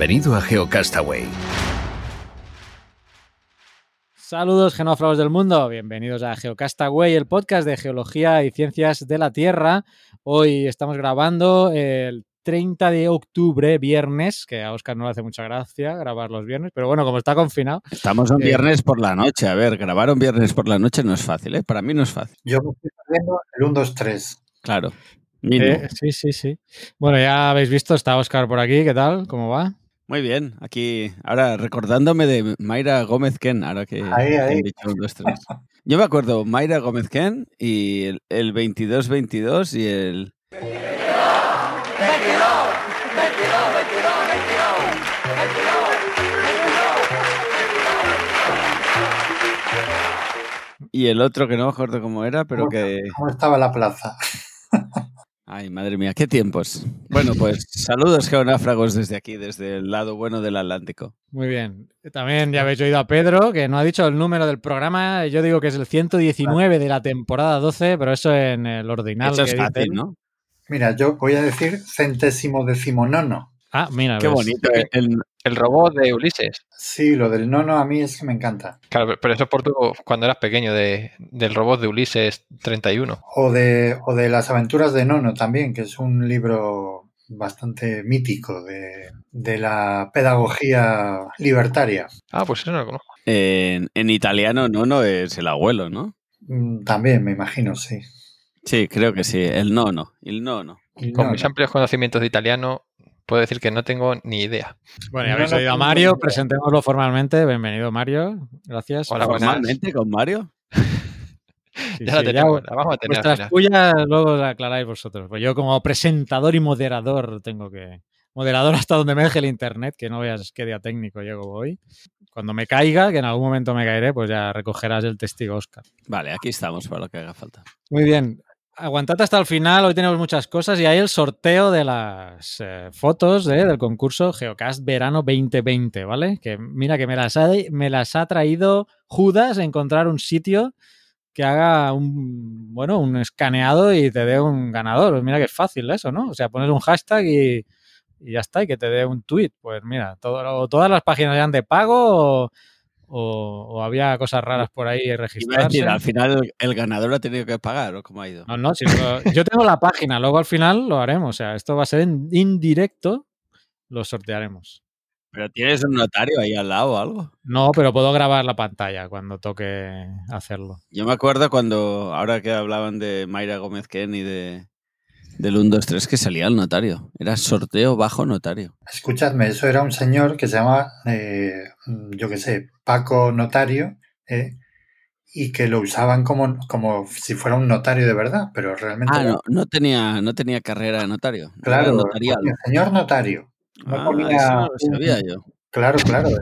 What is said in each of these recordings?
Bienvenido a GeoCastaway. Saludos genófagos del mundo, bienvenidos a GeoCastaway, el podcast de geología y ciencias de la Tierra. Hoy estamos grabando el 30 de octubre, viernes, que a Oscar no le hace mucha gracia grabar los viernes, pero bueno, como está confinado. Estamos un eh, viernes por la noche. A ver, grabar un viernes por la noche no es fácil, ¿eh? Para mí no es fácil. Yo me estoy perdiendo el 1, 2, 3. Claro. Eh, sí, sí, sí. Bueno, ya habéis visto, está Oscar por aquí, ¿qué tal? ¿Cómo va? Muy bien, aquí, ahora recordándome de Mayra Gómez Ken, ahora que, Ahí, ahí. han dicho tres. Yo me acuerdo, Mayra Gómez Ken y el, el 22-22 y el... Y el otro que no me acuerdo cómo era, pero que... ¿Cómo estaba la plaza? Ay, madre mía, qué tiempos. Bueno, pues saludos geonáfragos desde aquí, desde el lado bueno del Atlántico. Muy bien. También ya habéis oído a Pedro, que no ha dicho el número del programa. Yo digo que es el 119 de la temporada 12, pero eso en el ordinal. Eso es que fácil. ¿no? Mira, yo voy a decir centésimo decimonono. Ah, mira. Qué ves. bonito. El, El robot de Ulises. Sí, lo del nono a mí es que me encanta. Claro, pero- eso es por tu, cuando eras pequeño, de, del robot de Ulises 31. O de, o de las aventuras de Nono también, que es un libro bastante mítico de, de la pedagogía libertaria. Ah, pues eso no lo conozco. en, en italiano no, no es el abuelo, ¿no? Mm, También, me imagino, sí. Sí, creo que sí. El nono. El nono. Con mis amplios conocimientos de italiano, puedo decir que no tengo ni idea. Bueno, ya habéis oído a Mario, presentémoslo formalmente. Bienvenido, Mario. Gracias. Hola. Formalmente con Mario. Sí, ya la sí, tenemos, la vamos a tener Vuestras puyas luego las aclaráis vosotros. Pues yo como presentador y moderador tengo que... Moderador hasta donde me deje el internet, que no veas qué día técnico llego hoy. Cuando me caiga, que en algún momento me caeré, pues ya recogerás el testigo, Oscar. Vale, aquí estamos para lo que haga falta. Muy bien. Aguantad hasta el final, hoy tenemos muchas cosas y hay el sorteo de las eh, fotos eh, del concurso Geocast Verano 2020, ¿vale? Que mira que me las, ha, traído Judas a encontrar un sitio que haga un, bueno, un escaneado y te dé un ganador. Pues mira que es fácil eso, ¿no? O sea, pones un hashtag y, ya está, y que te dé un tweet. Pues mira, todo, todas las páginas eran de pago o, o- o había cosas raras por ahí decir, al final el, ganador ha tenido que pagar, ¿o cómo ha ido? No, no, si lo- yo tengo la página, luego al final lo haremos. O sea, esto va a ser en indirecto, lo sortearemos. Pero tienes un notario ahí al lado o algo. No, pero puedo grabar la pantalla cuando toque hacerlo. Yo me acuerdo cuando, ahora que hablaban de Mayra Gómez Ken y de del 1, 2, 3, que salía el notario. Era sorteo bajo notario. Escuchadme, eso era un señor que se llama, eh, yo qué sé, Paco Notario, eh, y que lo usaban como, como si fuera un notario de verdad, pero realmente... Ah, era- no, no tenía, no tenía carrera de notario. Claro, notarial. señor notario. No Ah, ponía eso no lo sabía yo. Claro, claro, eso,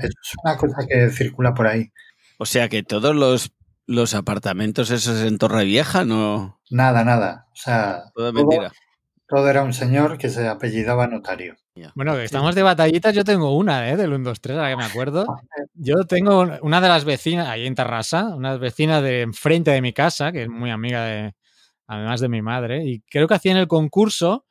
eso es una cosa que circula por ahí. O sea que todos los, los apartamentos esos en Torrevieja no. Nada, nada. O sea, Todo todo, mentira. todo era un señor que se apellidaba Notario. Bueno, que estamos de batallitas, yo tengo una, ¿eh? Del 1, 2, 3, ahora que me acuerdo. Yo tengo un- una de las vecinas, ahí en Tarrasa, una vecina de enfrente de mi casa, que es muy amiga de, además de mi madre, y creo que hacían el concurso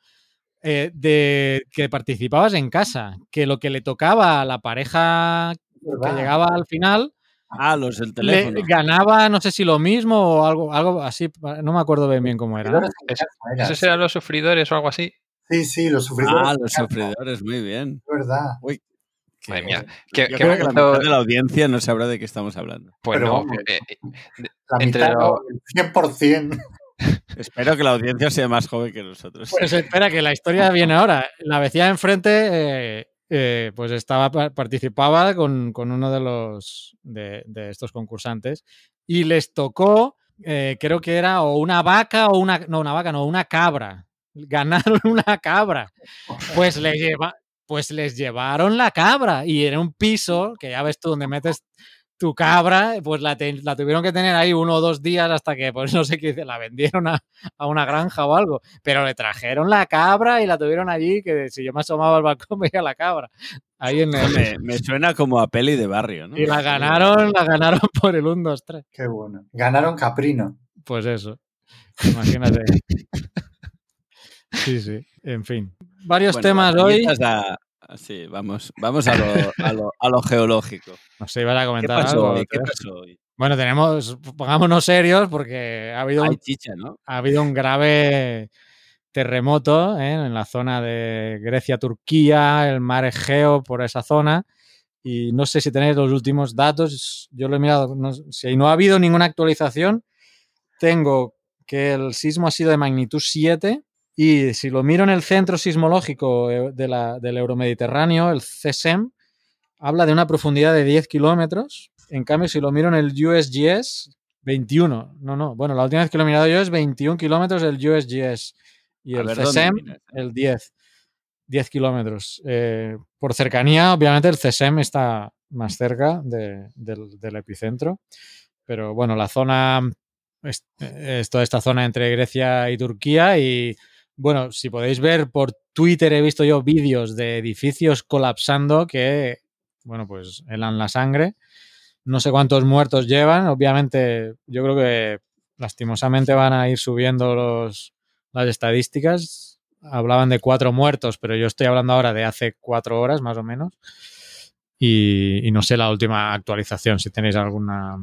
eh, de que participabas en casa, que lo que le tocaba a la pareja que llegaba al final Ah, los del le teléfono. ganaba, no sé si lo mismo o algo, algo así, no me acuerdo bien, bien cómo era. era. ¿Esos eran los sufridores o algo así? Sí, sí, los sufridores. Ah, los sufridores, muy bien. es verdad. Uy, Madre mía. Yo ¿Qué, creo que la mitad de la audiencia no sabrá de qué estamos hablando. Pues Pero no, vamos. eh, La Entre mitad, lo- no, el 100%. Espero que la audiencia sea más joven que nosotros. Pues espera, que la historia viene ahora. La vecina de enfrente, eh, eh, pues estaba, pa- participaba con, con uno de los de, de estos concursantes y les tocó, eh, creo que era o una vaca o una, no, una vaca, no, una cabra. Ganaron una cabra. Pues les, lleva, pues les llevaron la cabra y era un piso, que ya ves tú, donde metes tu cabra, pues la, te- la tuvieron que tener ahí uno o dos días hasta que, pues no sé qué, dice, la vendieron a, a una granja o algo. Pero le trajeron la cabra y la tuvieron allí, que si yo me asomaba al balcón veía la cabra. Ahí en el... Me, me suena como a peli de barrio, ¿no? Y la ganaron, la ganaron por el 1, 2, 3. Qué bueno. Ganaron Caprino. Pues eso. Imagínate. Sí, sí. En fin. Varios Bueno, temas hoy. a- Sí, vamos, vamos a lo, a lo- a lo geológico. No sé, ibas a ¿Qué comentar pasó algo. hoy? ¿Qué pasó hoy? Bueno, tenemos, pongámonos serios porque ha habido Hay un, chicha, ¿no? ha habido un grave terremoto ¿eh? en la zona de Grecia-Turquía, el mar Egeo, por esa zona. Y no sé si tenéis los últimos datos. Yo lo he mirado. No, si no ha habido ninguna actualización, tengo que el sismo ha sido de magnitud 7. Y si lo miro en el centro sismológico eh, de la- del Euromediterráneo, el CSEM, habla de una profundidad de 10 kilómetros. En cambio, si lo miro en el USGS, 21. No, no. Bueno, la última vez que lo he mirado yo es 21 kilómetros el USGS. Y A el ver, ¿dónde CSEM, el 10. 10 kilómetros. Eh, por cercanía, obviamente el CSEM está más cerca de- del, del epicentro. Pero bueno, la zona es, es toda esta zona entre Grecia y Turquía. Y bueno, si podéis ver por Twitter, he visto yo vídeos de edificios colapsando que, bueno, pues helan la sangre. No sé cuántos muertos llevan. Obviamente, yo creo que lastimosamente van a ir subiendo los, las estadísticas. Hablaban de cuatro muertos, pero yo estoy hablando ahora de hace cuatro horas más o menos. Y, y no sé la última actualización, si tenéis alguna,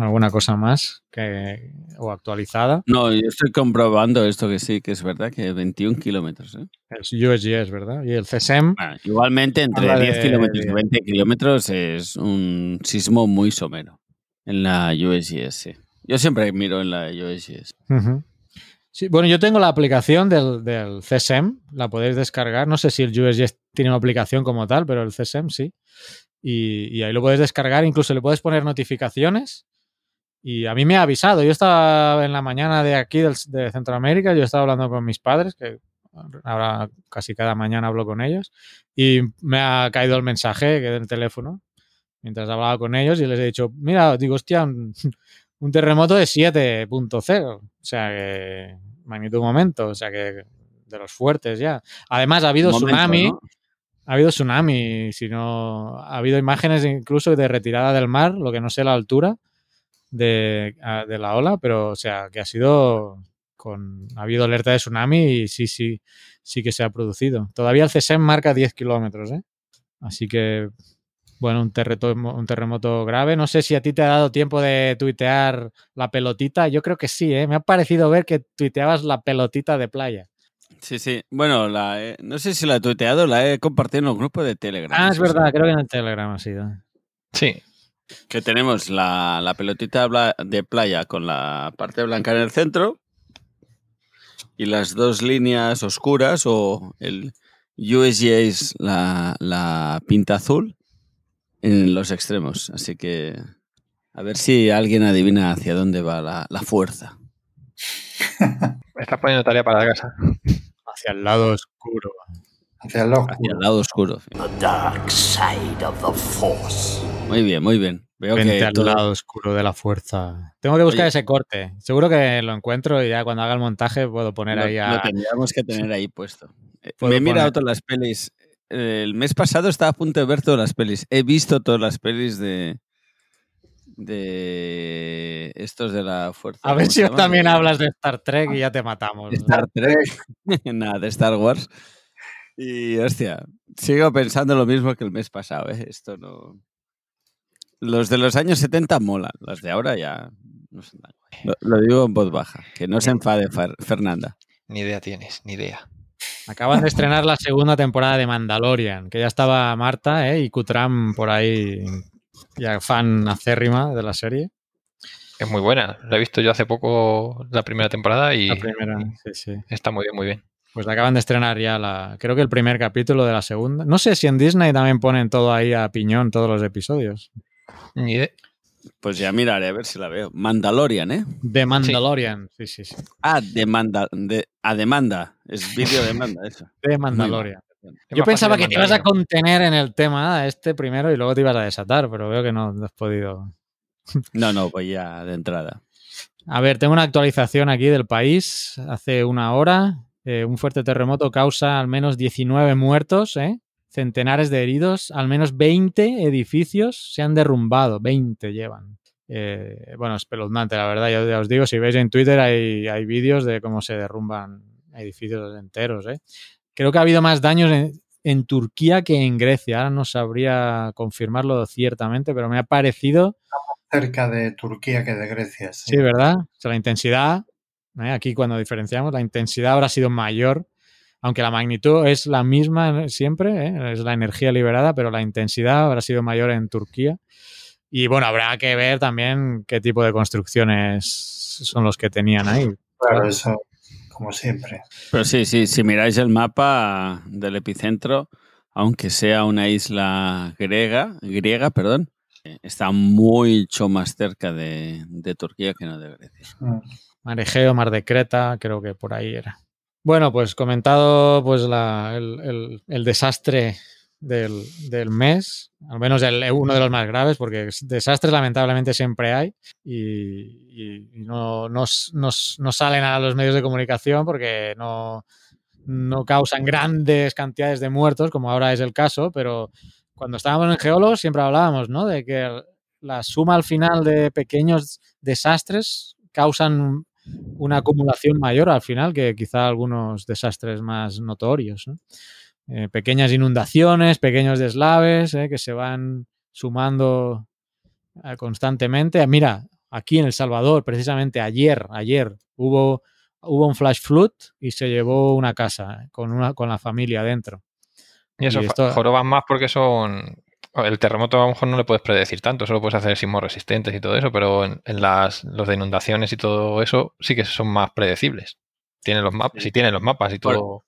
alguna cosa más que, o actualizada. No, yo estoy comprobando esto que sí, que es verdad, que 21 kilómetros. ¿eh? Es USGS, ¿verdad? Y el CSEM, Bueno, igualmente, entre Habla 10 de- kilómetros y de- 20 kilómetros es un sismo muy somero en la USGS. sí. Yo siempre miro en la USGS. Sí, bueno, yo tengo la aplicación del, del CSEM, la podéis descargar. No sé si el USGS tiene una aplicación como tal, pero el CSEM sí. Y, y ahí lo puedes descargar, incluso le puedes poner notificaciones. Y a mí me ha avisado. Yo estaba en la mañana de aquí, del- de Centroamérica, yo estaba hablando con mis padres, que ahora casi cada mañana hablo con ellos, y me ha caído el mensaje que del teléfono mientras hablaba con ellos y les he dicho, mira, digo, hostia, un, un terremoto de 7.0, o sea que magnitud momento, o sea que de los fuertes ya. Además ha habido momento, tsunami, ¿no? ha habido tsunami, si no, ha habido imágenes incluso de retirada del mar, lo que no sé la altura de, a- de la ola, pero o sea que ha sido con, ha habido alerta de tsunami y sí, sí, sí que se ha producido. Todavía el CSEM marca 10 kilómetros, ¿eh? Así que, bueno, un terremoto, un terremoto grave. No sé si a ti te ha dado tiempo de tuitear la pelotita. Yo creo que sí, ¿eh? Me ha parecido ver que tuiteabas la pelotita de playa. Sí, sí. Bueno, la he- no sé si la he tuiteado, la he compartido en un grupo de Telegram. Ah, es verdad, creo que en el Telegram ha sido. Sí, Que tenemos la, la pelotita de playa con la parte blanca en el centro y las dos líneas oscuras o el USGS, la, la pinta azul, en los extremos. Así que a ver si alguien adivina hacia dónde va la, la fuerza. me estás poniendo tarea para la casa. Hacia el lado oscuro. Hacia el ojo. Hacia el lado oscuro. The dark side of the force. Muy bien, muy bien. Veo Vente que al todo- lado oscuro de la fuerza. Tengo que buscar Oye. ese corte. Seguro que lo encuentro y ya cuando haga el montaje puedo poner lo, ahí a... lo tendríamos que tener ahí puesto. Eh, Me he mirado todas las pelis. Eh, El mes pasado estaba a punto de ver todas las pelis. He visto todas las pelis de de estos de la fuerza. A ver ¿cómo si también hablas de Star Trek y ya te matamos. de Star Trek. Nada, de Star Wars. Y hostia, sigo pensando lo mismo que el mes pasado, ¿eh? Esto no. Los de los años 70 molan, los de ahora ya no son tan guay. Lo, lo digo en voz baja, que no se enfade Fer- Fernanda. Ni idea tienes, ni idea. Acaban de estrenar la segunda temporada de Mandalorian, que ya estaba Marta ¿eh? y Kutram por ahí, ya fan acérrima de la serie. Es muy buena. La he visto yo hace poco la primera temporada y La primera, sí, sí. está muy bien, muy bien. Pues acaban de estrenar ya la, creo que el primer capítulo de la segunda. No sé si en Disney también ponen todo ahí a piñón, todos los episodios. Pues ya miraré a ver si la veo. Mandalorian, ¿eh? De Mandalorian. Sí, sí, sí. Ah, demanda, de, a demanda. Es vídeo demanda, eso. De Mandalorian. Yo pensaba que te ibas a contener en el tema este primero y luego te ibas a desatar, pero veo que no, no has podido. No, no, pues ya de entrada. A ver, tengo una actualización aquí del país. Hace una hora, eh, un fuerte terremoto causa al menos 19 muertos, ¿eh? centenares de heridos, al menos 20 edificios se han derrumbado, 20 llevan. Eh, bueno, espeluznante, la verdad. Yo ya os digo, si veis en Twitter hay, hay vídeos de cómo se derrumban edificios enteros. ¿eh? Creo que ha habido más daños en, en Turquía que en Grecia. Ahora no sabría confirmarlo ciertamente, pero me ha parecido cerca de Turquía que de Grecia. Sí, Sí, ¿verdad? O sea, la intensidad, ¿eh? aquí cuando diferenciamos, la intensidad habrá sido mayor, aunque la magnitud es la misma siempre, ¿eh? es la energía liberada, pero la intensidad habrá sido mayor en Turquía. Y bueno, habrá que ver también qué tipo de construcciones son los que tenían ahí. Claro, eso como siempre. Pero sí, sí, si miráis el mapa del epicentro, aunque sea una isla griega, griega, perdón, está mucho más cerca de, de Turquía que no de Grecia. Mm. Mar Egeo, Mar de Creta, creo que por ahí era. Bueno, pues comentado pues la- el, desastre del, mes, al menos el- uno de los más graves, porque desastres lamentablemente siempre hay y, no, no no salen a los medios de comunicación porque no, no causan grandes cantidades de muertos, como ahora es el caso, pero cuando estábamos en Geólogos siempre hablábamos, ¿no? De que la suma al final de pequeños desastres causan una acumulación mayor al final que quizá algunos desastres más notorios. ¿no? Eh, pequeñas inundaciones, pequeños deslaves eh, que se van sumando eh, constantemente. Mira, aquí en El Salvador, precisamente ayer, ayer hubo, hubo un flash flood y se llevó una casa con, una, con la familia dentro. Y eso, Y esto- joroban más porque son... El terremoto a lo mejor no le puedes predecir tanto, solo puedes hacer sismos resistentes y todo eso, pero en, en las los de inundaciones y todo eso sí que son más predecibles. Tienen los mapas, Sí. si tienen los mapas y Por- todo.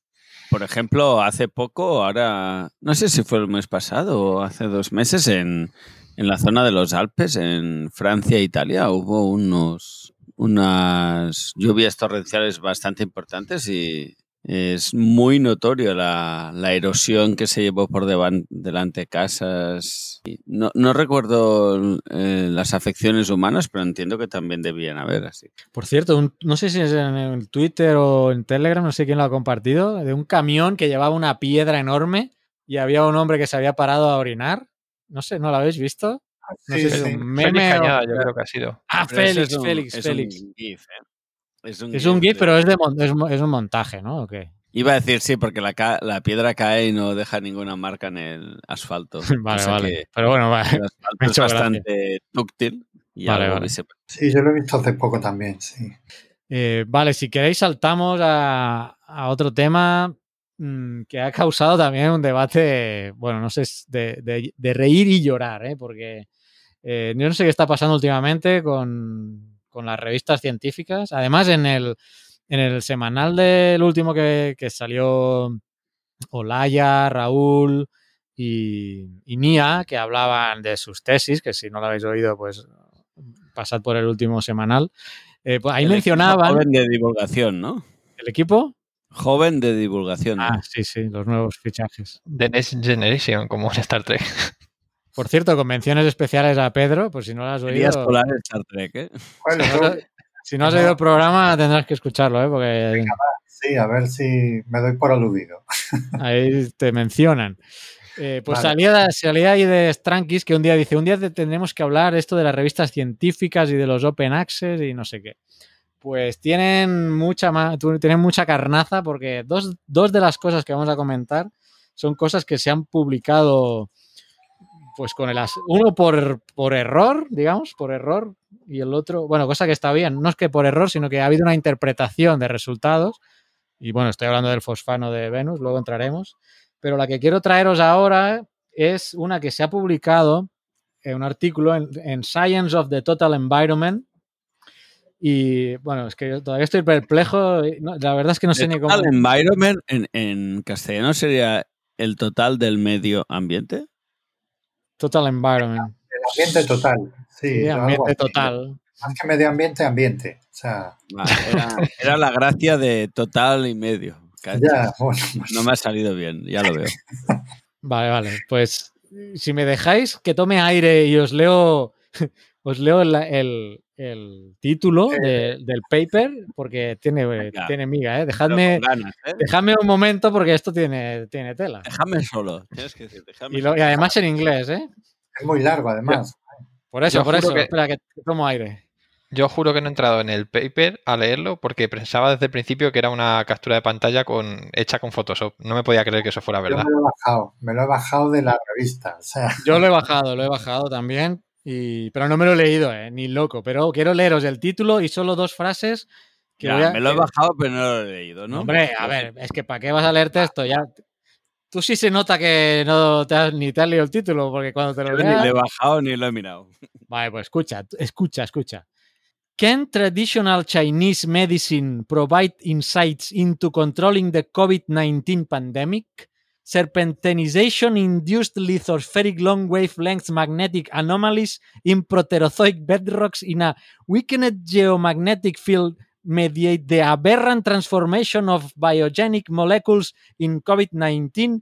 Por ejemplo, hace poco, ahora, no sé si fue el mes pasado o hace dos meses, en, en la zona de los Alpes, en Francia e Italia, hubo unos, unas lluvias torrenciales bastante importantes y es muy notorio la, la erosión que se llevó por devan- delante casas. No, no recuerdo eh, las afecciones humanas, pero entiendo que también debían haber así. Por cierto, un- no sé si es en el Twitter o en Telegram, no sé quién lo ha compartido, de un camión que llevaba una piedra enorme y había un hombre que se había parado a orinar. No sé, ¿no lo habéis visto? No Sí, sé si sí. es un Félix meme o- Cañada, yo creo que ha sido. Ah, Pero Félix, es un- Félix, es Félix. un GIF, ¿eh? Es un Es un GIF, de- pero es, de es, es un montaje, ¿no? ¿O qué? Iba a decir sí, porque la, ca- la piedra cae y no deja ninguna marca en el asfalto. Vale, vale. Pero bueno, vale. el asfalto me ha es gracia. bastante dúctil. Y Vale, vale. se- Sí, yo lo he visto hace poco también, sí. Eh, vale, si queréis saltamos a, a otro tema mm, que ha causado también un debate, bueno, no sé, de- de reír y llorar, ¿eh? porque eh, yo no sé qué está pasando últimamente con, con las revistas científicas. Además, en el, en el semanal del último que, que salió Olaya, Raúl y, y Nia, que hablaban de sus tesis, que si no lo habéis oído, pues pasad por el último semanal. Eh, pues ahí el equipo mencionaban Joven de divulgación, ¿no? el equipo. Joven de divulgación. ¿no? Ah, sí, sí, los nuevos fichajes. The Next Generation, como en Star Trek. Por cierto, convenciones especiales a Pedro, pues si no lo has oído. Star Trek, ¿eh? Bueno, Si no, si no has oído el programa, tendrás que escucharlo, ¿eh? porque sí, a ver si me doy por aludido. ahí te mencionan. Eh, pues Vale. salía, salía ahí de Strankis que un día dice, un día te- tendremos que hablar esto de las revistas científicas y de los open access y no sé qué. Pues tienen mucha, tienen mucha carnaza porque dos, dos de las cosas que vamos a comentar son cosas que se han publicado pues con el as- uno por, por error, digamos, por error, y el otro, bueno, cosa que está bien, no es que por error, sino que ha habido una interpretación de resultados, y bueno, estoy hablando del fosfano de Venus, luego entraremos, pero la que quiero traeros ahora es una que se ha publicado en un artículo en, en Science of the Total Environment, y bueno, es que yo todavía estoy perplejo, no- la verdad es que no sé ni cómo... total environment en, en castellano sería el total del medio ambiente. Total Environment. Ambiente total. Sí, Sí, algo ambiente total. Más que medio ambiente, ambiente. O sea, Vale, era, era la gracia de total y medio. Ya, bueno, pues, No me ha salido bien, ya lo veo. Vale, vale. Pues si me dejáis que tome aire y os leo, os leo el, el- el título de- del paper, porque tiene, Venga. tiene miga, ¿eh? Dejadme, ganas, ¿eh? dejadme un momento porque esto tiene, tiene tela. Déjame solo. Tienes que decir, déjame Y, lo- y solo. además en inglés, ¿eh? es muy largo además. Por eso, Yo por juro eso. que- Espera, que tomo aire. Yo juro que no he entrado en el paper a leerlo porque pensaba desde el principio que era una captura de pantalla con, hecha con Photoshop. No me podía creer que eso fuera Yo verdad. me lo he bajado, me lo he bajado de la revista. O sea, Yo lo he bajado, lo he bajado también. Y, pero no me lo he leído, ¿eh? Ni loco. Pero quiero leeros el título y solo dos frases que Ya, voy a- me lo he bajado, pero no lo he leído, ¿no? Hombre, a ver, es que ¿para qué vas a leerte esto? Ya. Tú sí se nota que no te has, ni te has leído el título, porque cuando te lo Yo ni leas. lo he bajado ni lo he mirado. Vale, pues escucha, escucha, escucha. Can traditional Chinese medicine provide insights into controlling the COVID-19 pandemic? Serpentinization induced lithospheric long wavelength magnetic anomalies in proterozoic bedrocks in a weakened geomagnetic field mediate the aberrant transformation of biogenic molecules in COVID-19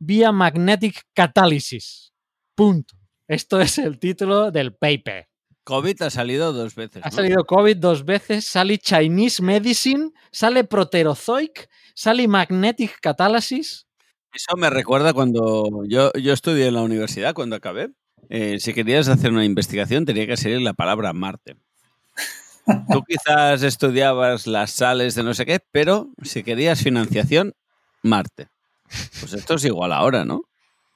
via magnetic catalysis. Punto. Esto es el título del paper. COVID ha salido dos veces. Ha ¿no? salido COVID dos veces, sale Chinese Medicine, sale Proterozoic, sale Magnetic Catalysis. Eso me recuerda cuando yo, yo estudié en la universidad, cuando acabé. Eh, si querías hacer una investigación, tenía que salir la palabra Marte. Tú quizás estudiabas las sales de no sé qué, pero si querías financiación, Marte. Pues esto es igual ahora, ¿no?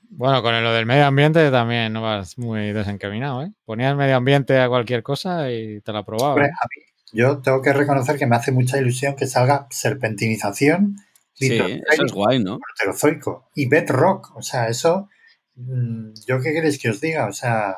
Bueno, con lo del medio ambiente también no vas muy desencaminado, ¿eh? Ponías medio ambiente a cualquier cosa y te la probaba. hombre, a mí, yo tengo que reconocer que me hace mucha ilusión que salga serpentinización, Sí, eso es guay, ¿no? proterozoico y bedrock. O sea, eso, mm, ¿yo qué queréis que os diga? O sea,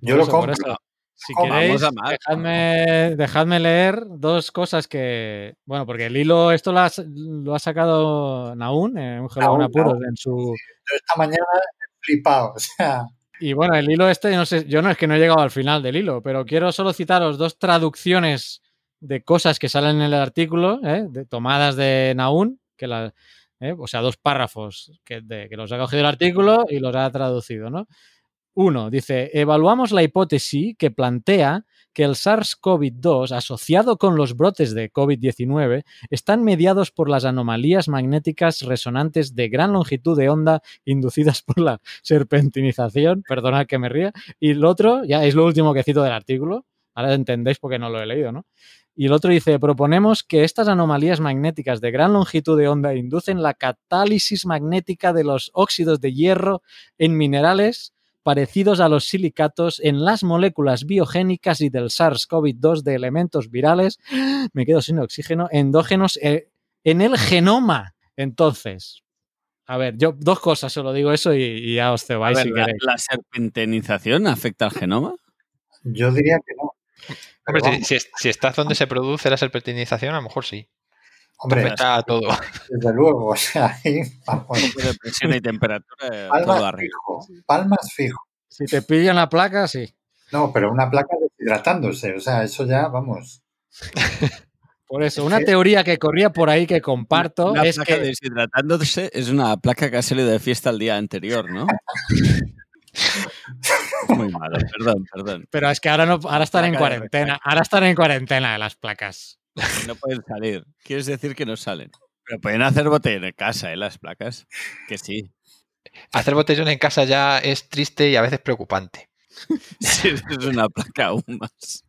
yo lo compro. eso. Si queréis, dejadme, dejadme leer dos cosas que. Bueno, porque el hilo, esto lo ha, lo ha sacado Naun, eh, un Naun, en apuros, Naun. en su, Yo esta mañana he flipado. O sea, Y bueno, el hilo este, no sé, yo no es que no he llegado al final del hilo, pero quiero solo citaros dos traducciones de cosas que salen en el artículo, ¿eh? de, tomadas de Naun, que la, ¿eh? o sea, dos párrafos que, de- que los ha cogido el artículo y los ha traducido, ¿no? Uno, dice, evaluamos la hipótesis que plantea que el SARS-CoV-2 asociado con los brotes de COVID-19 están mediados por las anomalías magnéticas resonantes de gran longitud de onda inducidas por la serpentinización, perdonad que me ría, y lo otro, ya es lo último que cito del artículo, ahora entendéis porque no lo he leído, ¿no? Y el otro dice, proponemos que estas anomalías magnéticas de gran longitud de onda inducen la catálisis magnética de los óxidos de hierro en minerales parecidos a los silicatos en las moléculas biogénicas y del SARS-CoV-2 de elementos virales, me quedo sin oxígeno, endógenos eh, en el genoma. Entonces, a ver, yo dos cosas, solo digo eso y, y ya os A cebáis ver, si la, queréis. la serpentinización afecta al genoma? yo diría que no. Hombre, si, estás donde se produce la serpentinización, a lo mejor sí. hombre, Afecta a todo. desde luego, o sea, ahí, vamos, De presión y temperatura, eh, todo palmas arriba. fijo, palmas fijo. Si te pillan la placa, sí. No, pero una placa deshidratándose, o sea, eso ya, vamos. Por eso, Es una teoría que corría por ahí que comparto Una es placa que deshidratándose es una placa que ha salido de fiesta el día anterior, ¿no? Muy malo, perdón, perdón. Pero es que ahora no, ahora están en cuarentena. Ahora están en cuarentena de las placas. No pueden salir. ¿Quieres decir que no salen? Pero pueden hacer botellón en casa, ¿eh? Las placas. Que sí. Hacer botellón en casa ya es triste y a veces preocupante. Sí, es una placa aún más.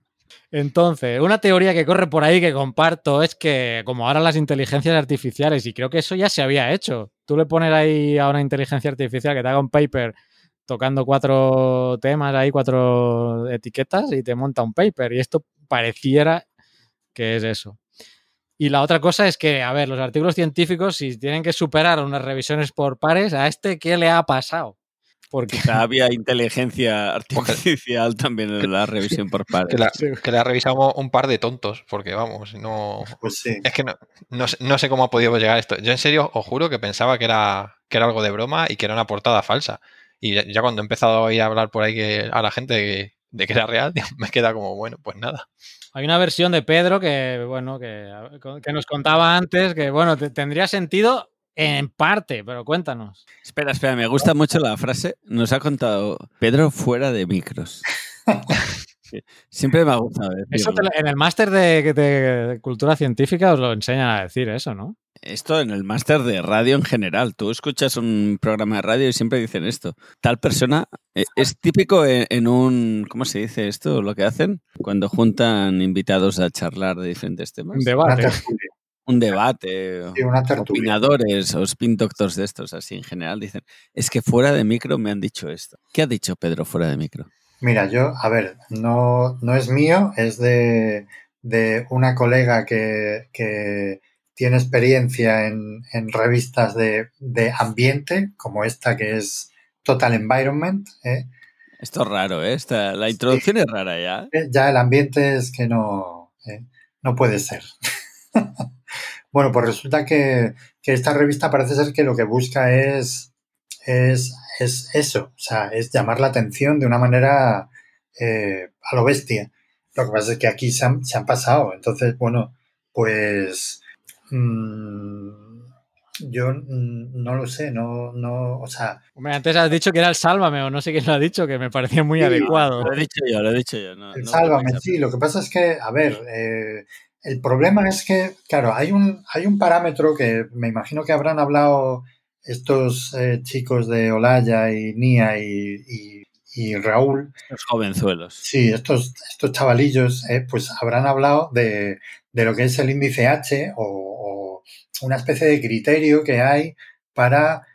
Entonces, una teoría que corre por ahí que comparto es que como ahora las inteligencias artificiales, y creo que eso ya se había hecho, tú le pones ahí a una inteligencia artificial que te haga un paper tocando cuatro temas ahí, cuatro etiquetas y te monta un paper. Y esto pareciera que es eso. Y la otra cosa es que, a ver, los artículos científicos, si tienen que superar unas revisiones por pares, ¿a este qué le ha pasado? Porque Quizá había inteligencia artificial también en la revisión por Que pares. la, que la revisamos un par de tontos, porque vamos, no. Pues sí. Es que no, no, sé- no sé cómo ha podido llegar esto. Yo en serio os juro que pensaba que era, que era algo de broma y que era una portada falsa. Y ya, ya cuando he empezado a ir a hablar por ahí que, a la gente de, de que era real, me queda como, bueno, pues nada. Hay una versión de Pedro que, bueno, que, que nos contaba antes que, bueno, te- tendría sentido en parte, pero cuéntanos. Espera, espera, me gusta mucho la frase. Nos ha contado Pedro fuera de micros. Siempre me ha gustado Eso te en el máster de, de- de cultura científica os lo enseñan a decir eso, ¿no? Esto en el máster de radio en general. Tú escuchas un programa de radio y siempre dicen esto. Tal persona eh, es típico en, en un. ¿Cómo se dice esto? Lo que hacen cuando juntan invitados a charlar de diferentes temas. Un debate. Un debate. Sí, una. Opinadores o spin doctors de estos, así en general, dicen: Es que fuera de micro me han dicho esto. ¿Qué ha dicho Pedro fuera de micro? Mira, yo, a ver, no, no es mío, es de, de una colega que, que tiene experiencia en, en revistas de, de ambiente, como esta que es Total Environment. ¿eh? Esto es raro, ¿eh? Esta- la introducción es rara ya. Eh, Ya el ambiente es que no, ¿eh? no puede ser. bueno, pues resulta que, que esta revista parece ser que lo que busca es, es, es eso, o sea, es llamar la atención de una manera eh, a lo bestia. Lo que pasa es que aquí se han, se han pasado. Entonces, bueno, pues mm, yo mm, no lo sé, no, no, o sea, Hombre, antes has dicho que era el Sálvame, o no sé quién lo ha dicho, que me parecía muy Sí, adecuado. Lo he dicho yo, lo he dicho yo. No, El no Sálvame, sí. Lo que pasa es que, a ver, eh, el problema es que, claro, hay un, hay un parámetro que me imagino que habrán hablado estos eh, chicos de Olaya y Nia y, y- y Raúl. Los jovenzuelos. Sí, estos, estos chavalillos, eh, pues habrán hablado de, de lo que es el índice H o, o una especie de criterio que hay para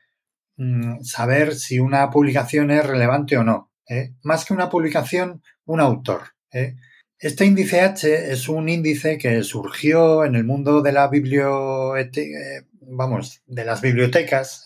mm, saber si una publicación es relevante o no. ¿eh? Más que una publicación, un autor. ¿eh? Este índice H es un índice que surgió en el mundo de la biblioteca, vamos, de las bibliotecas,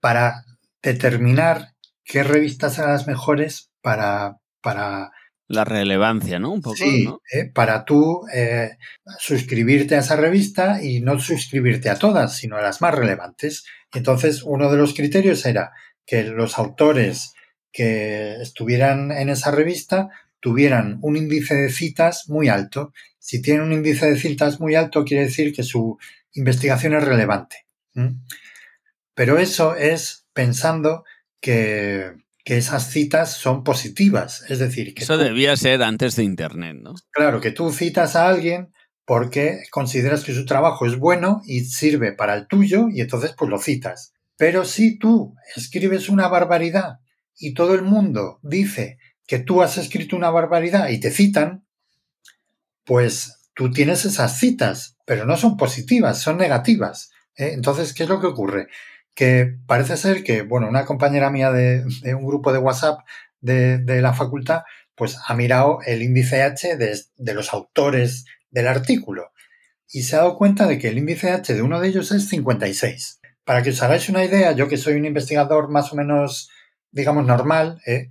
para determinar qué revistas eran las mejores para, para, La relevancia, ¿no? Un poco, sí, ¿no? ¿eh? para tú eh, suscribirte a esa revista y no suscribirte a todas, sino a las más relevantes. Entonces, uno de los criterios era que los autores que estuvieran en esa revista tuvieran un índice de citas muy alto. Si tienen un índice de citas muy alto, quiere decir que su investigación es relevante. Pero eso es pensando que, que esas citas son positivas. Es decir, que Eso tú- debía ser antes de Internet, ¿no? Claro, que tú citas a alguien porque consideras que su trabajo es bueno y sirve para el tuyo y entonces pues lo citas. Pero si tú escribes una barbaridad y todo el mundo dice que tú has escrito una barbaridad y te citan, pues tú tienes esas citas, pero no son positivas, son negativas. ¿eh? Entonces, ¿qué es lo que ocurre? Que parece ser que, bueno, una compañera mía de, un grupo de WhatsApp de, la facultad, pues ha mirado el índice H de, de los autores del artículo y se ha dado cuenta de que el índice H de uno de ellos es 56. Para que os hagáis una idea, yo que soy un investigador más o menos, digamos, normal, ¿eh?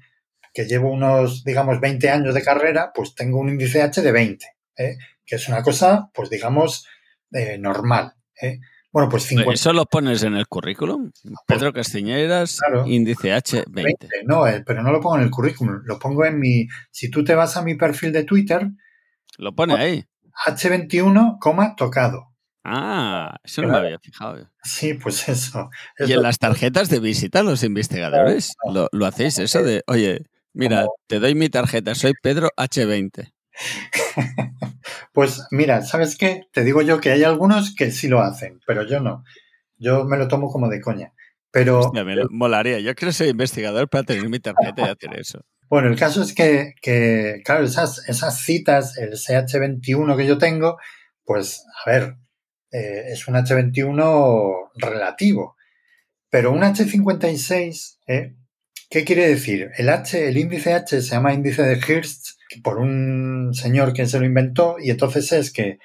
que llevo unos, digamos, 20 años de carrera, pues tengo un índice H de 20, ¿eh? que es una cosa, pues digamos, eh, normal. Bueno, pues 50. ¿Eso lo pones en el currículum? Pedro Castiñeras, Claro. índice H20. 20, no, eh, pero no lo pongo en el currículum, lo pongo en mi, si tú te vas a mi perfil de Twitter, Lo pone ahí. H21, coma, tocado. Ah, eso no me había fijado. Sí, pues eso. Y en las tarjetas de visita, los investigadores, No, ¿lo, lo hacéis eso de, oye, mira, Como- te doy mi tarjeta, soy Pedro H20? Pues mira, ¿sabes qué? Te digo yo que hay algunos que sí lo hacen, pero yo no. Yo me lo tomo como de coña. Pero Hostia, me molaría. Yo quiero ser investigador para tener mi tarjeta y hacer eso. bueno, el caso es que, que, claro, esas, esas citas, el CH21 que yo tengo, pues a ver, eh, es un H21 relativo. Pero un H56, ¿eh? ¿qué quiere decir? El H, el índice H se llama índice de Hirst por un señor que se lo inventó y entonces es que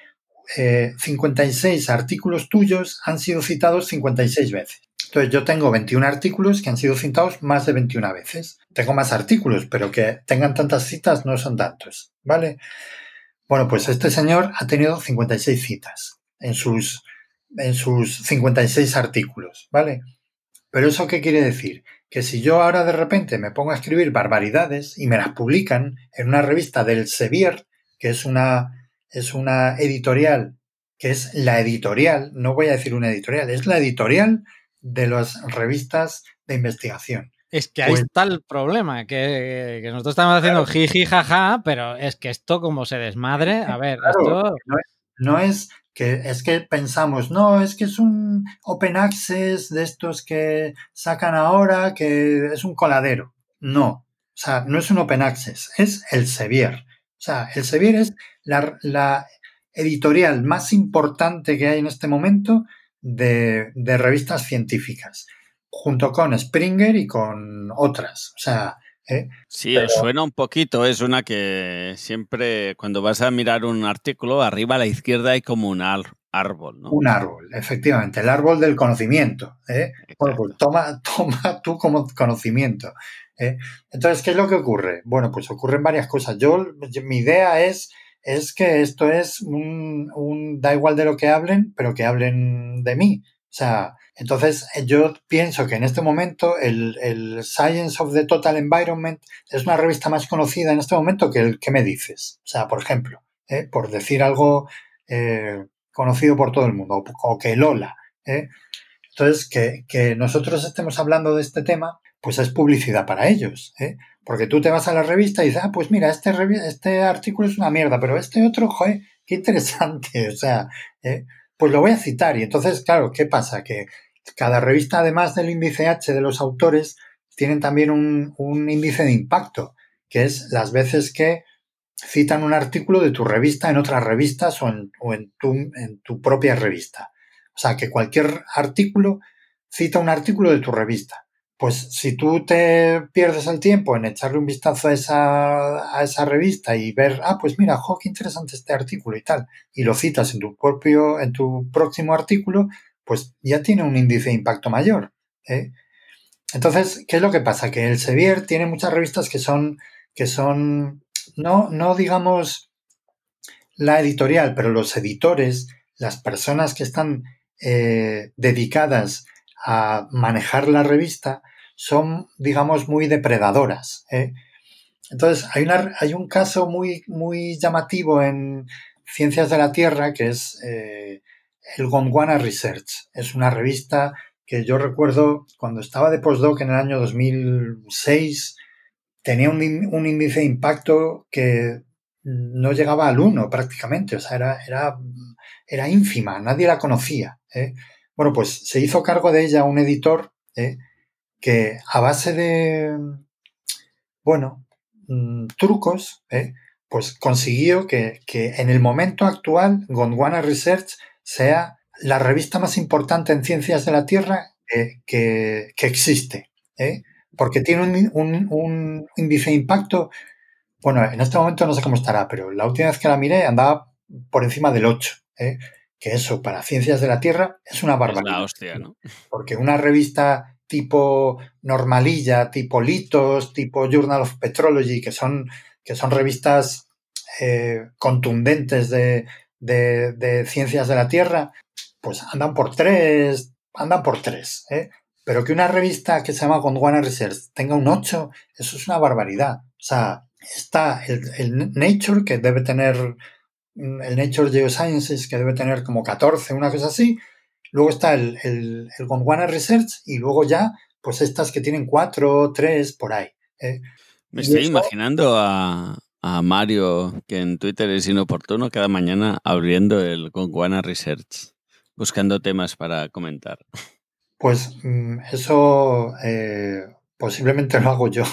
eh, 56 artículos tuyos han sido citados 56 veces. Entonces yo tengo 21 artículos que han sido citados más de 21 veces. Tengo más artículos, pero que tengan tantas citas no son tantos, ¿vale? Bueno, pues este señor ha tenido 56 citas en sus, en sus 56 artículos, ¿vale? Pero eso qué quiere decir? Que si yo ahora de repente me pongo a escribir barbaridades y me las publican en una revista del Sevier, que es una, es una editorial, que es la editorial, no voy a decir una editorial, es la editorial de las revistas de investigación. Es que ahí Pues- está el problema, que, que nosotros estamos haciendo jiji, jaja, pero es que esto como se desmadre, a ver, Claro. esto... No es que es que pensamos, no, es que es un open access de estos que sacan ahora, que es un coladero. No, o sea, no es un open access, es el Sevier. O sea, el Sevier es la, la editorial más importante que hay en este momento de, de revistas científicas, junto con Springer y con otras. O sea, ¿eh? Sí, Pero- os suena un poquito. Es una que siempre, cuando vas a mirar un artículo, arriba a la izquierda hay como un árbol, ¿no? un árbol, efectivamente, el árbol del conocimiento. ¿eh? Bueno, pues toma, toma tú como conocimiento. ¿eh? Entonces, ¿qué es lo que ocurre? Bueno, pues ocurren varias cosas. Yo, yo- mi idea es, es que esto es un, un- da igual de lo que hablen, pero que hablen de mí. O sea, entonces eh, yo pienso que en este momento el, el Science of the Total Environment es una revista más conocida en este momento que el que me dices. O sea, por ejemplo, ¿eh? por decir algo eh, conocido por todo el mundo, o, que Lola. ¿eh? Entonces, que, que nosotros estemos hablando de este tema, pues es publicidad para ellos. Porque tú te vas a la revista y dices, ah, pues mira, este, este artículo es una mierda, pero este otro, joder, qué interesante. O sea. Pues lo voy a citar. Y entonces, claro, ¿qué pasa? Que cada revista, además del índice H de los autores, tienen también un, índice de impacto, que es las veces que citan un artículo de tu revista en otras revistas o en, o en tu, en tu propia revista. O sea, que cualquier artículo cita un artículo de tu revista. Pues si tú te pierdes el tiempo en echarle un vistazo a esa, a esa revista y ver, ah, pues mira, jo, qué interesante este artículo y tal, y lo citas en tu propio, en tu próximo artículo, pues ya tiene un índice de impacto mayor. ¿eh? Entonces, ¿qué es lo que pasa? Que el Sevier tiene muchas revistas que son, que son, no, no digamos la editorial, pero los editores, las personas que están eh, dedicadas a manejar la revista, son, digamos, muy depredadoras. ¿eh? Entonces, hay, hay un caso muy, muy llamativo en Ciencias de la Tierra que es eh, el Gondwana Research. Es una revista que yo recuerdo cuando estaba de postdoc en el año 2006, tenía un, un índice de impacto que no llegaba al 1 prácticamente, o sea, era, era, era ínfima, nadie la conocía. ¿eh? Bueno, pues se hizo cargo de ella un editor ¿eh? que a base de, bueno, mmm, trucos, ¿eh? pues consiguió que, que, en el momento actual Gondwana Research sea la revista más importante en ciencias de la Tierra que, que, que existe, ¿eh? porque tiene un, un, índice de impacto, bueno, en este momento no sé cómo estará, pero la última vez que la miré andaba por encima del 8, ¿eh? Que eso para ciencias de la Tierra es una barbaridad. Es la hostia, ¿no? Porque una revista tipo normalilla, tipo Litos, tipo Journal of Petrology, que son, que son revistas eh, contundentes de, de, de, ciencias de la Tierra, pues andan por tres, andan por tres. ¿eh? Pero que una revista que se llama Gondwana Research tenga un 8, eso es una barbaridad. O sea, está el, el Nature, que debe tener, el Nature Geosciences, que debe tener como 14, una cosa así. Luego está el, el, el Gondwana Research y luego ya, pues estas que tienen 4, 3, por ahí. ¿eh? Me estoy imaginando a, a Mario, que en Twitter es inoportuno, cada mañana abriendo el Gondwana Research, buscando temas para comentar. Pues eso eh, posiblemente lo hago yo.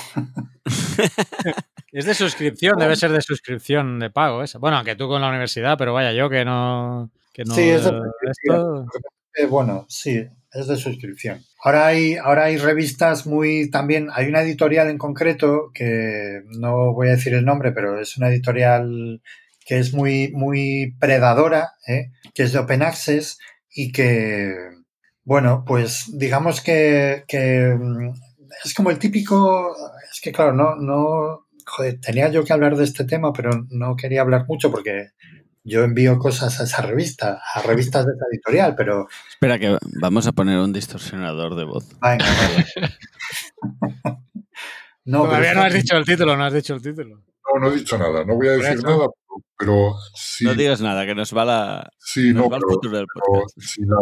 es de suscripción, debe ser de suscripción de pago esa. Bueno, aunque tú con la universidad, pero vaya, yo que no. Que no sí, es de esto... eh, bueno, sí, es de suscripción. Ahora hay, ahora hay revistas muy también. Hay una editorial en concreto que no voy a decir el nombre, pero es una editorial que es muy, muy predadora, ¿eh? que es de Open Access y que, bueno, pues digamos que, que es como el típico. Es que, claro, no, no. Joder, tenía yo que hablar de este tema, pero no quería hablar mucho porque yo envío cosas a esa revista, a revistas de esa editorial, pero Espera que vamos a poner un distorsionador de voz. venga, vale. No, Todavía no has dicho el título, no has dicho el título. No, no he dicho nada, no voy a decir nada, pero, pero sí, No digas nada, que nos va, la, sí, nos no, va el pero, futuro del pero si la-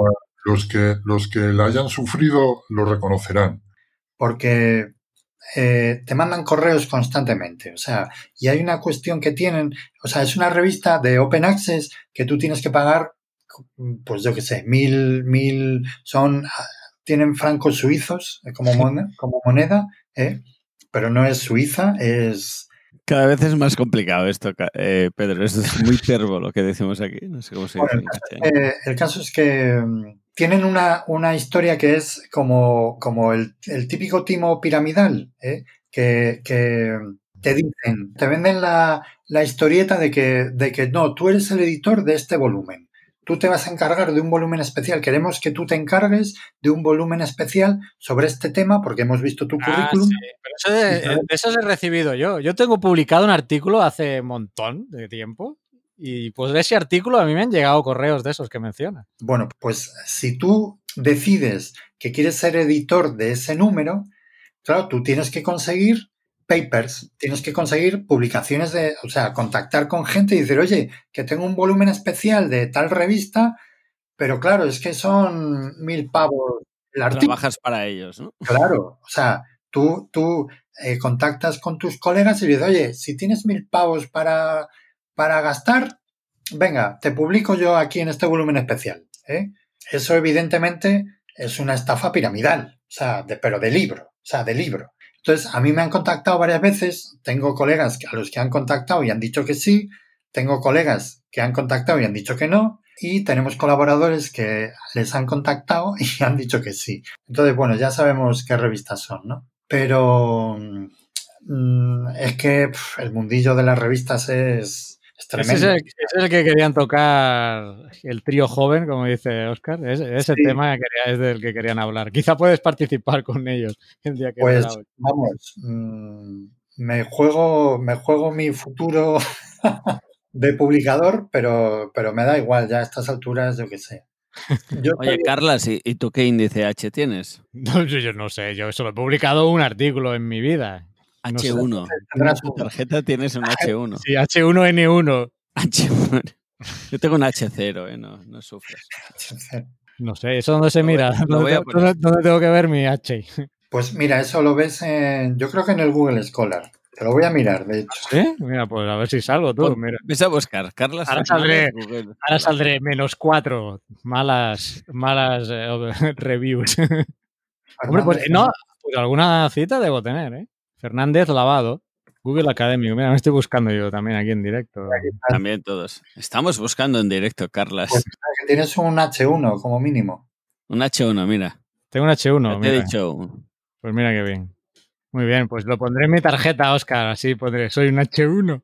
los, que, los que la hayan sufrido lo reconocerán. Porque eh, te mandan correos constantemente. O sea, y hay una cuestión que tienen, o sea, es una revista de Open Access que tú tienes que pagar, pues yo qué sé, mil, mil, son, ah, tienen francos suizos eh, como, mon- como moneda, ¿eh? pero no es suiza, es... Cada vez es más complicado esto, eh, Pedro. Esto es muy terbo lo que decimos aquí. No sé cómo se dice. Eh, el caso es que mm, tienen una, una historia que es como, como el, el típico timo piramidal, ¿eh? que, que te dicen, te venden la, la historieta de que, de que no, tú eres el editor de este volumen. Tú te vas a encargar de un volumen especial. Queremos que tú te encargues de un volumen especial sobre este tema porque hemos visto tu Ah, currículum. sí, pero eso de, esos he recibido yo. Yo tengo publicado un artículo hace un montón de tiempo y pues de ese artículo a mí me han llegado correos de esos que menciona. Bueno, pues si tú decides que quieres ser editor de ese número, claro, tú tienes que conseguir papers, tienes que conseguir publicaciones de, o sea, contactar con gente y decir, oye, que tengo un volumen especial de tal revista, pero claro, es que son mil pavos el artículo. Trabajas para ellos, ¿no? Claro, o sea, tú, tú eh, contactas con tus colegas y dices, oye, si tienes mil pavos para, para gastar, venga, te publico yo aquí en este volumen especial. ¿eh? Eso evidentemente es una estafa piramidal, o sea, de, pero de libro, o sea, de libro. Entonces, a mí me han contactado varias veces, tengo colegas a los que han contactado y han dicho que sí, tengo colegas que han contactado y han dicho que no, y tenemos colaboradores que les han contactado y han dicho que sí. Entonces, bueno, ya sabemos qué revistas son, ¿no? Pero mm, es que el mundillo de las revistas es, es Ese es, el, ese es el que querían tocar el trío joven, como dice Oscar. Ese, ese Sí. tema es del que querían hablar. Quizá puedes participar con ellos el día que Pues vamos, mm, me juego, me juego mi futuro de publicador, pero, pero me da igual, ya a estas alturas, yo qué sé. Yo Oye, estoy- Carlas, ¿y, y tú qué índice H tienes? No, yo, yo no sé, yo solo he publicado un artículo en mi vida. No sé. H1. tendrás En tu un- tarjeta tienes un H1. Sí, H1N1. H1. Yo tengo un H0, ¿eh? No, no sufras. No sé, ¿eso dónde se mira? ¿Dónde, tengo- poner. dónde- dónde tengo que ver mi H? Pues mira, eso lo ves en, yo creo que en el Google Scholar. Te lo voy a mirar, de hecho. ¿Sí? Mira, pues a ver si salgo tú. Mira. Ves a buscar, Carlas. Ahora saldré. Ahora saldré menos cuatro. Malas, malas eh, reviews. Hombre, pues no, pues alguna cita debo tener, ¿eh? Fernández Lavado, Google Academy. Mira, me estoy buscando yo también aquí en directo. También todos. Estamos buscando en directo, Carlas. Pues- que tienes un H1 como mínimo. Un H1, mira. Tengo un H1. Ya te he mira. dicho. un- Pues mira qué bien. Muy bien, pues lo pondré en mi tarjeta, Oscar. Así pondré, soy un H1.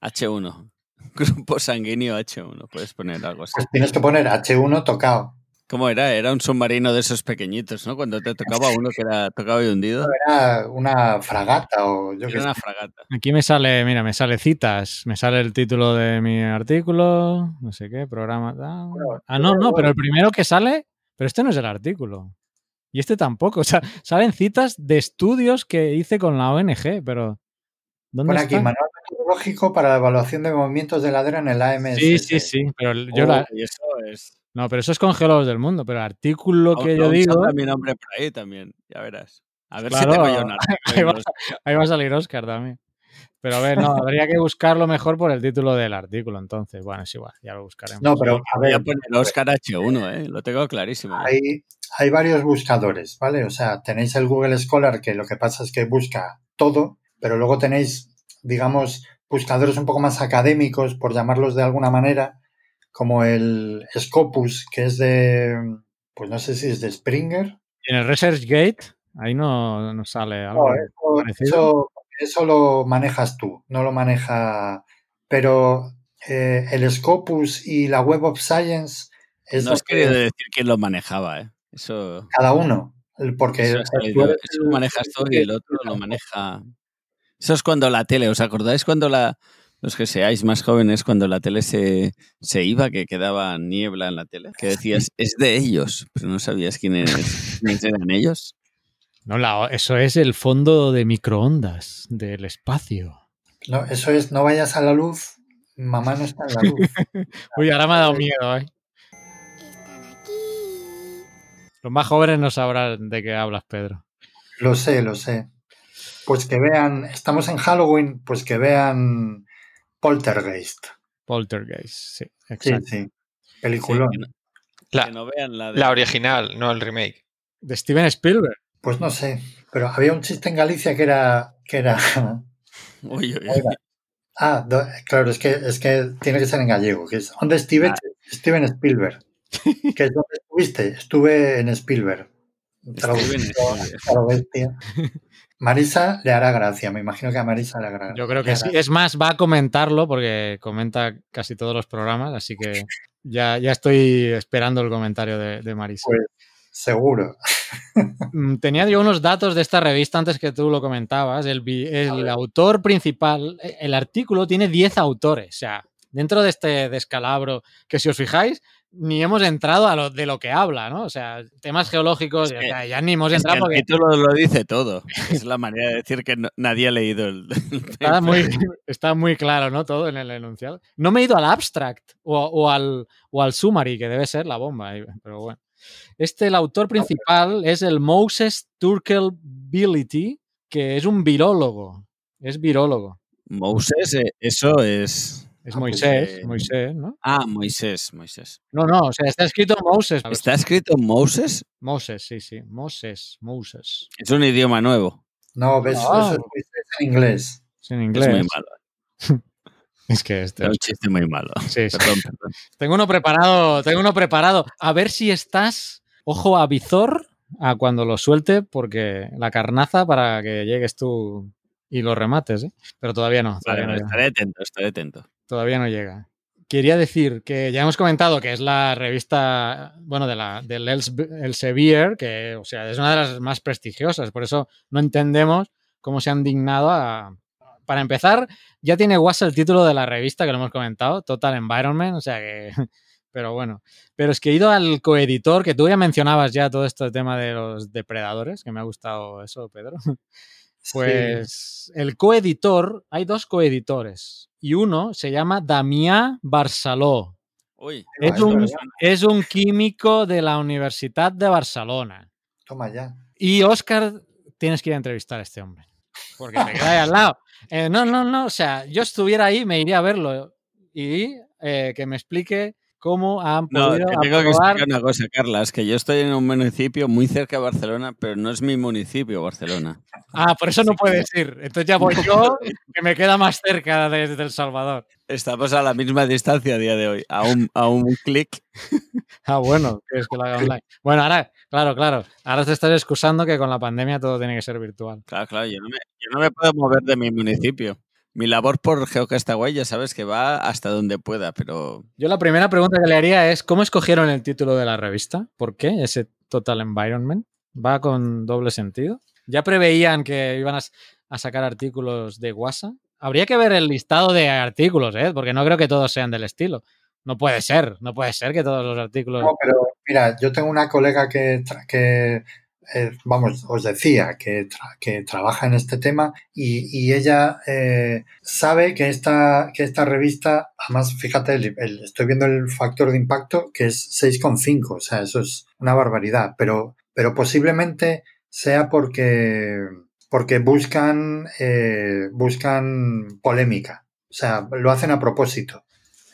H1. Grupo sanguíneo H1. Puedes poner algo así. Pues tienes que poner H1 tocado. ¿Cómo era? Era un submarino de esos pequeñitos, ¿no? Cuando te tocaba uno que era tocado y hundido. Era una fragata o yo qué Era sé. una fragata. Aquí me sale, mira, me sale citas, me sale el título de mi artículo, no sé qué, programa. Ah, no, no, pero el primero que sale, pero este no es el artículo. Y este tampoco. O sea, salen citas de estudios que hice con la ONG, pero. ¿Dónde Pone aquí, está? manual metodológico para la evaluación de movimientos de ladera en el AMS. Sí, sí, sí. Pero yo Oh, la- y eso es. No, pero eso es con geólogos del mundo. Pero el artículo que yo digo. mi nombre por ahí también, ya verás. A ver Claro, si tengo yo un ahí, va, los- ahí va a salir Oscar también. Pero a ver, no, habría que buscarlo mejor por el título del artículo. Entonces, bueno, es igual, ya lo buscaremos. No, pero a Voy a ver, poner Oscar H1, ¿eh? Lo tengo clarísimo. hay, hay varios buscadores, ¿vale? O sea, tenéis el Google Scholar que lo que pasa es que busca todo, pero luego tenéis, digamos, buscadores un poco más académicos, por llamarlos de alguna manera, como el Scopus, que es de, pues no sé si es de Springer. Y en el ResearchGate, ahí no, no sale algo. No, eso, eso, eso lo manejas tú, no lo maneja. Pero eh, el Scopus y la Web of Science es No has querido decir quién lo manejaba, ¿eh? Eso, cada uno. Porque eso, salido. eres Eso lo el- manejas tú y el otro lo maneja. Eso es cuando la tele, ¿os acordáis cuando la, los que seáis más jóvenes, cuando la tele se, se iba, que quedaba niebla en la tele, que decías, es de ellos, pero no sabías quiénes, quiénes eran ellos. No, la- eso es el fondo de microondas del espacio. No, eso es, no vayas a la luz, mamá no está en la luz. Uy, ahora me ha dado miedo, ¿eh? Los más jóvenes no sabrán de qué hablas, Pedro. Lo sé, lo sé. Pues que vean, estamos en Halloween, pues que vean Poltergeist. Poltergeist, sí, Sí, exacto. sí. Peliculón. Sí, que no- La, que no vean la de... la original, no el remake. De Steven Spielberg. Pues no sé, pero había un chiste en Galicia que era, que era, Uy, uy, ah, do- claro, es que, es que tiene que ser en gallego, que es, ¿dónde estuve? Ah. Steven Spielberg. Que es donde estuviste, estuve en Spielberg. Traducido a bestia. Marisa le hará gracia, me imagino que a Marisa le hará Yo creo que sí. Es más, va a comentarlo porque comenta casi todos los programas, así que ya, ya estoy esperando el comentario de, de Marisa. Pues seguro. Mm, Tenía yo unos datos de esta revista antes que tú lo comentabas. El, el autor principal, eh, el artículo tiene 10 autores. O sea, dentro de este descalabro, que si os fijáis, ni hemos entrado a lo de lo que habla, ¿no? O sea, temas geológicos, Es o que- sea, ya ni hemos Es que entrado el porque título lo dice todo. Es la manera de decir que no- nadie ha leído el... está muy, está muy claro, ¿no? Todo en el enunciado. No me he ido al abstract o, o al, o al summary, que debe ser la bomba, pero bueno. Este, el autor principal es el Moses Turkelbility, que es un virólogo. Es virólogo. Moses, eh, eso es... Es Ah, pues, Moisés, eh, Moisés, ¿no? Ah, Moisés, Moisés. No, no, o sea, está escrito Moses. ¿Está escrito Moses? Moses, sí, sí. Moses, Moses. Es un idioma nuevo. No, ves, Ah. eso es en inglés. Es en Es inglés. muy malo. Es que este. Es un chiste muy malo. Sí, sí. Perdón, perdón. Tengo uno preparado, tengo uno preparado. A ver si estás, ojo a visor, a cuando lo suelte, porque la carnaza para que llegues tú y lo remates, ¿eh? Pero todavía no, Vale, todavía, vale, no estaré atento, estaré atento. Todavía no llega. Quería decir que ya hemos comentado que es la revista, bueno, de la, del Els- Elsevier, que, o sea, es una de las más prestigiosas, por eso no entendemos cómo se han dignado a... Para empezar, ya tiene WhatsApp el título de la revista, que lo hemos comentado, Total Environment, o sea que... Pero bueno, pero es que he ido al coeditor, que tú ya mencionabas ya todo este tema de los depredadores, que me ha gustado eso, Pedro. Sí. Pues el coeditor, hay dos coeditores y uno se llama Damià Barceló. Uy, Es un, es un químico de la Universidad de Barcelona. Toma ya. Y Óscar, tienes que ir a entrevistar a este hombre. Porque te queda ahí al lado. Eh, no, no, no. O sea, yo estuviera ahí, me iría a verlo y eh, que me explique cómo han no, podido te tengo que aprobar- explicar una cosa, Carlas, que yo estoy en un municipio muy cerca de Barcelona, pero no es mi municipio, Barcelona. Ah, por eso no puedes ir. Entonces ya voy yo, que me queda más cerca desde El Salvador. Estamos a la misma distancia a día de hoy, a un, a un clic. Ah, bueno, quieres que lo haga online. Bueno, ahora, claro, claro. Ahora te estás excusando que con la pandemia todo tiene que ser virtual. Claro, claro, yo no, me, yo no me puedo mover de mi municipio. Mi labor por Geocastaway ya sabes que va hasta donde pueda, pero Yo la primera pregunta que le haría es, ¿cómo escogieron el título de la revista? ¿Por qué ese Total Environment? ¿Va con doble sentido? ¿Ya preveían que iban a, sacar artículos de WhatsApp? Habría que ver el listado de artículos, ¿eh? porque no creo que todos sean del estilo. No puede ser, no puede ser que todos los artículos... No, pero mira, yo tengo una colega que eh, vamos, os decía, que, que trabaja en este tema y, ella eh, sabe que esta, que esta revista, además, fíjate, estoy viendo el factor de impacto que es 6,5, o sea, eso es una barbaridad, pero, pero posiblemente sea porque, porque buscan, eh, buscan polémica, o sea, lo hacen a propósito.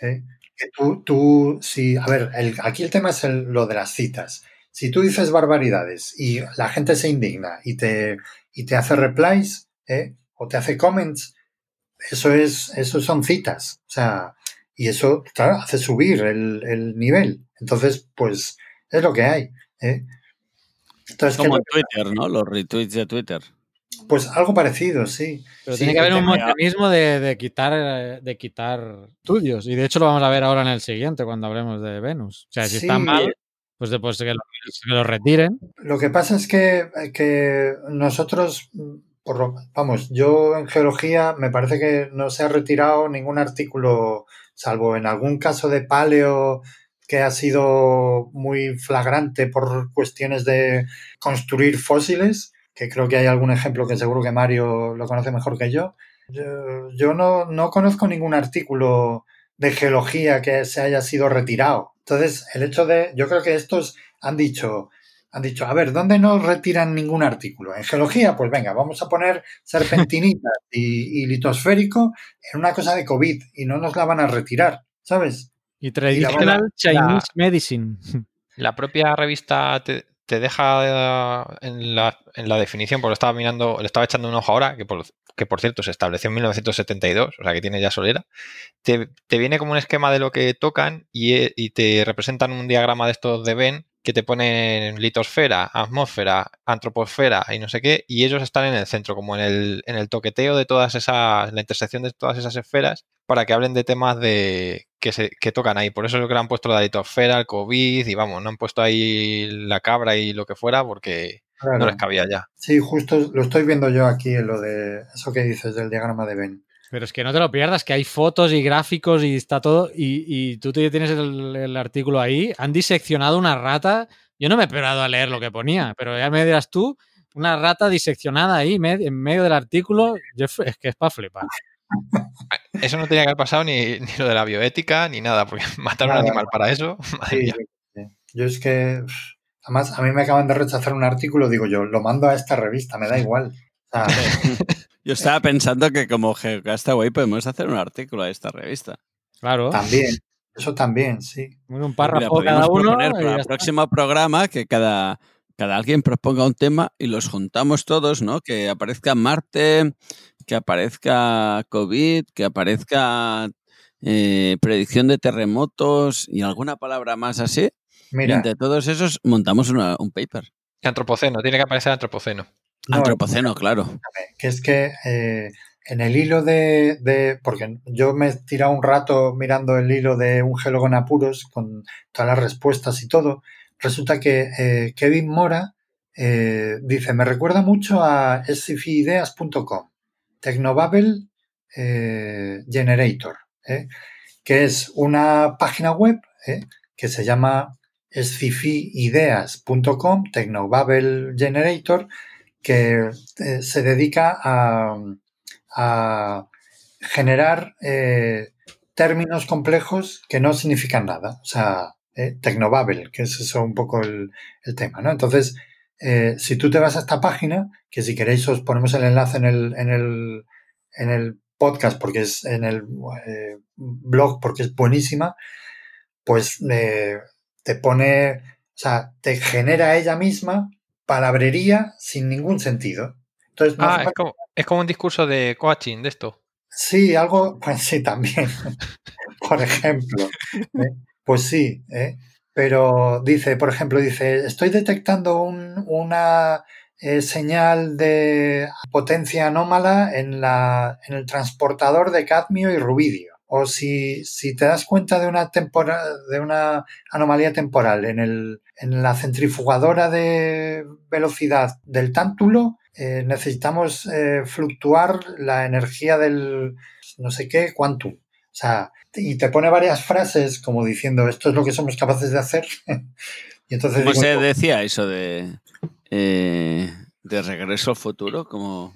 ¿eh? que tú, tú, si, a ver, el- aquí el tema es lo de las citas. Si tú dices barbaridades y la gente se indigna y te, y te hace replies ¿eh? o te hace comments, eso es, eso son citas. O sea, y eso, claro, hace subir el, el nivel. Entonces, pues, es lo que hay. ¿eh? Entonces, ¿qué es como en Twitter, ¿no? Los retweets de Twitter. Pues algo parecido, sí. Pero Sí, tiene que haber un mecanismo de, de quitar, eh, de quitar estudios. Y de hecho lo vamos a ver ahora en el siguiente, cuando hablemos de Venus. O sea, si está Sí. mal, pues después que lo, que lo retiren. Lo que pasa es que, que nosotros, por vamos, yo en geología me parece que no se ha retirado ningún artículo, salvo en algún caso de paleo que ha sido muy flagrante por cuestiones de construir fósiles, que creo que hay algún ejemplo que seguro que Mario lo conoce mejor que yo. Yo, yo no, no conozco ningún artículo de geología que se haya sido retirado. Entonces, el hecho de, yo creo que estos han dicho, han dicho, a ver, ¿dónde no retiran ningún artículo? En geología, pues venga, vamos a poner serpentinita y, y, litosférico en una cosa de COVID y no nos la van a retirar, ¿sabes? Y traditional Chinese medicine. La propia revista te, deja en la, en la, definición, porque lo estaba mirando, le estaba echando un ojo ahora, que por, que por cierto se estableció en 1972, o sea que tiene ya solera, te, te viene como un esquema de lo que tocan y, y, te representan un diagrama de estos de Venn que te ponen litosfera, atmósfera, antroposfera y no sé qué, y ellos están en el centro, como en el, en el toqueteo de todas esas, la intersección de todas esas esferas, para que hablen de temas de que, se, que tocan ahí. Por eso es lo que le han puesto la litosfera, el COVID, y vamos, no han puesto ahí la cabra y lo que fuera, porque claro. no les cabía ya. Sí, justo lo estoy viendo yo aquí en lo de eso que dices del diagrama de Venn. Pero es que no te lo pierdas, que hay fotos y gráficos y está todo. Y, y tú tienes el, el, artículo ahí. Han diseccionado una rata. Yo no me he esperado a leer lo que ponía, pero ya me dirás tú, una rata diseccionada ahí en medio del artículo. Yo, es que es para flipar. Eso no tenía que haber pasado ni, ni, lo de la bioética ni nada, porque matar a un animal para eso. Sí, sí. Yo es que. Además, a mí me acaban de rechazar un artículo, digo yo, lo mando a esta revista, me da igual. Sea, Yo estaba pensando que como Geocastaway podemos hacer un artículo a esta revista. Claro. También, eso también, sí. Un párrafo Mira, cada uno. Para el próximo programa que cada, cada alguien proponga un tema y los juntamos todos, ¿no? Que aparezca Marte, que aparezca COVID, que aparezca eh, predicción de terremotos y alguna palabra más así. Mira. Y entre todos esos montamos una, un paper. Antropoceno, tiene que aparecer antropoceno. No, Antropoceno, claro. Que es que eh, en el hilo de, de, Porque yo me he tirado un rato mirando el hilo de un geólogo en apuros con todas las respuestas y todo. Resulta que eh, Kevin Mora eh, dice: Me recuerda mucho a scifiideas.com, Technobabble eh, Generator, que es una página web que se llama scifiideas.com, Technobabble Generator que eh, se dedica a, generar eh, términos complejos que no significan nada. O sea, eh, Tecnobabel, que es eso un poco el, el tema, ¿no? Entonces, eh, si tú te vas a esta página, que si queréis os ponemos el enlace en el, en el, en el podcast, porque es en el blog, porque es buenísima, pues te pone, o sea, te genera ella misma palabrería sin ningún sentido. Entonces, no ah, es como, es como, un discurso de coaching de esto. Sí, algo, pues sí, también. por ejemplo. ¿eh? Pues sí, ¿eh? pero dice, por ejemplo, dice, estoy detectando un, una eh, señal de potencia anómala en, la, en el transportador de cadmio y rubidio o si, si, te das cuenta de una, tempora, de una anomalía temporal en, el, en, la centrifugadora de velocidad del tántulo, eh, necesitamos eh, fluctuar la energía del no sé qué quantum. O sea, y te pone varias frases como diciendo esto es lo que somos capaces de hacer. y entonces ¿Cómo digo, se decía eso de, eh, de regreso al futuro? Como...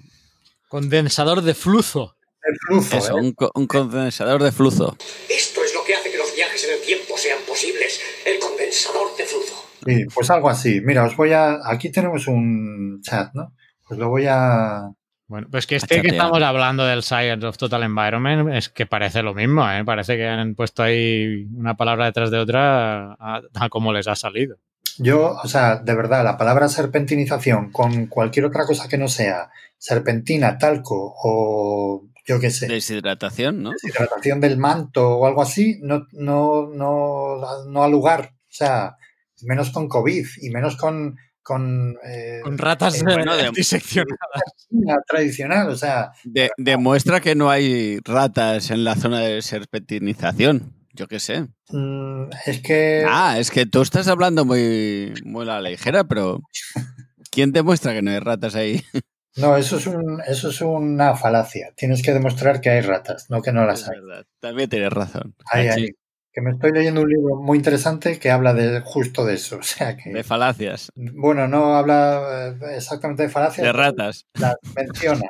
Condensador de flujo. El flujo, Eso, ¿eh? un, co un, condensador de flujo. Esto es lo que hace que los viajes en el tiempo sean posibles. El condensador de flujo. Sí, pues algo así. Mira, os voy a. Aquí tenemos un chat, ¿no? Pues lo voy a. Bueno, pues que este que estamos hablando del Science of Total Environment es que parece lo mismo, ¿eh? Parece que han puesto ahí una palabra detrás de otra a, a como les ha salido. Yo, o sea, de verdad, la palabra serpentinización con cualquier otra cosa que no sea serpentina, talco o yo qué sé. Deshidratación, ¿no? Deshidratación del manto o algo así, no, no, no, no al lugar. O sea, menos con COVID y menos con. Con, eh, con ratas eh, bueno, de, diseccionadas. Tradicional, o sea. De, demuestra que no hay ratas en la zona de serpentinización. Yo qué sé. Mm, es que. Ah, es que tú estás hablando muy, muy a la ligera, pero. ¿Quién demuestra que no hay ratas ahí? No, eso es, un, eso es una falacia. Tienes que demostrar que hay ratas, no que no las Es hay. verdad. También tienes razón. Hay, hay. Que me estoy leyendo un libro muy interesante que habla de justo de eso. O sea que, De falacias. bueno, no habla eh, exactamente de falacias, De ratas. las menciona.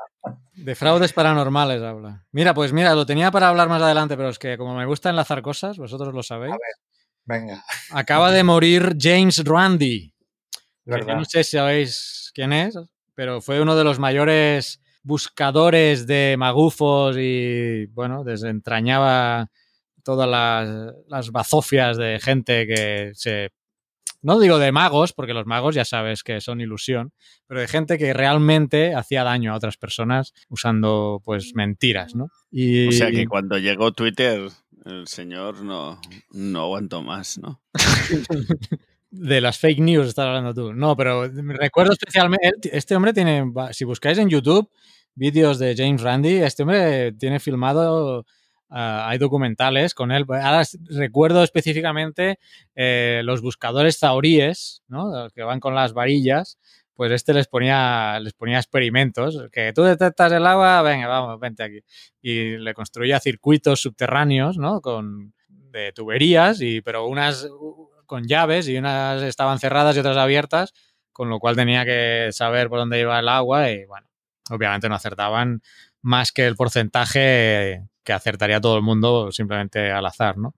De fraudes paranormales habla. Mira, pues mira, lo tenía para hablar más adelante, pero es que como me gusta enlazar cosas, vosotros lo sabéis. Venga, Acaba de morir James Randi. verdad. no sé si sabéis quién es, pero fue uno de los mayores buscadores de magufos y, bueno, desentrañaba todas las, las bazofias de gente que se... No digo de magos, porque los magos ya sabes que son ilusión, pero de gente que realmente hacía daño a otras personas usando, pues, mentiras, ¿no? Y, O sea que cuando llegó Twitter, el señor no, no aguantó más, ¿no? De las fake news estás hablando tú. No, pero recuerdo especialmente. Este hombre tiene. Si buscáis en YouTube vídeos de James Randi, este hombre tiene filmado. ah, hay documentales con él. Ahora recuerdo específicamente eh, los buscadores zauríes, ¿no? Que van con las varillas. Pues este les ponía, les ponía experimentos. Que tú detectas el agua, venga, vamos, vente aquí. Y le construía circuitos subterráneos, ¿no? Con, de tuberías, y, pero unas con llaves y unas estaban cerradas y otras abiertas, con lo cual tenía que saber por dónde iba el agua y bueno, obviamente no acertaban más que el porcentaje que acertaría todo el mundo simplemente al azar, ¿no?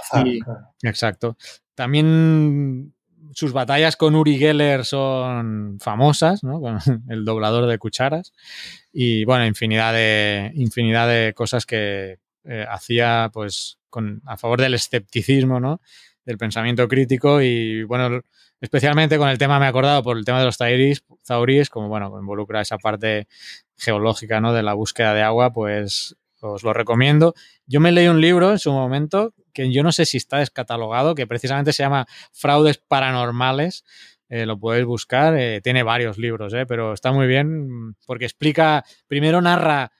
Azar, Y- claro. Exacto. También sus batallas con Uri Geller son famosas, ¿no? Con el doblador de cucharas. Y bueno, infinidad de, infinidad de cosas que eh, hacía pues con, a favor del escepticismo, ¿no? Del pensamiento crítico y bueno, especialmente con el tema, me he acordado por el tema de los zauríes, zauríes como bueno, involucra esa parte geológica, ¿no? De la búsqueda de agua, pues os lo recomiendo. Yo me leí un libro en su momento que yo no sé si está descatalogado, que precisamente se llama Fraudes Paranormales. Eh, lo podéis buscar, eh, tiene varios libros, eh, pero está muy bien mm, porque explica, primero narra,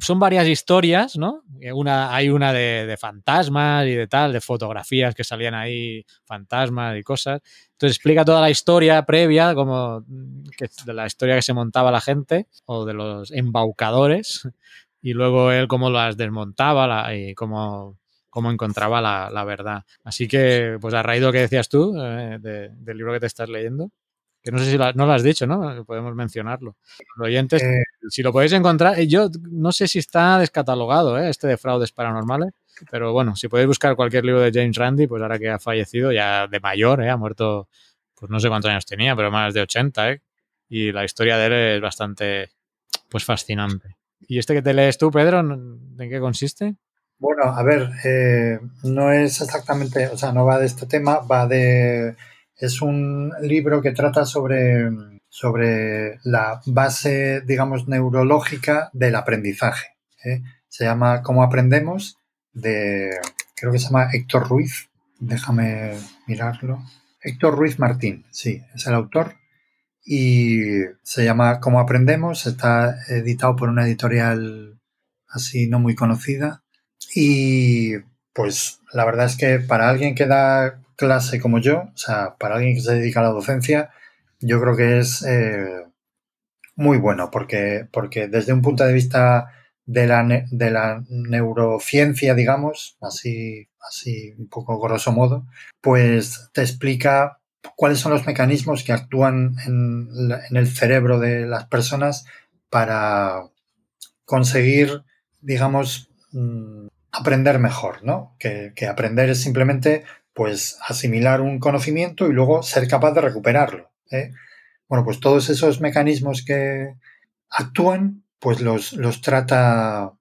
son varias historias, ¿no? Eh, Una, hay una de, de fantasmas y de tal, de fotografías que salían ahí, fantasmas y cosas. Entonces explica toda la historia previa, como mm, que, de la historia que se montaba la gente o de los embaucadores y luego él cómo las desmontaba la- y cómo, cómo encontraba la, la verdad. Así que, pues a raíz de lo que decías tú, eh, de- del libro que te estás leyendo, que no sé si lo, no lo has dicho, ¿no? Podemos mencionarlo. Los oyentes, Eh, si lo podéis encontrar, eh, yo no sé si está descatalogado, ¿eh? este de fraudes paranormales, pero bueno, si podéis buscar cualquier libro de James Randi, pues ahora que ha fallecido, ya de mayor, ¿eh? ha muerto, pues no sé cuántos años tenía, pero más de 80, ¿eh? y la historia de él es bastante, pues fascinante. ¿Y este que te lees tú, Pedro, en qué consiste? Bueno, a ver, eh, no es exactamente, o sea, no va de este tema, va de, es un libro que trata sobre, sobre la base, digamos, neurológica del aprendizaje. ¿eh? Se llama ¿Cómo aprendemos? de, creo que se llama Héctor Ruiz, déjame mirarlo. Héctor Ruiz Martín, sí, es el autor. Y se llama ¿Cómo aprendemos? Está editado por una editorial así no muy conocida. Y pues la verdad es que para alguien que da clase como yo, o sea, para alguien que se dedica a la docencia, yo creo que es eh, muy bueno, porque, porque desde un punto de vista de la, de la neurociencia, digamos, así, así un poco grosso modo, pues te explica cuáles son los mecanismos que actúan en, en el cerebro de las personas para conseguir, digamos, mm, aprender mejor, ¿no? Que, que aprender es simplemente, pues, asimilar un conocimiento y luego ser capaz de recuperarlo. ¿eh? Bueno, pues todos esos mecanismos que actúan, pues los, los trata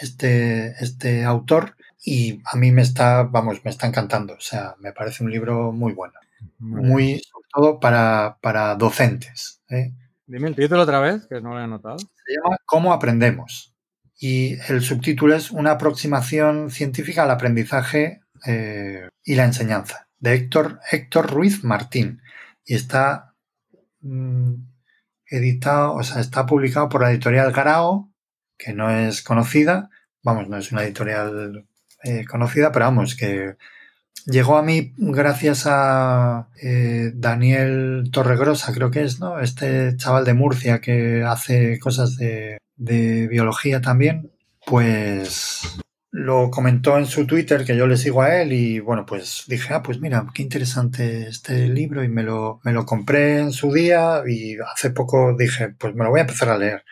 este, este autor y a mí me está, vamos, me está encantando. O sea, me parece un libro muy bueno. Muy, sobre todo para, para docentes. ¿eh? Dime el título otra vez, que no lo he anotado. Se llama ¿Cómo aprendemos? Y el subtítulo es Una aproximación científica al aprendizaje eh, y la enseñanza, de Héctor, Héctor Ruiz Martín. Y está mm, editado, o sea, está publicado por la editorial Garao, que no es conocida, vamos, no es una editorial eh, conocida, pero vamos, que llegó a mí gracias a eh, Daniel Torregrosa, creo que es, ¿no? Este chaval de Murcia que hace cosas de, de biología también. Pues lo comentó en su Twitter que yo le sigo a él y bueno, pues dije, ah, pues mira, qué interesante este libro y me lo, me lo compré en su día y hace poco dije, pues me lo voy a empezar a leer.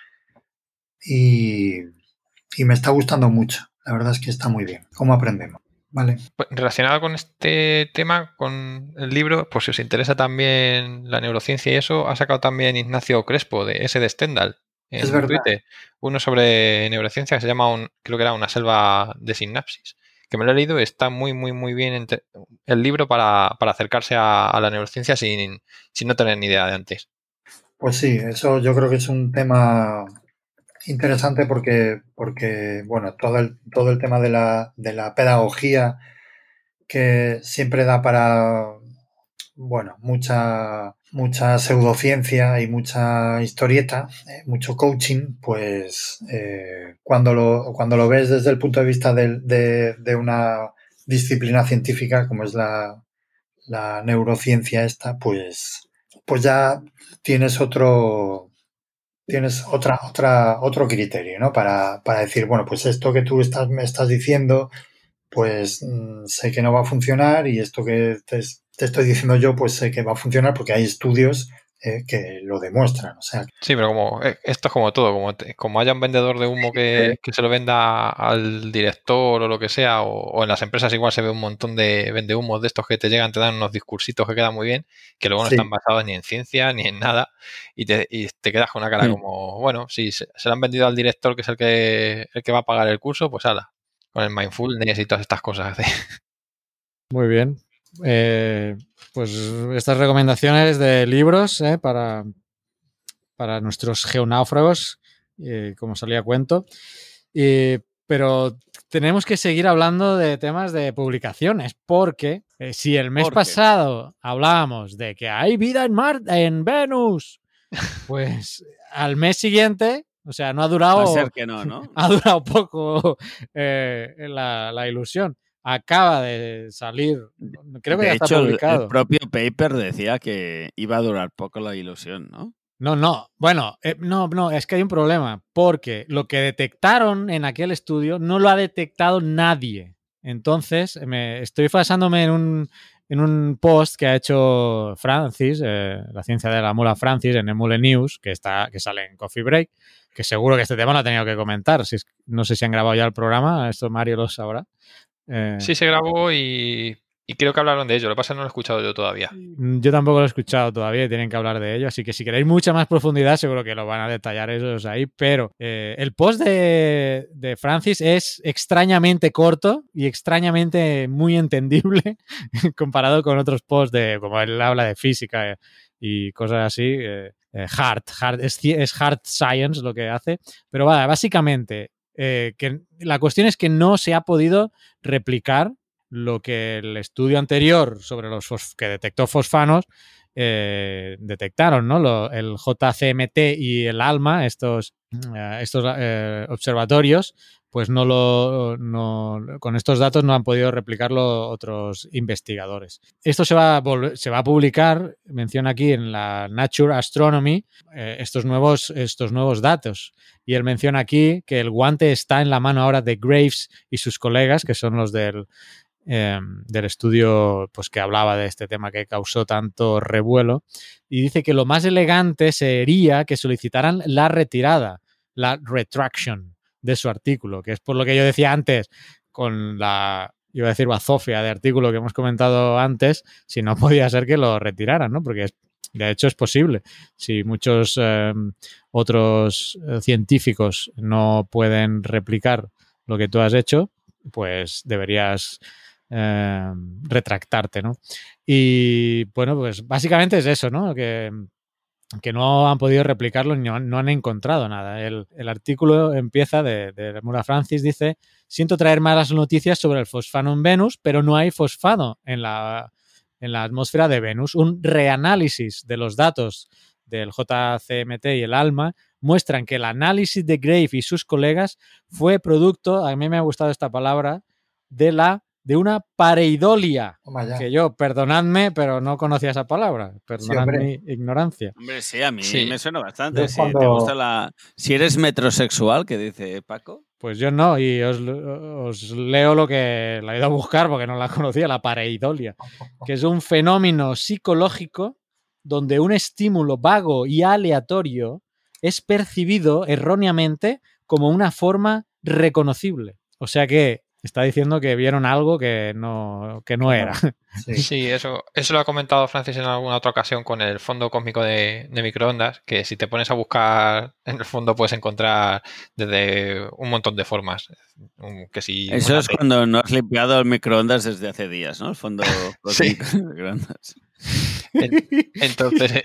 Y, y me está gustando mucho. La verdad es que está muy bien. ¿Cómo aprendemos? Vale. Pues, relacionado con este tema, con el libro, pues si os interesa también la neurociencia y eso, ha sacado también Ignacio Crespo de ese de Stendhal. En Es verdad. Twitter, uno sobre neurociencia que se llama, un, creo que era una selva de sinapsis, que me lo he leído y está muy, muy, muy bien el libro para, para acercarse a, a la neurociencia sin, sin no tener ni idea de antes. Pues sí, eso yo creo que es un tema interesante porque, porque bueno, todo el, todo el tema de la, de la pedagogía que siempre da para, bueno, mucha, mucha pseudociencia y mucha historieta, eh, mucho coaching, pues eh, cuando, lo, cuando lo ves desde el punto de vista de, de una disciplina científica como es la, la neurociencia esta, pues, pues ya tienes otro tienes otra, otra, otro criterio, ¿no? Para, para decir, bueno, pues esto que tú estás, me estás diciendo, pues mm, sé que no va a funcionar y esto que te, te estoy diciendo yo, pues sé que va a funcionar porque hay estudios eh, que lo demuestran. O sea, Sí, pero como eh, esto es como todo, como, te- como haya un vendedor de humo que, que se lo venda al director o lo que sea, o, o en las empresas igual se ve un montón de vendehumos de estos que te llegan, te dan unos discursitos que quedan muy bien, que luego no Sí. están basados ni en ciencia ni en nada, y te, y te quedas con una cara Sí. como, bueno, si se, se lo han vendido al director que es el que, el que va a pagar el curso, pues ala, con el mindfulness y todas estas cosas. Muy bien. Eh, pues estas recomendaciones de libros eh, para, para nuestros geonáufragos, eh, como salía cuento. Y- pero tenemos que seguir hablando de temas de publicaciones, porque si el mes pasado hablábamos de que hay vida en Marte, en Venus, pues al mes siguiente, o sea, no ha durado Va a ser que no, ¿no? ha durado poco eh, la, la ilusión. Acaba de salir, creo que de ya está hecho, el- publicado. El, propio paper decía que iba a durar poco la ilusión, ¿no? No, no, bueno, eh, no, no, es que hay un problema, porque lo que detectaron en aquel estudio no lo ha detectado nadie. Entonces, me, estoy basándome en un, en un post que ha hecho Francis, eh, la ciencia de la mula Francis, en Emule News, que, está, que sale en Coffee Break, que seguro que este tema lo ha tenido que comentar. Si es- no sé si han grabado ya el programa, esto Mario lo sabrá. Eh, Sí, se grabó y, y creo que hablaron de ello, lo que pasa es que no lo he escuchado yo todavía. Mm, Yo tampoco lo he escuchado todavía y tienen que hablar de ello, así que si queréis mucha más profundidad seguro que lo van a detallar esos ahí, pero eh, el post de, de Francis es extrañamente corto y extrañamente muy entendible comparado con otros posts de, como él habla de física eh, y cosas así, eh, hard, hard es, es hard science lo que hace, pero vaya, básicamente eh, que la cuestión es que no se ha podido replicar lo que el estudio anterior sobre los que detectó fosfanos eh, detectaron, ¿no? El JCMT y el ALMA, estos, eh, estos observatorios, pues no lo, no- con estos datos no han podido replicarlo otros investigadores. Esto se va a, se va a publicar, menciona aquí en la Nature Astronomy, eh, estos, nuevos, estos nuevos datos. Y él menciona aquí que el guante está en la mano ahora de Graves y sus colegas, que son los del, eh, del estudio pues, que hablaba de este tema que causó tanto revuelo. Y dice que lo más elegante sería que solicitaran la retirada, la retraction de su artículo, que es por lo que yo decía antes con la, iba a decir bazofia de artículo que hemos comentado antes, si no podía ser que lo retiraran, ¿no? Porque de hecho es posible. Si muchos eh, otros eh, científicos no pueden replicar lo que tú has hecho, pues deberías eh, retractarte, ¿no? Y bueno, pues básicamente es eso, ¿no? Que, que no han podido replicarlo ni no, han- encontrado nada. El, el artículo empieza de, de Mura Francis, dice, siento traer malas noticias sobre el fosfano en Venus, pero no hay fosfano en la, en la atmósfera de Venus. Un reanálisis de los datos del JCMT y el ALMA muestran que el análisis de Grave y sus colegas fue producto, a mí me ha gustado esta palabra, de la de una pareidolia. Que yo, perdonadme, pero no conocía esa palabra. Perdonad mi ignorancia. Hombre, sí, a mí Sí. me suena bastante. Yo Si cuando- te gusta la. Si eres metrosexual, que dice Paco. Pues yo no, y os, os leo lo que la he ido a buscar porque no la conocía, la pareidolia, que es un fenómeno psicológico donde un estímulo vago y aleatorio es percibido erróneamente como una forma reconocible. O sea que está diciendo que vieron algo que no, que no era. Sí. Sí, eso, eso lo ha comentado Francis en alguna otra ocasión con el fondo cósmico de, de microondas, que si te pones a buscar en el fondo puedes encontrar desde un montón de formas. Que si Eso es cuando no has limpiado el microondas desde hace días, ¿no? El fondo Sí. cósmico del microondas. Entonces,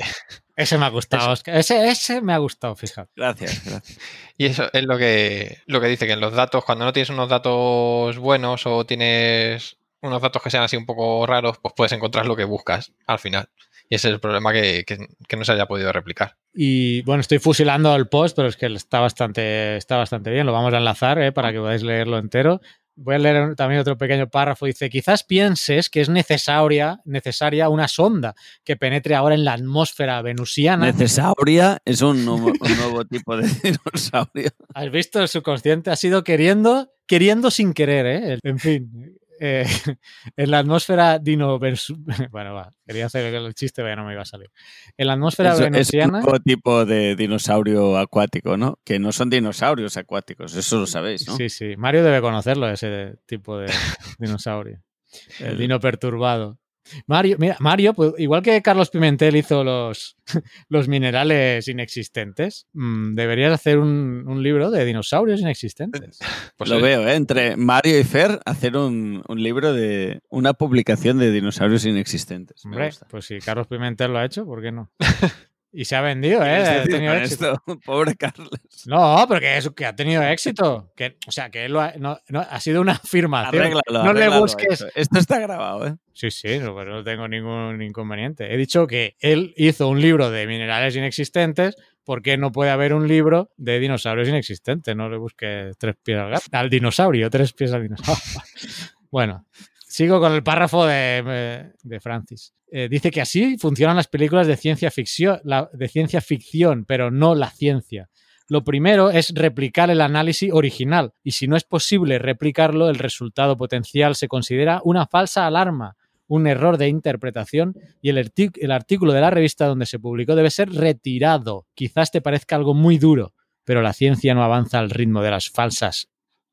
Ese me ha gustado, Óscar. Ese, ese me ha gustado, fíjate. Gracias, gracias. y eso es lo que, lo que dice, que en los datos, cuando no tienes unos datos buenos o tienes unos datos que sean así un poco raros, pues puedes encontrar lo que buscas al final. Y ese es el problema que, que- que no se haya podido replicar. Y bueno, estoy fusilando el post, pero es que está bastante, está bastante bien. Lo vamos a enlazar ¿eh? para que podáis leerlo entero. Voy a leer también otro pequeño párrafo. Dice, quizás pienses que es necesaria, necesaria una sonda que penetre ahora en la atmósfera venusiana. Necesauria es un, nuevo- un nuevo tipo de dinosaurio. Has visto, el subconsciente ha sido queriendo, queriendo sin querer, ¿eh? En fin, eh, en la atmósfera dino... Bueno, va, quería hacer el chiste, pero ya no me iba a salir. En la atmósfera Es, es un venusiana... tipo de dinosaurio acuático, ¿no? Que no son dinosaurios acuáticos, eso lo sabéis, ¿no? Sí, sí. Mario debe conocerlo, ese tipo de dinosaurio. El dino perturbado. Mario, mira, Mario, pues, igual que Carlos Pimentel hizo los, los minerales inexistentes, mm, deberías hacer un, un libro de dinosaurios inexistentes. Pues lo veo, ¿eh? Entre Mario y Fer hacer un, un libro de una publicación de dinosaurios inexistentes. Me Hombre, gusta. pues si Carlos Pimentel lo ha hecho, ¿por qué no? Y se ha vendido, ¿Qué quieres ¿eh? Ha decir tenido éxito. esto? Pobre Carlos. No, pero que, es, que ha tenido éxito. Que, o sea, que él lo ha, no, no, ha sido una afirmación. Arréglalo, no le busques. Esto. Esto está grabado, ¿eh? Sí, sí, no, pero no tengo ningún inconveniente. He dicho que él hizo un libro de minerales inexistentes. ¿Por qué no puede haber un libro de dinosaurios inexistentes? No le busque tres pies al gato. Al dinosaurio, tres pies al dinosaurio. bueno, sigo con el párrafo de, eh, de Francis. Eh, dice que así funcionan las películas de ciencia ficción, de ciencia ficción, pero no la ciencia. Lo primero es replicar el análisis original y si no es posible replicarlo, el resultado potencial se considera una falsa alarma, un error de interpretación y el artículo de la revista donde se publicó debe ser retirado. Quizás te parezca algo muy duro, pero la ciencia no avanza al ritmo de las falsas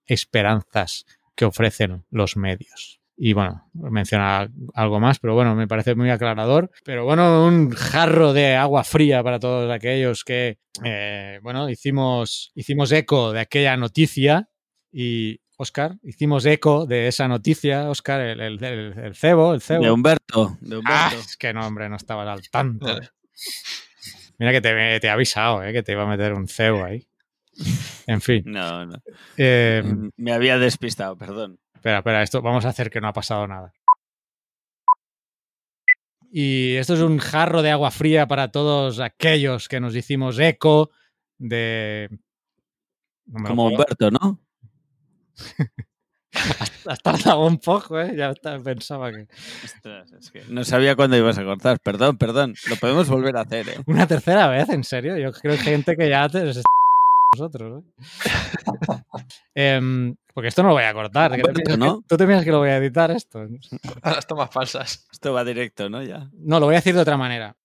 esperanzas que ofrecen los medios. Y bueno, menciona algo más, pero bueno, me parece muy aclarador. Pero bueno, un jarro de agua fría para todos aquellos que, eh, bueno, hicimos, hicimos eco de aquella noticia y, Oscar, hicimos eco de esa noticia, Oscar, el, el, el- el cebo, el cebo. De Humberto. De Ah, Humberto. es que no, hombre, no estabas al tanto. Eh. Mira que te, te he avisado, eh, que te iba a meter un cebo ahí. En fin. No, no. eh, Me había despistado, perdón. Espera, espera, esto vamos a hacer que no ha pasado nada. Y esto es un jarro de agua fría para todos aquellos que nos hicimos eco de. No Como Humberto, ¿no? Has tardado un poco, ¿eh? Ya pensaba que. Ostras, es que no sabía cuándo ibas a cortar. Perdón, perdón. Lo podemos volver a hacer, ¿eh? Una tercera vez, en serio. Yo creo que hay gente que ya te está vosotros. ¿eh? Em, porque esto no lo voy a cortar. ¿Qué te ¿no? que- ¿Tú te piensas que lo voy a editar esto? a las tomas falsas. Esto va directo, ¿no? Ya. No, lo voy a decir de otra manera.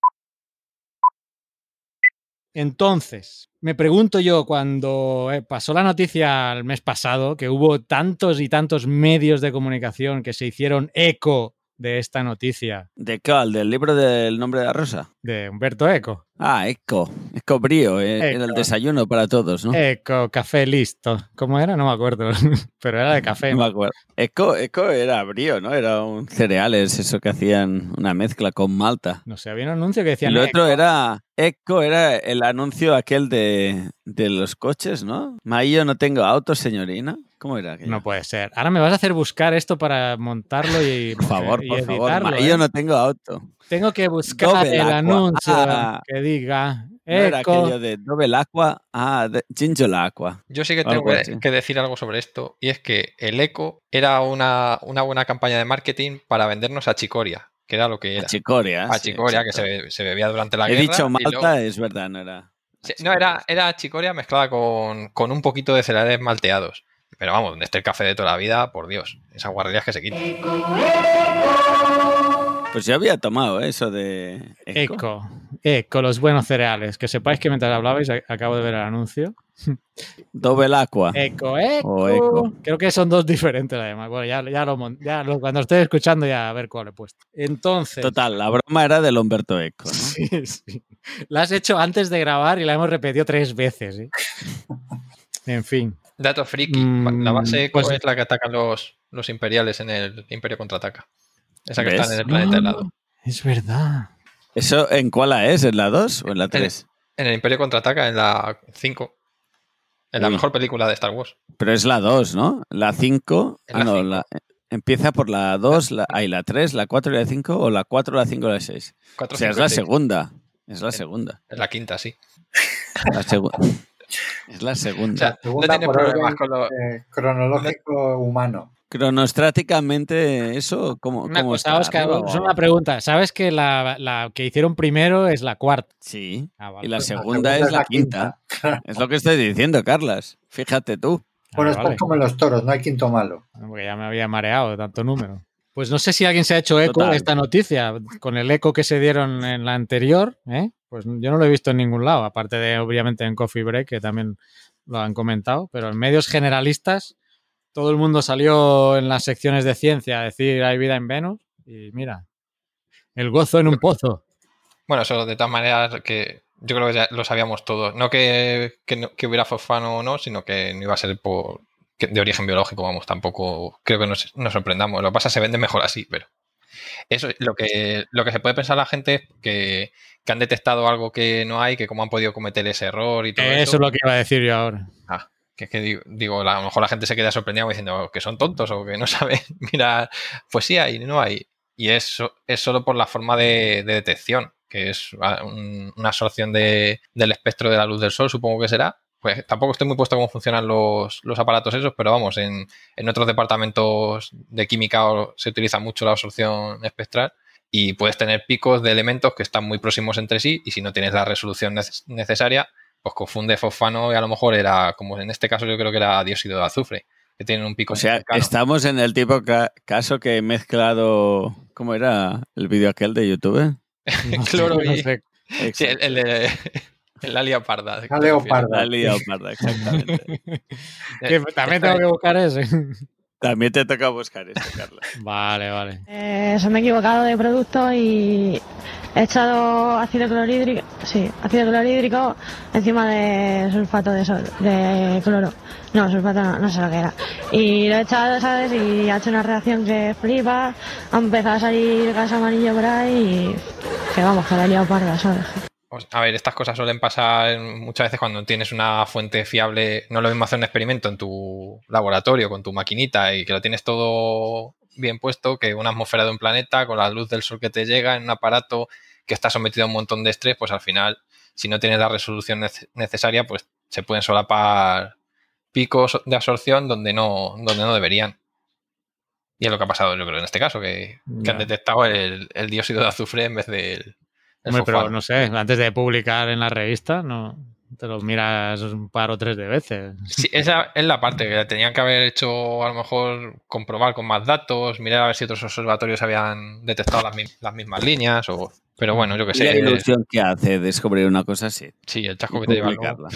Entonces, me pregunto yo, cuando eh, pasó la noticia el mes pasado, que hubo tantos y tantos medios de comunicación que se hicieron eco de esta noticia ¿De cuál? ¿Del libro del nombre de la rosa? de Humberto Eco. Ah, Eco. Eco Brío. eh, Era el Eco. desayuno para todos, ¿no? Eco, café listo. ¿Cómo era? No me acuerdo, pero era de café. No me acuerdo. Eco, Eco era brío, ¿no? Era un cereales, eso que hacían una mezcla con malta. No sé, había un anuncio que Y decía lo otro era Echo era el anuncio aquel de, de los coches, ¿no? Mayo no tengo auto, señorina. ¿Cómo era aquello? No puede ser. Ahora me vas a hacer buscar esto para montarlo y, Por favor, y por favor. Mayo ¿eh? no tengo auto. Tengo que buscar el Aqua. anuncio Ah. que diga No era Eco. aquello de Double Aqua. Ah, de Ginger Aqua. Yo sí que tengo que, decir algo sobre esto, y es que el eco era una, una buena campaña de marketing para vendernos a Chicoria, que era lo que era. Chicoria. A Chicoria, que se, be- se bebía durante la He guerra. dicho y Malta, luego- es verdad, no era. Sí, no, era, era chicoria mezclada con, con un poquito de cereales malteados. Pero vamos, donde esté el café de toda la vida, por Dios, esas guarrerías que se quitan. Pues yo había tomado ¿eh? eso de. Echo. Eco. Eco, los buenos cereales. Que sepáis que mientras hablabais, acabo de ver el anuncio. Double Aqua. Eco, eco. Creo que son dos diferentes además. Bueno, ya, ya lo, ya lo- cuando esté escuchando ya a ver cuál he puesto. Entonces. Total, la broma era del Humberto Eco, ¿no? Sí, sí. La has hecho antes de grabar y la hemos repetido tres veces. ¿eh? En fin. Dato friki, Mm, la base eco pues- es la que atacan los, los imperiales en el Imperio Contraataca. Esa que ¿Ves? está en el planeta helado. Es verdad. ¿Eso en cuál es? ¿En la 2 o en la 3? En el Imperio Contraataca, en la 5. En la Uy. mejor película de Star Wars. Pero es la 2, ¿no? La 5. En Ah, la no, cinco. la- empieza por la 2, la, hay la 3, la 4 y la 5, o la 4, la 5 y la 6. O Cuatro, sea, es la seis. segunda. Es la En- segunda. Es la quinta, sí. La segunda. Es la O segunda. sea, no Segunda tiene por problemas orden, con los. eh, cronológico humano. Cronostráticamente, ¿eso cómo, Una cómo cosa, está? Oscar, ¿Arriba o es una pregunta. ¿Sabes que la, la que hicieron primero es la cuarta? Sí. Ah, vale. Y la La segunda es la quinta. Es lo que estoy diciendo, Carlas. Fíjate tú. Bueno, Ah, vale. es como en los toros, no hay quinto malo. Porque ya me había mareado de tanto número. Pues no sé si alguien se ha hecho eco Total. de esta noticia, con el eco que se dieron en la anterior, ¿eh? pues yo no lo he visto en ningún lado, aparte de obviamente en Coffee Break, que también lo han comentado, pero en medios generalistas todo el mundo salió en las secciones de ciencia a decir hay vida en Venus y mira, el gozo en un pozo. Bueno, eso de todas maneras que yo creo que ya lo sabíamos todos. No que, que, no- que hubiera fosfano o no, sino que no iba a ser por que- de origen biológico, vamos, tampoco creo que nos, nos sorprendamos. Lo que pasa es que se vende mejor así, pero eso lo que, lo que se puede pensar la gente es que, que han detectado algo que no hay, que cómo han podido cometer ese error y todo Eso eso. es lo que iba a decir yo ahora. Ah, que es que digo, digo, a lo mejor la gente se queda sorprendida diciendo que son tontos o que no saben. Mira, pues sí hay, no hay. Y eso es solo por la forma de, de detección, que es ah, un- una absorción de- del espectro de la luz del sol, supongo que será. Pues tampoco estoy muy puesto cómo funcionan los, los aparatos esos, pero vamos, en, en otros departamentos de química se utiliza mucho la absorción espectral y puedes tener picos de elementos que están muy próximos entre sí y si no tienes la resolución neces- necesaria, pues confunde fosfano y a lo mejor era, como en este caso yo creo que era dióxido de azufre, que tienen un pico O sea, cercano. estamos en el tipo ca- caso que he mezclado. ¿Cómo era el vídeo aquel de YouTube? No sé, Cloro no y- sé. Sí, el, el de el la leoparda. La leoparda. La leoparda, exactamente. Que también tengo que buscar ese. También te toca buscar esto, Carla. Vale, vale. Eh, se me he equivocado de producto y he echado ácido clorhídrico, sí, ácido clorhídrico encima de sulfato de, sol- de cloro. No, sulfato no, no sé lo que era. Y lo he echado, ¿sabes? Y ha hecho una reacción que flipa, ha empezado a salir gas amarillo por ahí y que vamos, que la he liado parda, ¿sabes? A ver, estas cosas suelen pasar muchas veces cuando tienes una fuente fiable. No es lo mismo hacer un experimento en tu laboratorio con tu maquinita y que lo tienes todo bien puesto que una atmósfera de un planeta con la luz del sol que te llega en un aparato que está sometido a un montón de estrés, pues al final, si no tienes la resolución nece- necesaria, pues se pueden solapar picos de absorción donde no, donde no deberían. Y es lo que ha pasado, yo creo, en este caso, que, han detectado el, el dióxido de azufre en vez del. Hombre, pero no sé, antes de publicar en la revista, no te lo miras un par o tres de veces. Sí, esa es la parte que tenían que haber hecho, a lo mejor, comprobar con más datos, mirar a ver si otros observatorios habían detectado las, mi- las mismas líneas, o... pero bueno, yo que ¿Y sé. la eh, ilusión que hace descubrir una cosa así? sí, el chasco que te lleva. luego. publicarla.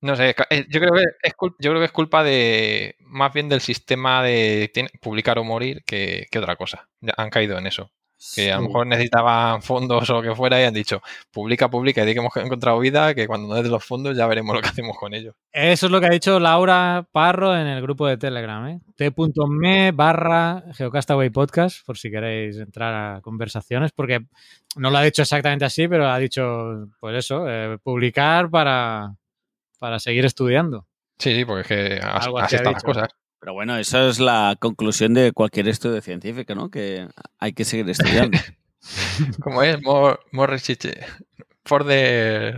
No sé, eh, yo creo, que es cul- yo creo que es culpa de más bien del sistema de publicar o morir que, que otra cosa. Han caído en eso. Que a lo mejor necesitaban fondos o lo que fuera y han dicho, publica, publica, y di que hemos encontrado vida, que cuando nos des los fondos ya veremos lo que hacemos con ellos. Eso es lo que ha dicho Laura Parro en el grupo de Telegram, ¿eh? t.me barra Geocastaway Podcast, por si queréis entrar a conversaciones, porque no lo ha dicho exactamente así, pero ha dicho, pues eso, eh, publicar para, para seguir estudiando. Sí, sí, porque es que así así están las cosas. Pero bueno, eso es la conclusión de cualquier estudio científico, ¿no? Que hay que seguir estudiando. Como es, more, more research for the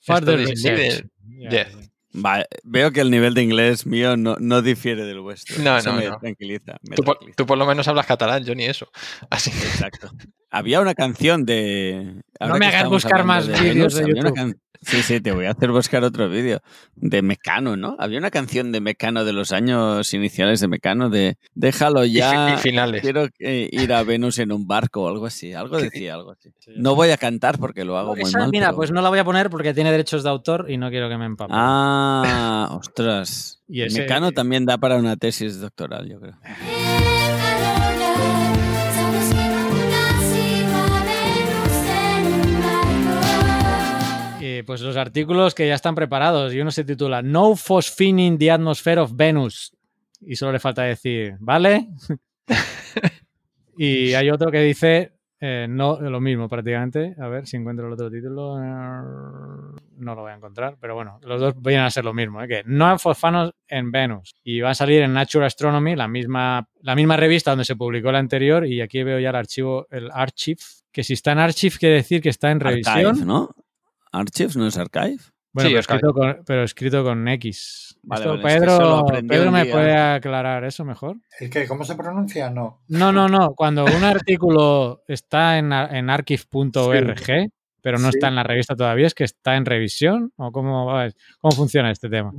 Further studies research. needed. Ya, Yes. ya. Va, veo que el nivel de inglés mío no, no difiere del vuestro. No, Eso no, me no. tranquiliza. me Tú por, tranquiliza. tú por lo menos hablas catalán, yo ni eso. Así Exacto. Había una canción de. ahora me hagas buscar más de vídeos Venus, de YouTube. can- Sí, sí, te voy a hacer buscar otro vídeo. De Mecano, ¿no? Había una canción de Mecano de los años iniciales de Mecano de Déjalo ya. y finales. Quiero eh, ir a Venus en un barco o algo así. Algo decía, algo así. No voy a cantar porque lo hago muy Esa, mal. mira, pero- pues no la voy a poner porque tiene derechos de autor y no quiero que me empape. Ah, ostras. Y ese- Mecano también da para una tesis doctoral, yo creo. pues los artículos que ya están preparados y uno se titula No Phosphining the Atmosphere of Venus. Y solo le falta decir, ¿vale? y hay otro que dice eh, no lo mismo prácticamente. A ver si encuentro el otro título. No lo voy a encontrar, pero bueno, los dos vienen a ser lo mismo. ¿eh? Que no hay fosfanos en Venus. Y va a salir en Nature Astronomy, la misma, la misma revista donde se publicó la anterior. Y aquí veo ya el archivo, el Archive. Que si está en Archive quiere decir que está en revisión. Archive, ¿no? Archives, ¿no es Archive? Bueno, Sí, pero, escrito con, pero escrito con X. Vale, Esto, vale, es que eso lo Pedro, Pedro me puede aclarar eso mejor. ¿El qué? ¿Cómo se pronuncia? No. No, no, no. Cuando un artículo está en, en archive.org, pero no Sí. está en la revista todavía, ¿es que está en revisión? ¿O cómo, va? cómo funciona este tema?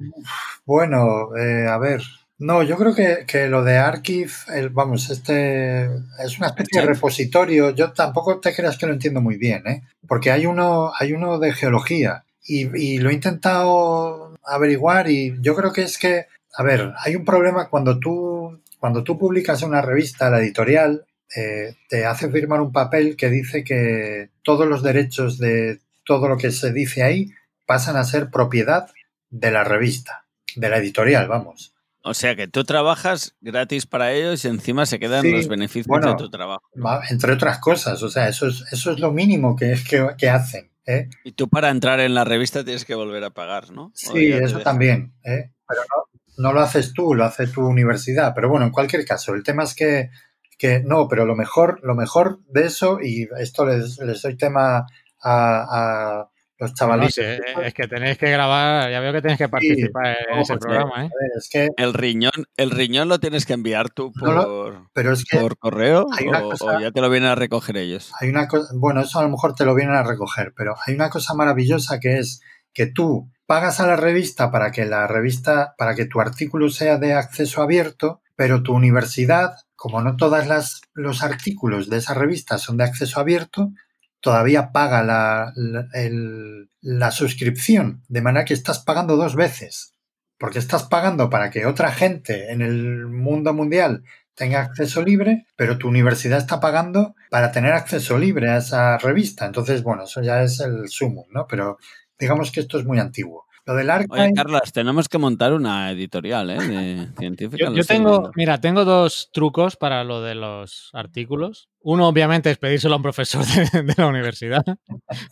Bueno, eh, a ver. No, yo creo que, que lo de Archive, el, vamos, este es una especie de repositorio. Yo tampoco te creas que lo entiendo muy bien, ¿eh? Porque hay uno, hay uno de geología y, y lo he intentado averiguar y yo creo que es que, a ver, hay un problema cuando tú, cuando tú publicas en una revista, la editorial, eh, te hace firmar un papel que dice que todos los derechos de todo lo que se dice ahí pasan a ser propiedad de la revista, de la editorial, vamos. O sea que tú trabajas gratis para ellos y encima se quedan Sí, los beneficios bueno. de tu trabajo. Entre otras cosas, o sea, eso es, eso es lo mínimo que, que, que hacen. ¿eh? Y tú para entrar en la revista tienes que volver a pagar, ¿no? Sí, eso también. ¿eh? Pero no, no lo haces tú, lo hace tu universidad. Pero bueno, en cualquier caso, el tema es que, que no, pero lo mejor, lo mejor de eso, y esto les, les doy tema a, a los No chavalitos. sé, es que tenéis que grabar, ya veo que tenéis que participar en ese programa, ¿eh? A ver, es que, El riñón, el riñón lo tienes que enviar tú No por, pero es que por correo hay una o, cosa- o ya te lo vienen a recoger ellos. hay una cosa, bueno, eso a lo mejor te lo vienen a recoger, pero hay una cosa maravillosa que es que tú pagas a la revista para que la revista, para que tu artículo sea de acceso abierto, pero tu universidad, como no todas las los artículos de esa revista son de acceso abierto, todavía paga la, la, el- la suscripción, de manera que estás pagando dos veces, porque estás pagando para que otra gente en el mundo mundial tenga acceso libre, pero tu universidad está pagando para tener acceso libre a esa revista. Entonces, bueno, eso ya es el sumo, ¿no? Pero digamos que esto es muy antiguo. Lo del Oye, archive, Carlos, tenemos que montar una editorial, ¿eh? De científica. Yo, tengo, viendo. mira, tengo dos trucos para lo de los artículos. Uno, obviamente, es pedírselo a un profesor de, de la universidad,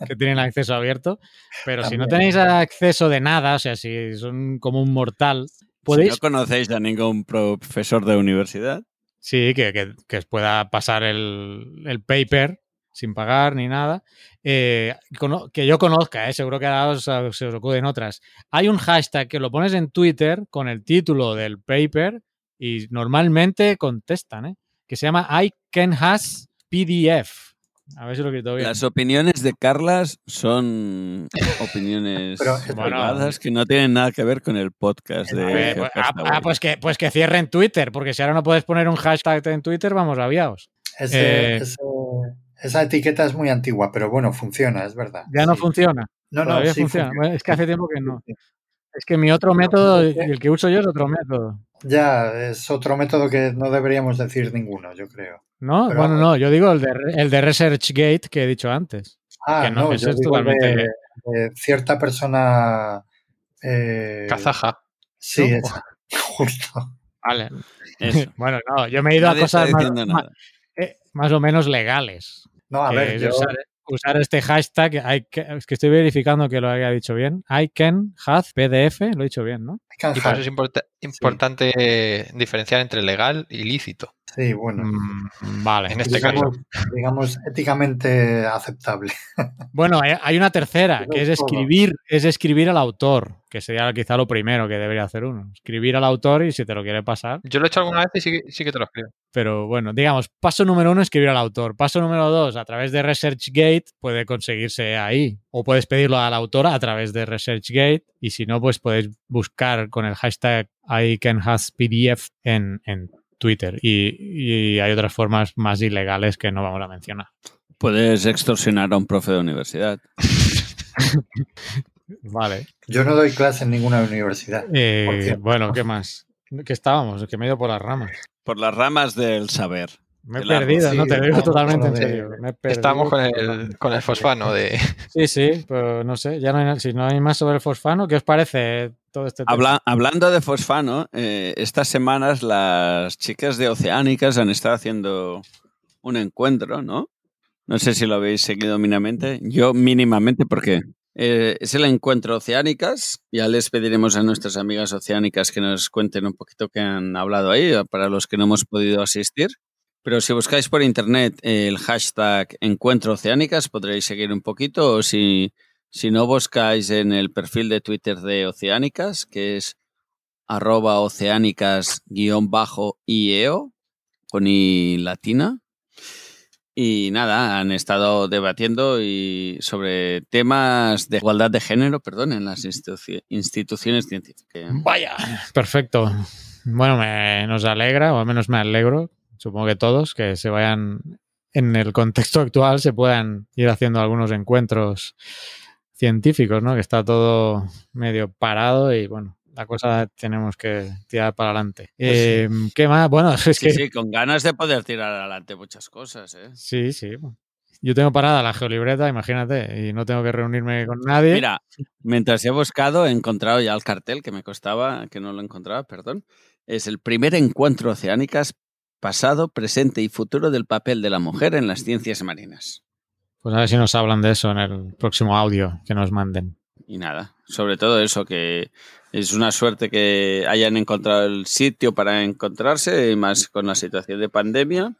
que tienen acceso abierto. Pero si no tenéis acceso de nada, o sea, si son como un mortal, Si podéis, no conocéis a ningún profesor de universidad, sí, que, que- que os pueda pasar el, el paper sin pagar ni nada. Eh, que yo conozca, eh, seguro que ahora os- se os ocurren otras. Hay un hashtag que lo pones en Twitter con el título del paper y normalmente contestan, ¿eh? Que se llama I can has PDF. A ver si lo he escrito bien. las opiniones de Carlas son opiniones privadas que no tienen nada que ver con el podcast de ver, pues, ah, ah, pues que, pues que cierren Twitter, porque si ahora no puedes poner un hashtag en Twitter, vamos aviados. ese- eh, ese- esa etiqueta es muy antigua, pero bueno, funciona, es verdad. Ya no Sí. funciona. No, no, sí funciona. funciona. Bueno, es que hace tiempo que no. Es que mi otro método, el que uso yo es otro método. Ya, es otro método que no deberíamos decir ninguno, yo creo. ¿No? Pero bueno, no, yo digo el de, el de ResearchGate que he dicho antes. Ah, Que no, no, que eso yo es digo totalmente- de, de cierta persona... eh, Kazaja. Sí, ¿no? esa, justo. Vale. Eso. Bueno, no, yo me he ido Nadie a cosas más, más- eh, más o menos legales. No, a ver, yo... usar, este hashtag, I es que estoy verificando que lo haya dicho bien. I can have PDF, lo he dicho bien, ¿no? Y por eso es importa- importante eh, diferenciar entre legal y lícito. Sí, bueno. Mm, vale. En este caso. digamos, digamos, éticamente aceptable. Bueno, hay, una tercera, que es escribir, es escribir al autor, que sería quizá lo primero que debería hacer uno. Escribir al autor y si te lo quiere pasar. Yo lo he hecho alguna vez y sí, que- sí que te lo escribo. Pero bueno, digamos, paso número uno, escribir al autor. Paso número dos, a través de ResearchGate puede conseguirse ahí. O puedes pedirlo al autor a través de ResearchGate. Y si no, pues puedes buscar con el hashtag ICanHasPDF en, en Twitter. Y, y hay otras formas más ilegales que no vamos a mencionar. Puedes extorsionar a un profe de universidad. Vale. Yo no doy clase en ninguna universidad. Eh, bueno, ¿qué más? ¿Qué estábamos? Que me he ido por las ramas. Por las ramas del saber. Me he perdido, sí, no te lo digo totalmente en serio. Me he perdido Estábamos con el, con el fosfano de... Sí, sí, pero no sé, ya no hay, si no hay más sobre el fosfano, ¿qué os parece todo este tema? Habla- hablando de fosfano, eh, estas semanas las chicas de Oceánicas han estado haciendo un encuentro, ¿no? No sé si lo habéis seguido mínimamente. Yo mínimamente porque eh, es el encuentro Oceánicas. Ya les pediremos a nuestras amigas oceánicas que nos cuenten un poquito qué han hablado ahí, para los que no hemos podido asistir. Pero si buscáis por internet el hashtag Encuentro Oceánicas podréis seguir un poquito o si, si no buscáis en el perfil de Twitter de Oceánicas, que es arroba oceánicas-ieo con i latina. Y nada, han estado debatiendo y sobre temas de igualdad de género, perdón, en las instituci- instituciones científicas. Vaya, perfecto. Bueno, me- nos alegra, o al menos me alegro, supongo que todos, que se vayan, en el contexto actual, se puedan ir haciendo algunos encuentros científicos, ¿no? Que está todo medio parado y bueno, la cosa tenemos que tirar para adelante. Eh, ¿Qué más? Bueno, es Pues Sí, que... sí, con ganas de poder tirar adelante muchas cosas, ¿eh? Sí, sí. Yo tengo parada la geolibreta, imagínate, y no tengo que reunirme con nadie. Mira, mientras he buscado, he encontrado ya el cartel que me costaba, que no lo encontraba, perdón. Es el primer encuentro oceánicas pasado, presente y futuro del papel de la mujer en las ciencias marinas. Pues a ver si nos hablan de eso en el próximo audio que nos manden. Y nada, sobre todo eso, que es una suerte que hayan encontrado el sitio para encontrarse, y más con la situación de pandemia.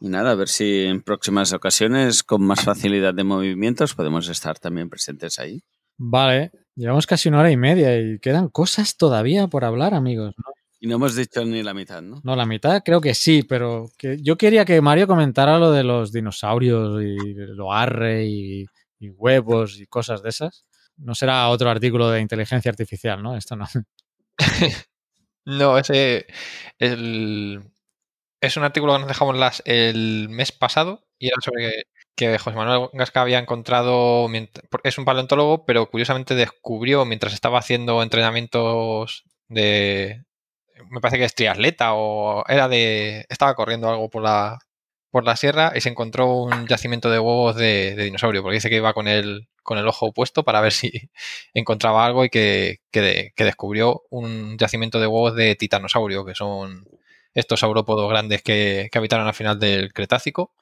Y nada, a ver si en próximas ocasiones, con más facilidad de movimientos, podemos estar también presentes ahí. Vale, llevamos casi una hora y media y quedan cosas todavía por hablar, amigos. ¿no? Y no hemos dicho ni la mitad, ¿no? No, la mitad creo que sí, pero que yo quería que Mario comentara lo de los dinosaurios y lo arre y, y huevos y cosas de esas. No será otro artículo de inteligencia artificial, ¿no? Esto no. No, ese el- es un artículo que nos dejamos las, el mes pasado y era sobre que José Manuel Gasca había encontrado, es un paleontólogo, pero curiosamente descubrió mientras estaba haciendo entrenamientos de, me parece que es triatleta o era de, estaba corriendo algo por la, por la sierra y se encontró un yacimiento de huevos de, de dinosaurio, porque dice que iba con el, con el ojo opuesto para ver si encontraba algo y que, que, que descubrió un yacimiento de huevos de titanosaurio, que son estos saurópodos grandes que, que habitaron al final del Cretácico.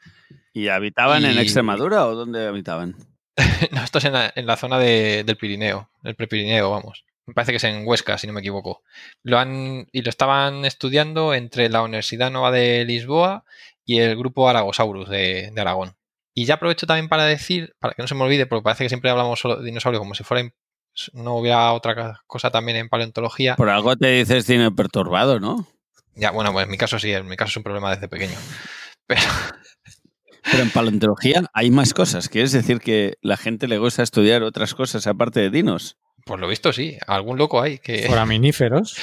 ¿Y habitaban en Extremadura o dónde habitaban? No, esto es en la, en la zona de- del Pirineo, el Prepirineo, vamos. Me parece que es en Huesca, si no me equivoco. Lo han, y lo estaban estudiando entre la Universidad Nova de Lisboa y el grupo Aragosaurus de, de Aragón. Y ya aprovecho también para decir, para que no se me olvide, porque parece que siempre hablamos solo de dinosaurios como si fuera no hubiera otra cosa también en paleontología. Por algo te dices cine perturbado, ¿no? Ya, bueno, pues en mi caso sí, en mi caso es un problema desde pequeño. Pero Pero en paleontología hay más cosas. ¿Quieres decir que la gente le gusta estudiar otras cosas aparte de dinos? Por lo visto sí, algún loco hay que, Foraminíferos.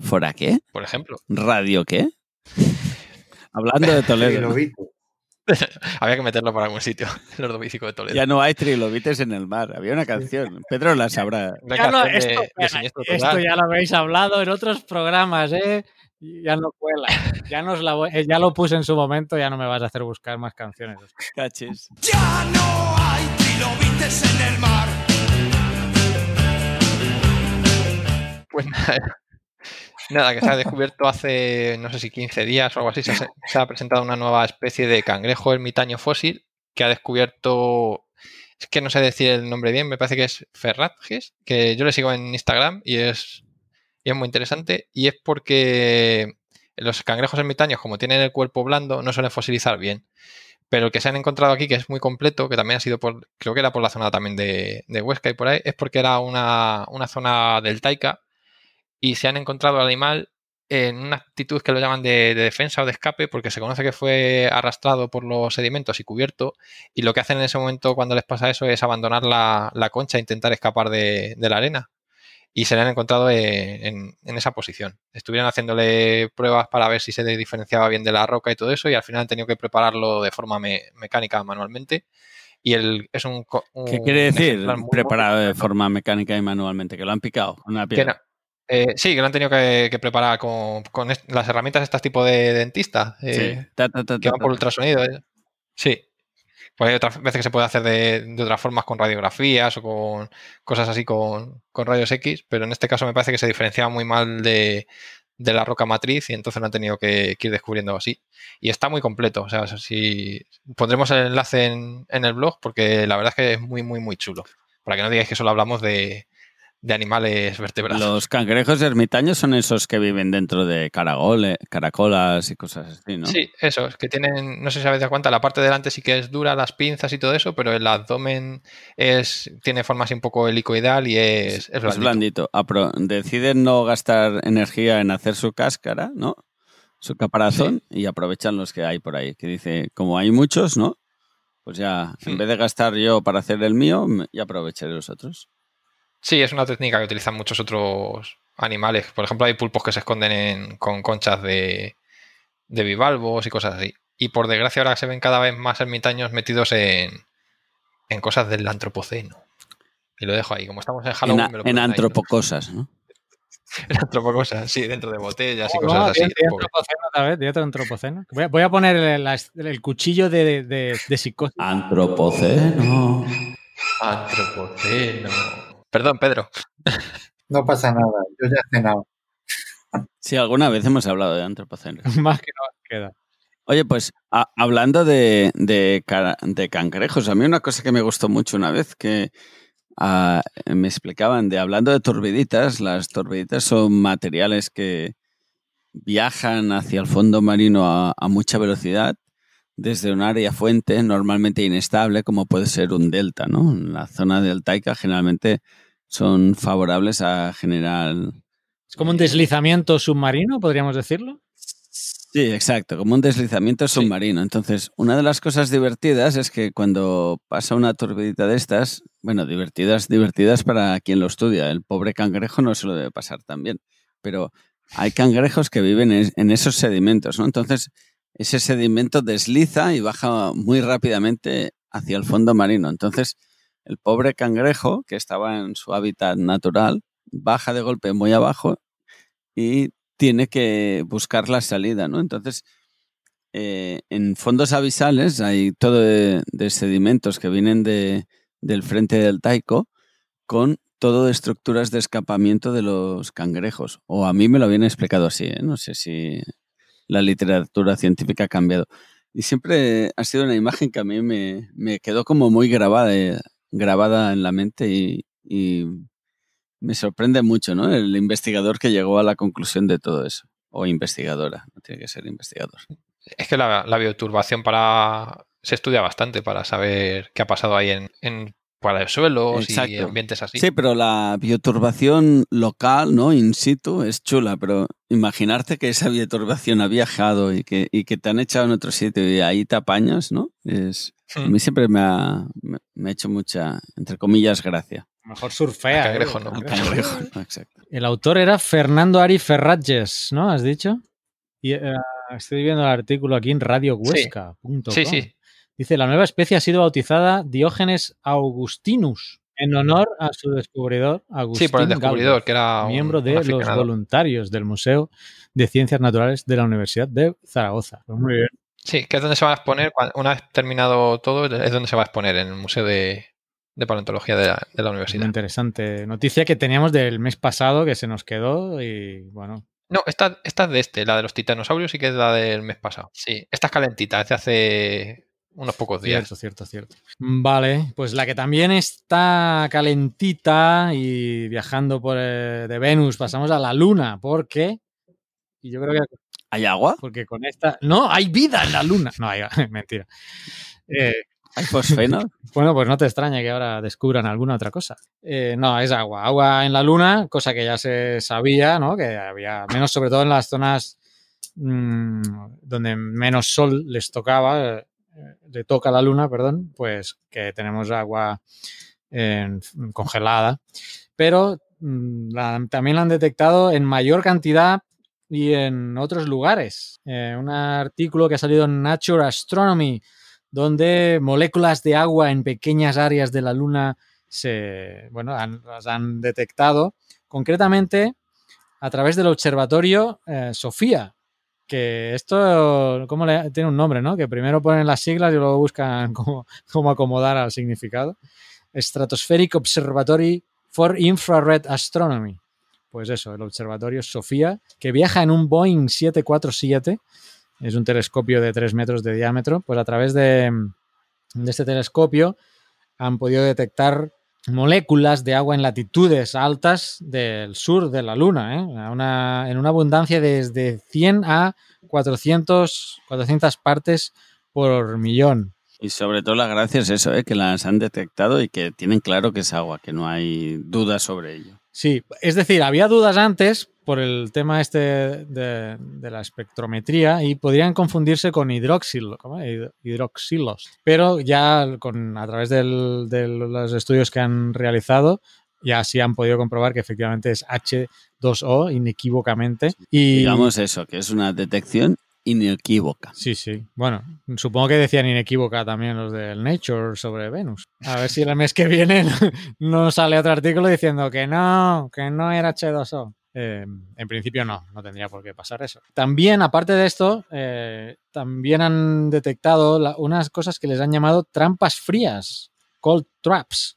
¿Fora qué? por ejemplo, ¿Radio qué? Hablando de Toledo. Había que meterlo por algún sitio, el ordovícico de Toledo. Ya no hay trilobites en el mar. Había una canción. Pedro la sabrá. Una Ya no, canción de- esto, de ya lo habéis hablado en otros programas, ¿eh? Ya no cuela. Ya, nos la voy- eh, ya lo puse en su momento, ya no me vas a hacer buscar más canciones. Cachis. Ya no hay trilobites en el mar. Pues nada, nada, que se ha descubierto hace, no sé si 15 días o algo así, se, ha- se ha presentado una nueva especie de cangrejo ermitaño fósil que ha descubierto, es que no sé decir el nombre bien, me parece que es Ferratges, que yo le sigo en Instagram y es, y es muy interesante, y es porque los cangrejos ermitaños, como tienen el cuerpo blando, no suelen fosilizar bien. Pero el que se han encontrado aquí, que es muy completo, que también ha sido por, creo que era por la zona también de, de Huesca y por ahí, es porque era una, una zona deltaica y se han encontrado al animal en una actitud que lo llaman de, de defensa o de escape, porque se conoce que fue arrastrado por los sedimentos y cubierto, y lo que hacen en ese momento cuando les pasa eso es abandonar la, la concha e intentar escapar de, de la arena. Y se le han encontrado en, esa posición. Estuvieron haciéndole pruebas para ver si se diferenciaba bien de la roca y todo eso, y al final han tenido que prepararlo de forma me- mecánica manualmente. Y el, es un, co- ¿Qué un quiere decir? Preparado de forma mecánica y manualmente, que lo han picado una piedra. Eh, sí, que lo han tenido que, que preparar con, las herramientas estas tipo de dentista, Sí. eh, Ta, ta, ta, que van por ultrasonido. eh. Sí. Pues hay otras veces que se puede hacer de, de otras formas con radiografías o con cosas así con, con rayos X, pero en este caso me parece que se diferenciaba muy mal de, de la roca matriz y entonces lo han tenido que, que ir descubriendo así. Y está muy completo. O sea, si pondremos el enlace en, en el blog porque la verdad es que es muy, muy, muy chulo. Para que no digáis que solo hablamos de, de animales vertebrados. Los cangrejos ermitaños son esos que viven dentro de caragoles, caracolas y cosas así, ¿no? Sí, eso, es que tienen, no sé si sabéis de cuenta, la parte de delante sí que es dura, las pinzas y todo eso, pero el abdomen es, tiene forma así un poco helicoidal y es, es Es blandito. blandito. Apro- deciden no gastar energía en hacer su cáscara, ¿no? Su caparazón y aprovechan los que hay por ahí. Que dice, como hay muchos, ¿no? Pues ya, en Hmm. vez de gastar yo para hacer el mío, ya aprovecharé los otros. Sí, es una técnica que utilizan muchos otros animales. Por ejemplo, hay pulpos que se esconden en- con conchas de, de bivalvos y cosas así. Y por desgracia ahora se ven cada vez más ermitaños metidos en, en cosas del antropoceno. Y lo dejo ahí. Como estamos en En, Halloween, a- me lo en ponen ahí, ¿no? antropocosas, ¿no? En antropocosas, sí, dentro de botellas y Oh, cosas no, así. antropoceno otra vez, antropoceno. Voy a, voy a poner el, el cuchillo de, de, de psicosis. Antropoceno. Antropoceno. Perdón, Pedro. No pasa nada, yo ya he cenado. Sí, alguna vez hemos hablado de antropoceno. Más que no queda. Oye, pues a- hablando de, de, cangrejos, a mí una cosa que me gustó mucho una vez que me explicaban de hablando de torbiditas, las torbiditas son materiales que viajan hacia el fondo marino a, a mucha velocidad desde un área fuente normalmente inestable como puede ser un delta, ¿no? En la zona deltaica generalmente son favorables a generar Es como un deslizamiento submarino, podríamos decirlo. Sí, exacto, como un deslizamiento submarino. Entonces, una de las cosas divertidas es que cuando pasa una turbidita de estas, bueno, divertidas, divertidas para quien lo estudia. El pobre cangrejo no se lo debe pasar tan bien. Pero hay cangrejos que viven en, en esos sedimentos, ¿no? Entonces, ese sedimento desliza y baja muy rápidamente hacia el fondo marino. Entonces, el pobre cangrejo, que estaba en su hábitat natural, baja de golpe muy abajo y tiene que buscar la salida, ¿no? Entonces, eh, en fondos abisales hay todo de, sedimentos que vienen de, del frente del Taico con todo de estructuras de escapamiento de los cangrejos. O a mí me lo habían explicado así, ¿eh? no sé si la literatura científica ha cambiado. Y siempre ha sido una imagen que a mí me, me quedó como muy grabada, eh, grabada en la mente y, me sorprende mucho, ¿no? El investigador que llegó a la conclusión de todo eso. O investigadora, no tiene que ser investigador. Es que la, la bioturbación para se estudia bastante para saber qué ha pasado ahí en para suelos y Exacto. ambientes así. Sí, pero la bioturbación local, ¿no? In situ, es chula, pero imaginarte que esa bioturbación ha viajado y que, y que te han echado en otro sitio y ahí te apañas, ¿no? Es, a Hmm. mí siempre me ha, me, me ha hecho mucha, entre comillas, gracia. Mejor surfea. Cangrejo, ¿eh? ¿no? Exacto. El autor era Fernando Ari Ferrages, ¿no? ¿Has dicho? Y, eh, Estoy viendo el artículo aquí en radiohuesca.com. Sí, sí. Dice, la nueva especie ha sido bautizada Diógenes augustinus en honor a su descubridor, Agustín Sí, por el descubridor, Galvez, que era un- miembro un de los voluntarios del Museo de Ciencias Naturales de la Universidad de Zaragoza. Muy bien. Sí, que es donde se va a exponer, una vez terminado todo, es donde se va a exponer, en el Museo de, de Paleontología de la, de la Muy Universidad. interesante noticia que teníamos del mes pasado que se nos quedó y bueno, No, esta, esta es de este, la de los titanosaurios, sí que es la del mes pasado. Sí, esta es calentita, es de hace unos pocos días. Cierto, cierto, cierto. Vale, pues la que también está calentita y viajando por eh, de Venus pasamos a la Luna, porque y yo creo que ¿Hay agua? porque con esta no hay vida en la Luna, no hay mentira. Eh, ¿Hay fosfeno? bueno, pues no te extraña que ahora descubran alguna otra cosa. Eh, no, es agua, agua en la Luna, cosa que ya se sabía, ¿no? Que había menos, sobre todo en las zonas mm, donde menos sol les tocaba, le toca la Luna, perdón, pues que tenemos agua congelada. Pero mm, la- también la han detectado en mayor cantidad y en otros lugares. Eh, un artículo que ha salido en Nature Astronomy, donde moléculas de agua en pequeñas áreas de la Luna se, bueno, han- las han detectado, concretamente a través del observatorio eh, Sofía, que esto ¿cómo le- tiene un nombre, ¿no? Que primero ponen las siglas y luego buscan cómo, cómo acomodar al significado. Stratospheric Observatory for Infrared Astronomy. Pues eso, el observatorio Sofía, que viaja en un Boeing 747, es un telescopio de 3 metros de diámetro, pues a través de, de este telescopio han podido detectar moléculas de agua en latitudes altas del sur de la Luna, ¿eh? Una- en una abundancia de desde 100 a 400, 400 partes por millón. Y sobre todo la gracia es eso, ¿eh? que las han detectado y que tienen claro que es agua, que no hay dudas sobre ello. Sí, es decir, había dudas antes por el tema este de, de la espectrometría y podrían confundirse con hidroxilo, ¿cómo? Hid- hidroxilos. Pero ya con, a través del- de los estudios que han realizado, ya sí han podido comprobar que efectivamente es H2O inequívocamente. Y, Digamos eso, que es una detección inequívoca. Sí, sí. Bueno, supongo que decían inequívoca también los del Nature sobre Venus. A ver si el mes que viene no sale otro artículo diciendo que no, que no era H2O. Eh, en principio no, no tendría por qué pasar eso. También, aparte de esto, eh, también han detectado unas cosas que les han llamado trampas frías, cold traps,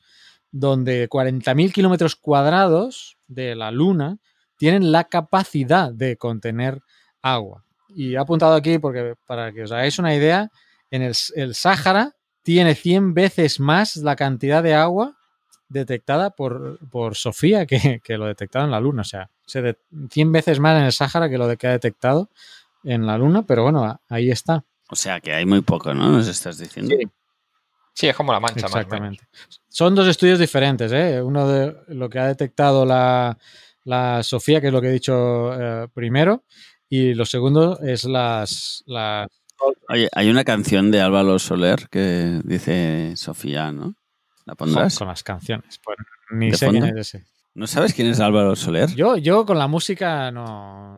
donde 40.000 kilómetros cuadrados de la Luna tienen la capacidad de contener agua. Y he apuntado aquí porque para que os hagáis una idea, en el, el Sáhara tiene 100 veces más la cantidad de agua detectada por, por Sofía que, que lo detectado en la Luna. O sea, se de- 100 veces más en el Sáhara que lo de que ha detectado en la Luna, pero bueno, ahí está. O sea que hay muy poco, ¿no? Nos estás diciendo. Sí. Sí, es como la mancha, más o menos. Exactamente. Son dos estudios diferentes. ¿eh? Uno de lo que ha detectado la, la Sofía, que es lo que he dicho eh, primero, y lo segundo es las, las Oye, hay una canción de Álvaro Soler que dice Sofía, ¿no? ¿La pondrás? con las canciones. Pues ni ¿De sé quién es ese. ¿No sabes quién es Álvaro Soler? Yo, yo con la música no.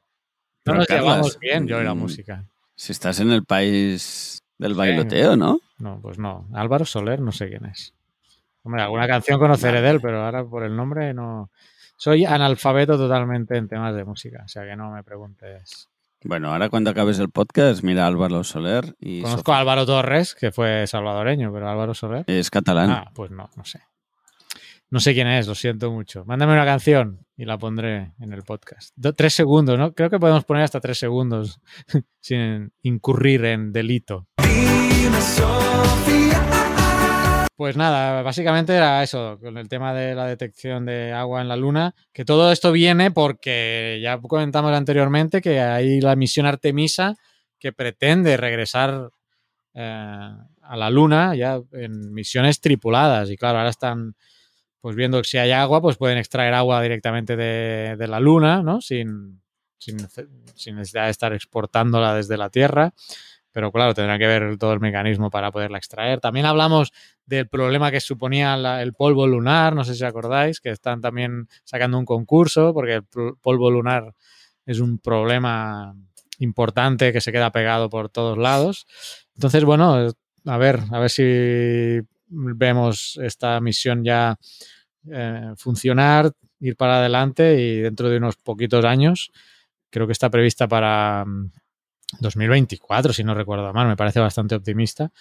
No nos llevamos bien, yo y la mm, música. Si estás en el país del bailoteo, ¿no? No, pues no. Álvaro Soler, no sé quién es. Hombre, alguna canción conoceré de él, pero ahora por el nombre no. Soy analfabeto totalmente en temas de música, o sea que no me preguntes. Bueno, ahora cuando acabes el podcast, mira a Álvaro Soler y Conozco Sofía. a Álvaro Torres, que fue salvadoreño, pero Álvaro Soler. es catalán. Ah, pues no, no sé. No sé quién es, lo siento mucho. Mándame una canción y la pondré en el podcast. Tres segundos, ¿no? Creo que podemos poner hasta tres segundos sin incurrir en delito. Pues nada, básicamente era eso, con el tema de la detección de agua en la Luna, que todo esto viene porque ya comentamos anteriormente que hay la misión Artemisa que pretende regresar eh, a la Luna ya en misiones tripuladas y claro, ahora están pues viendo que si hay agua, pues pueden extraer agua directamente de, la Luna, ¿no? Sin, sin, nece- sin necesidad de estar exportándola desde la Tierra. Pero claro, tendrán que ver todo el mecanismo para poderla extraer. También hablamos del problema que suponía el polvo lunar, no sé si acordáis, que están también sacando un concurso porque el pol- polvo lunar es un problema importante que se queda pegado por todos lados. Entonces, bueno, a ver, a ver si vemos esta misión ya eh, funcionar, ir para adelante y dentro de unos poquitos años, creo que está prevista para mm, 2024, si no recuerdo mal, me parece bastante optimista,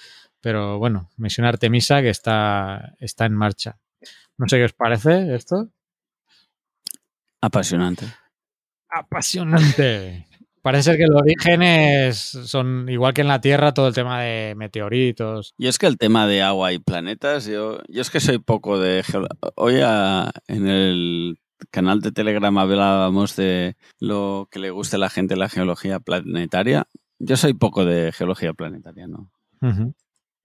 pero bueno, misión Artemisa que está, está en marcha. No sé qué os parece esto. Apasionante. Apasionante. Parece ser que los orígenes son igual que en la Tierra, todo el tema de meteoritos. Y es que el tema de agua y planetas, yo, yo es que soy poco de... Hoy a- en el canal de Telegram hablábamos de lo que le gusta a la gente la geología planetaria. Yo soy poco de geología planetaria, ¿no?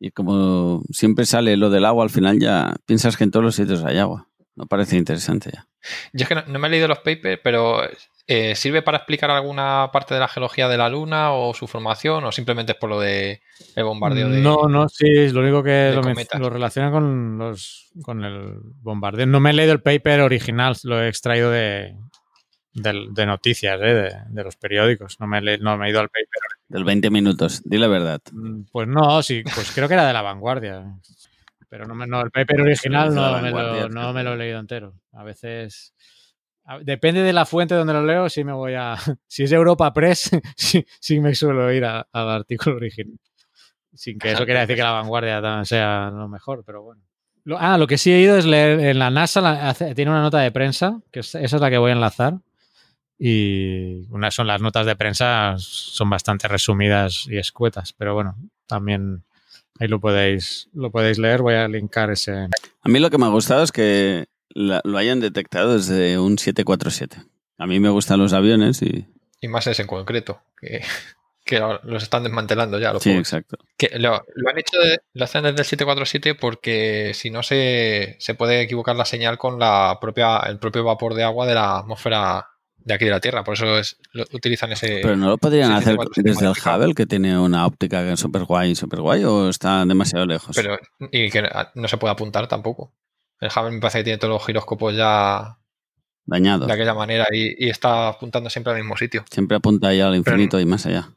Y como siempre sale lo del agua, al final ya piensas que en todos los sitios hay agua. No parece interesante ya. Yo es que no, no me he leído los papers, pero eh, ¿sirve para explicar alguna parte de la geología de la Luna o su formación o simplemente es por lo de el bombardeo de... No, no, sí, lo único que lo, relaciona con los con el bombardeo. No me he leído el paper original, lo he extraído de, de noticias, ¿eh? de, de los periódicos. No me, le- no me he ido al paper. Del 20 minutos, di la verdad. Mm, Pues no, sí, pues creo que era de la vanguardia. Pero no, no, el paper original no me, lo, no me lo he leído entero. A veces. a- Depende de la fuente donde lo leo, si me voy a. Si es Europa Press, sí, sí me suelo ir al artículo original. Sin que eso quiera decir que la vanguardia sea lo mejor, pero bueno. Lo- ah, lo que sí he ido es leer en la NASA, la- hace- tiene una nota de prensa, que es- esa es la que voy a enlazar. Y una, son las notas de prensa, son bastante resumidas y escuetas, pero bueno, también ahí lo podéis, lo podéis leer. Voy a linkar ese. A mí lo que me ha gustado es que la- lo hayan detectado desde un 747. A mí me gustan los aviones y... Y más ese en concreto, que, que lo- los están desmantelando ya los Sí, exacto. Que lo, lo han hecho, de- lo hacen desde el 747 porque si no se, se puede equivocar la señal con la propia, el propio vapor de agua de la atmósfera de aquí de la Tierra. Por eso es, lo- utilizan ese. Pero no lo podrían hacer 747 desde el. Hubble, que tiene una óptica súper guay, súper guay, o está demasiado lejos. Pero, y que no se puede apuntar tampoco. El Hubble me parece que tiene todos los giróscopos ya Dañado. de aquella manera y, y está apuntando siempre al mismo sitio. Siempre apunta ahí al infinito y más allá.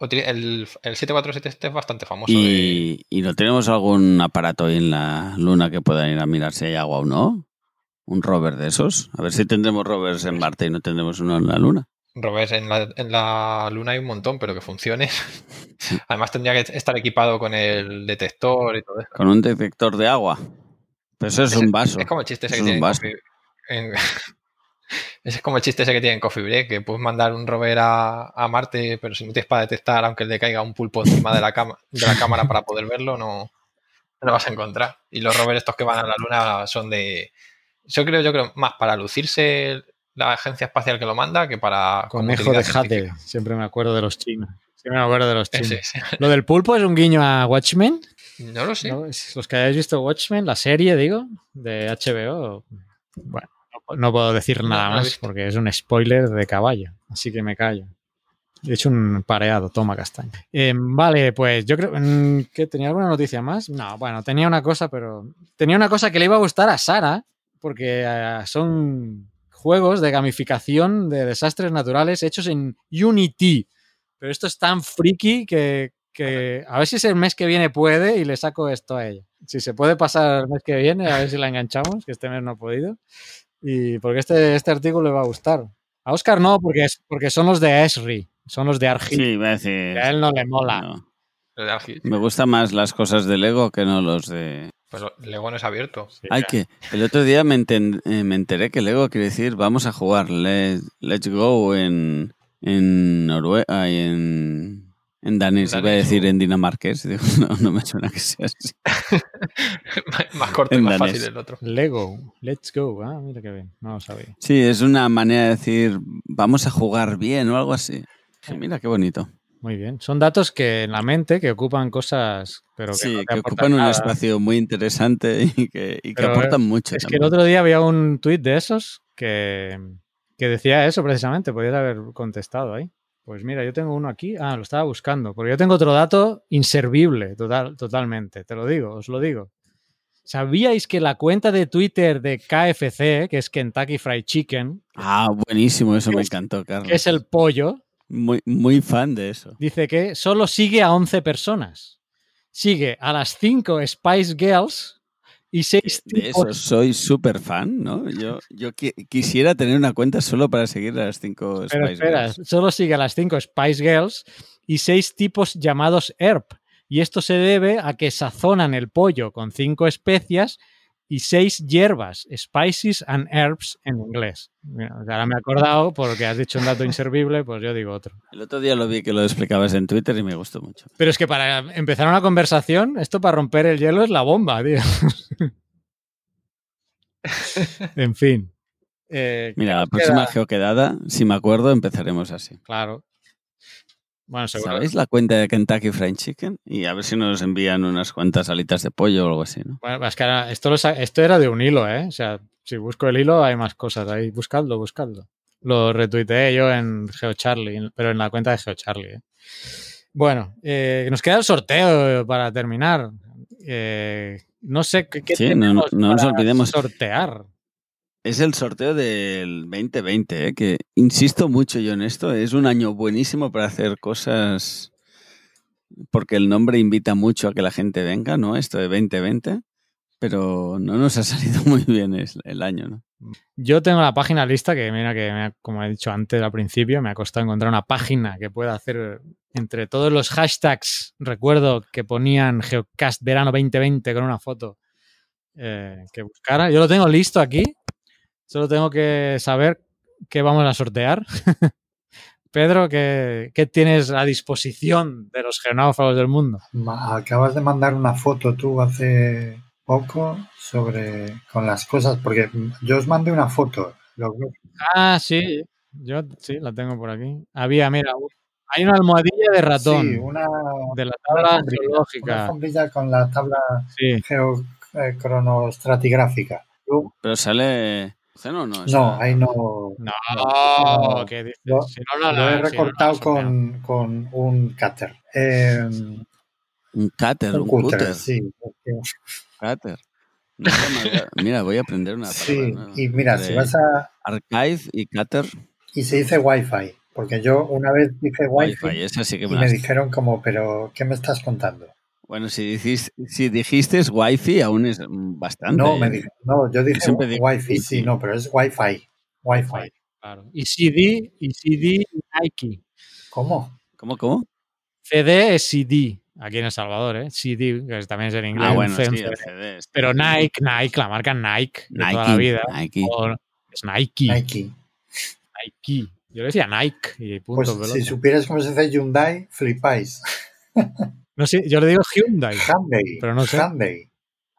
El, el 747 este es bastante famoso. de- Y, y no tenemos algún aparato ahí en la luna que pueda ir a mirar si hay agua o no. Un rover de esos. A ver si tendremos rovers en Marte y no tendremos uno en la luna. Robert, en la, en la luna hay un montón, pero que funcione. Además tendría que estar equipado con el detector y todo eso. Con un detector de agua. Pero eso es un vaso. Es como el chiste ese Eso que es tiene un en vaso. Coffee- en- Ese es como el chiste ese que tiene en Coffee Break, que puedes mandar un rover a, a Marte, pero si no tienes para detectar, aunque le caiga un pulpo encima de la, cama, de la cámara para poder verlo, no, no lo vas a encontrar. Y los rovers estos que van a la Luna son de... Yo creo, yo creo, más para lucirse la agencia espacial que lo manda que para... Conejo de Jade. Siempre me acuerdo de los chinos. Siempre me acuerdo de los chinos. Lo del pulpo es un guiño a Watchmen. No lo sé. Los que hayáis visto Watchmen, la serie, digo, de HBO. Bueno, no, no puedo decir nada no más porque es un spoiler de caballo. Así que me callo. He hecho un pareado, toma castaña. Eh, vale, pues yo creo mm, que tenía alguna noticia más. No, bueno, tenía una cosa, pero tenía una cosa que le iba a gustar a Sara, porque eh, son juegos de gamificación de desastres naturales hechos en Unity. Pero esto es tan friki que, que a ver si es el mes que viene puede y le saco esto a ella. Si se puede pasar el mes que viene, a ver si la enganchamos, que este mes no ha podido. Y porque este, este artículo le va a gustar. A Oscar no, porque, es, porque son los de Esri, son los de Argil. Sí, iba a decir. Que a él no le mola. no. Me gustan más las cosas de Lego que no los de. Pues Lego no es abierto. Sí, Ay, ya. que el otro día me, enten- eh, me enteré que Lego quiere decir vamos a jugar Let- Let's Go en, en Noruega y en, en danés. Iba a decir en dinamarqués. Digo, no, no me suena que sea así. más corto y más danés. fácil el otro. Lego, let's go. Ah, mira qué bien, no lo sabía. Sí, es una manera de decir vamos a jugar bien o algo así. Mira qué bonito. Muy bien. Son datos que en la mente que ocupan cosas, pero que, Sí, no te que ocupan un espacio muy interesante y que, y que Pero, aportan mucho. Es que el otro día había un tuit de esos que, que decía eso precisamente. Podías haber contestado ahí. Pues mira, yo tengo uno aquí. Ah, lo estaba buscando. Porque yo tengo otro dato inservible, total, totalmente. Te lo digo, os lo digo. ¿Sabíais que la cuenta de Twitter de KFC, que es Kentucky Fried Chicken, Ah, buenísimo, eso me encantó, Carlos. que es el pollo, Muy, muy fan de eso. Dice que solo sigue a 11 personas. Sigue a las 5 Spice Girls y 6 De eso soy súper fan, ¿no? Yo, yo qui- quisiera tener una cuenta solo para seguir a las cinco Pero Spice espera, Girls. solo sigue a las 5 Spice Girls y 6 tipos llamados herb. Y esto se debe a que sazonan el pollo con 5 especias y 6 hierbas, spices and herbs en inglés. Mira, ahora me he acordado porque has dicho un dato inservible, pues yo digo otro. El otro día lo vi que lo explicabas en Twitter y me gustó mucho. Pero es que para empezar una conversación, esto para romper el hielo es la bomba, tío. en fin. Eh, Mira, la próxima queda? geoquedada, si me acuerdo, empezaremos así. Claro. Bueno. ¿Sabéis la cuenta de Kentucky Fried Chicken? Y a ver si nos envían unas cuantas alitas de pollo o algo así, ¿no? Bueno, es que ahora- esto, era de un hilo, ¿eh? O sea, si busco el hilo hay más cosas ahí. Buscadlo, buscadlo. Lo retuiteé yo en GeoCharlie, pero en la cuenta de GeoCharlie. ¿eh? Bueno, eh, nos queda el sorteo para terminar. Eh, no sé qué, qué Sí, no- tenemos no nos para olvidemos. sortear. Es el sorteo del 2020, ¿eh? que insisto mucho yo en esto, es un año buenísimo para hacer cosas porque el nombre invita mucho a que la gente venga, ¿no? Esto de 2020, pero no nos ha salido muy bien el año, ¿no? Yo tengo la página lista que, mira, que me ha- como he dicho antes al principio, me ha costado encontrar una página que pueda hacer entre todos los hashtags. Recuerdo que ponían Geocast Verano 2020 con una foto eh, que buscara. Yo lo tengo listo aquí. Solo tengo que saber qué vamos a sortear. Pedro, ¿qué, qué tienes a disposición de los geonáufragos del mundo? Acabas de mandar una foto tú hace poco sobre con las cosas, porque yo os mandé una foto. Lo- Ah, sí. Yo sí, la tengo por aquí. Había, mira, hay una almohadilla de ratón. Sí, una, de la tabla alfombrilla, una geológica. alfombrilla con la tabla Sí. geocronostratigráfica. Luego- Pero sale... ¿No, no? No, ahí no. No, no. ¿qué dices? Lo, Si no, no lo he si no, no recortado con, con un cutter. Eh, Un cáter, un un cutter, cúter. sí. Cáter. Mira, voy a aprender una palabra. Sí, y mira, si vas a. Archive y cáter, Y se dice Wi-Fi, porque yo una vez dije Wi-Fi, Wi-Fi, esa sí que y me dijeron como, pero ¿qué me estás contando? Bueno, si, dijiste, si dijiste Wi-Fi, aún es mm, bastante. No, me ¿eh? dije, no, yo dije siempre digo Wi-Fi, sí, no, pero es Wi-Fi. Wi-Fi. Claro. Y CD, y CD Nike. ¿Cómo? ¿Cómo, cómo? CD es CD, aquí en El Salvador, ¿eh? CD, que también es en inglés. Ah, bueno, sí, CD. el CD. Pero Nike, Nike, la marca Nike, de toda la Nike, vida. Nike. O- es Nike, Nike. Nike. Yo le decía Nike y Pues si supieras cómo se dice Hyundai, flipáis. No sé, yo le digo Hyundai. Hyundai. Pero no sé. Hyundai.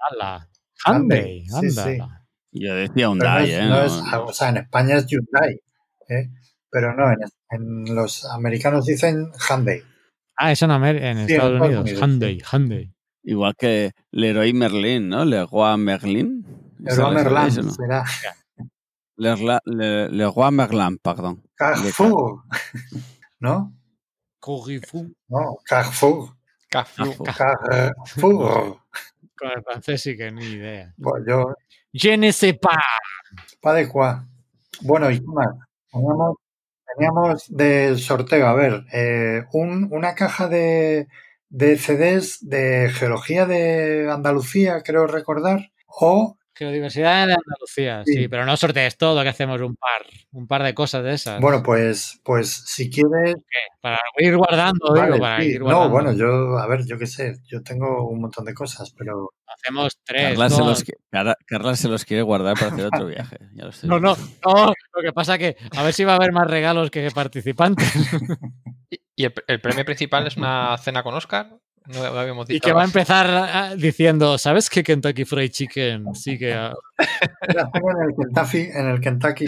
Ala. Hyundai. Hyundai, sí, anda. Yo decía Pero no Hyundai, es- ¿eh? no es- o sea, en España es Hyundai. ¿eh? Pero no, en, en los americanos dicen Hyundai. Ah, eso en, Amer- en Sí, en Estados Estados Unidos. Unidos, Hyundai, Hyundai. Igual que Leroy Merlin, ¿no? Leroy Merlin. Leroy ¿Sabes Merlin eso, no? será Le- Leroy Merlin, perdón. Carrefour. ¿No? Carrefour. No, Carrefour. Carrefour. Carrefour. Con el francés sí que ni idea. Bueno, yo, Je ne sais pas. de cuá. Bueno, ¿y qué más? Teníamos, teníamos del sorteo, a ver, eh, un- una caja de, de CDs de Geología de Andalucía, creo recordar, o Geodiversidad de Andalucía, sí. Sí. pero no sortees todo, que hacemos un par, un par de cosas de esas. Bueno, pues, pues si quieres. Para ir guardando, Vale, digo, para sí. ir guardando. No, bueno, yo, a ver, yo qué sé, yo tengo un montón de cosas, pero. Hacemos tres. Carla se, los, qui- Carla- Carla se los quiere guardar para hacer otro viaje. Ya lo estoy no, no, no, Lo que pasa que a ver si va a haber más regalos que participantes. Y, y el, el premio principal es una cena con Oscar. No lo habíamos y que va a empezar ah, diciendo, ¿sabes que Kentucky Fried Chicken sigue a- en el Kentucky, en el Kentucky.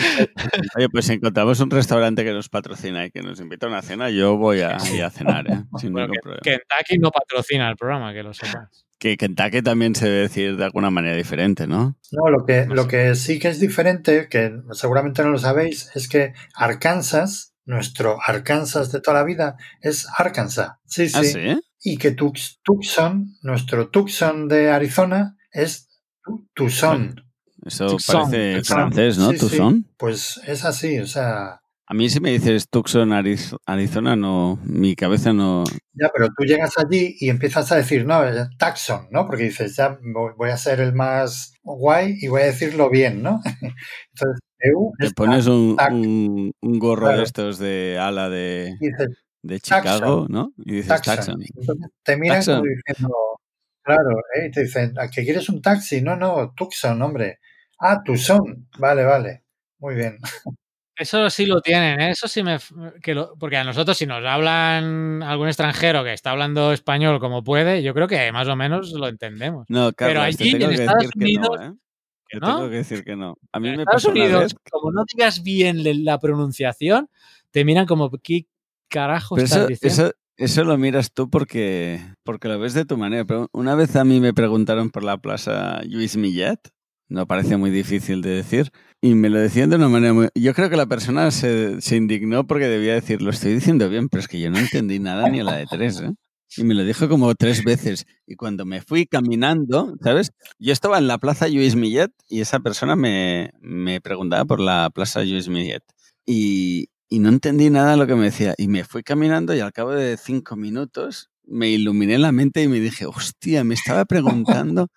Oye, pues si encontramos un restaurante que nos patrocina y que nos invita a una cena, yo voy a cenar, ¿eh? Sin Bueno, ningún que problema. Kentucky no patrocina el programa, que lo sepas. Que Kentucky también se debe decir de alguna manera diferente, ¿no? No, lo que, lo que sí que es diferente, que seguramente no lo sabéis, es que Arkansas, nuestro Arkansas de toda la vida, es Arkansas. Sí, sí. ¿Ah, sí? Y que Tux- Tucson, nuestro Tucson de Arizona, es Tu- Tucson. Eso Tucson, parece Tucson. francés, ¿no? Sí, sí. Tucson. Pues es así, o sea, A mí si me dices Tucson, Ariz- Arizona, no, mi cabeza no... Ya, pero tú llegas allí y empiezas a decir, no, eh, taxon, ¿no? Porque dices, ya voy a ser el más guay y voy a decirlo bien, ¿no? Entonces, EU Te es pones un, un, un gorro Claro. de estos de ala de, y dices, de Taxon. Chicago, ¿no? Y dices taxon. Taxon. Entonces te miran como diciendo, claro, ¿eh? Y te dicen, ¿a que quieres un taxi? No, no, Tucson, hombre. Ah, Tucson. Vale, vale. Muy bien. Eso sí lo tienen, ¿eh? eso sí me... Que lo- porque a nosotros si nos hablan algún extranjero que está hablando español como puede, yo creo que más o menos lo entendemos. No, Pero Carlos, te allí tengo en que Estados decir que Unidos, no, ¿eh? no. tengo que decir que no. A mí En me Estados pasó una Unidos, vez como no digas bien la pronunciación, te miran como, ¿qué carajo Pero estás eso, diciendo? eso, eso lo miras tú porque, porque lo ves de tu manera. Pero una vez a mí me preguntaron por la plaza Lluís Millet, no parece muy difícil de decir, y me lo decían de una manera muy... Yo creo que la persona se, se indignó porque debía decir, lo estoy diciendo bien, pero es que yo no entendí nada ni a la de tres, ¿eh? Y me lo dijo como tres veces. Y cuando me fui caminando, ¿sabes? Yo estaba en la plaza Lluís Millet y esa persona me, me preguntaba por la plaza Lluís Millet. Y, y no entendí nada de lo que me decía. Y me fui caminando y al cabo de cinco minutos me iluminé la mente y me dije, hostia, me estaba preguntando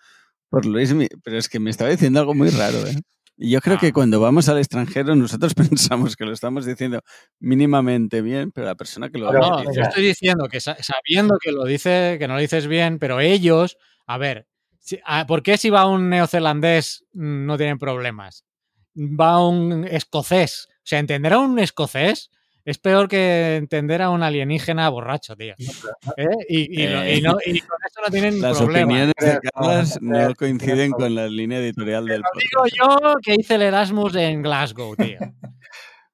por Luis, Mi-". pero es que me estaba diciendo algo muy raro. ¿eh? Y yo creo Ah. que cuando vamos al extranjero nosotros pensamos que lo estamos diciendo mínimamente bien, pero la persona que lo oye No, dice, yo estoy diciendo que sa- sabiendo que lo dice, que no lo dices bien, pero ellos, a ver, ¿por qué si va un neozelandés mm, no tienen problemas? Va un escocés. O sea, entender a un escocés es peor que entender a un alienígena borracho, tío. ¿Eh? Y, y y no- y con eso no tienen las problema. opiniones de Creas, no, coinciden con la línea editorial del Lo digo podcast. yo que hice el Erasmus en Glasgow, tío.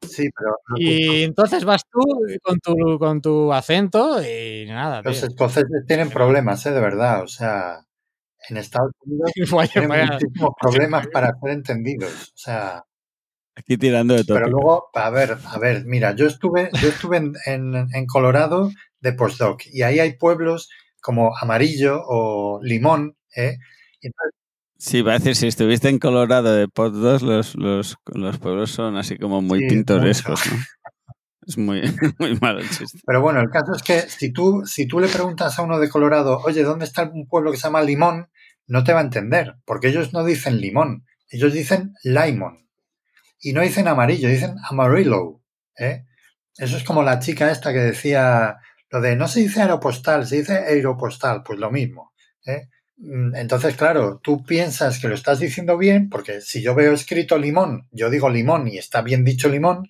Sí, pero Y entonces vas tú con tu, con tu acento y nada, los escoceses tienen problemas, ¿eh? De verdad. O sea, en Estados Unidos tienen muchísimos problemas para ser entendidos. O sea, Aquí tirando de pero tópico. luego, a ver, a ver, mira, yo estuve, yo estuve en, en, en Colorado de postdoc y ahí hay pueblos como Amarillo o Limón, ¿eh? Y entonces, Sí, va a decir, si estuviste en Colorado de Pod 2, los, los, los pueblos son así como muy Sí, pintorescos, ¿no? Es muy, muy malo el chiste. Pero bueno, el caso es que si tú, si tú le preguntas a uno de Colorado, oye, ¿dónde está un pueblo que se llama Limón? No te va a entender, porque ellos no dicen limón, ellos dicen limon. Y no dicen amarillo, dicen amarillo. ¿eh? Eso es como la chica esta que decía lo de no se dice aeropostal, se dice aeropostal, pues lo mismo. ¿eh? Mm, Entonces, claro, tú piensas que lo estás diciendo bien, porque si yo veo escrito limón, yo digo limón y está bien dicho limón,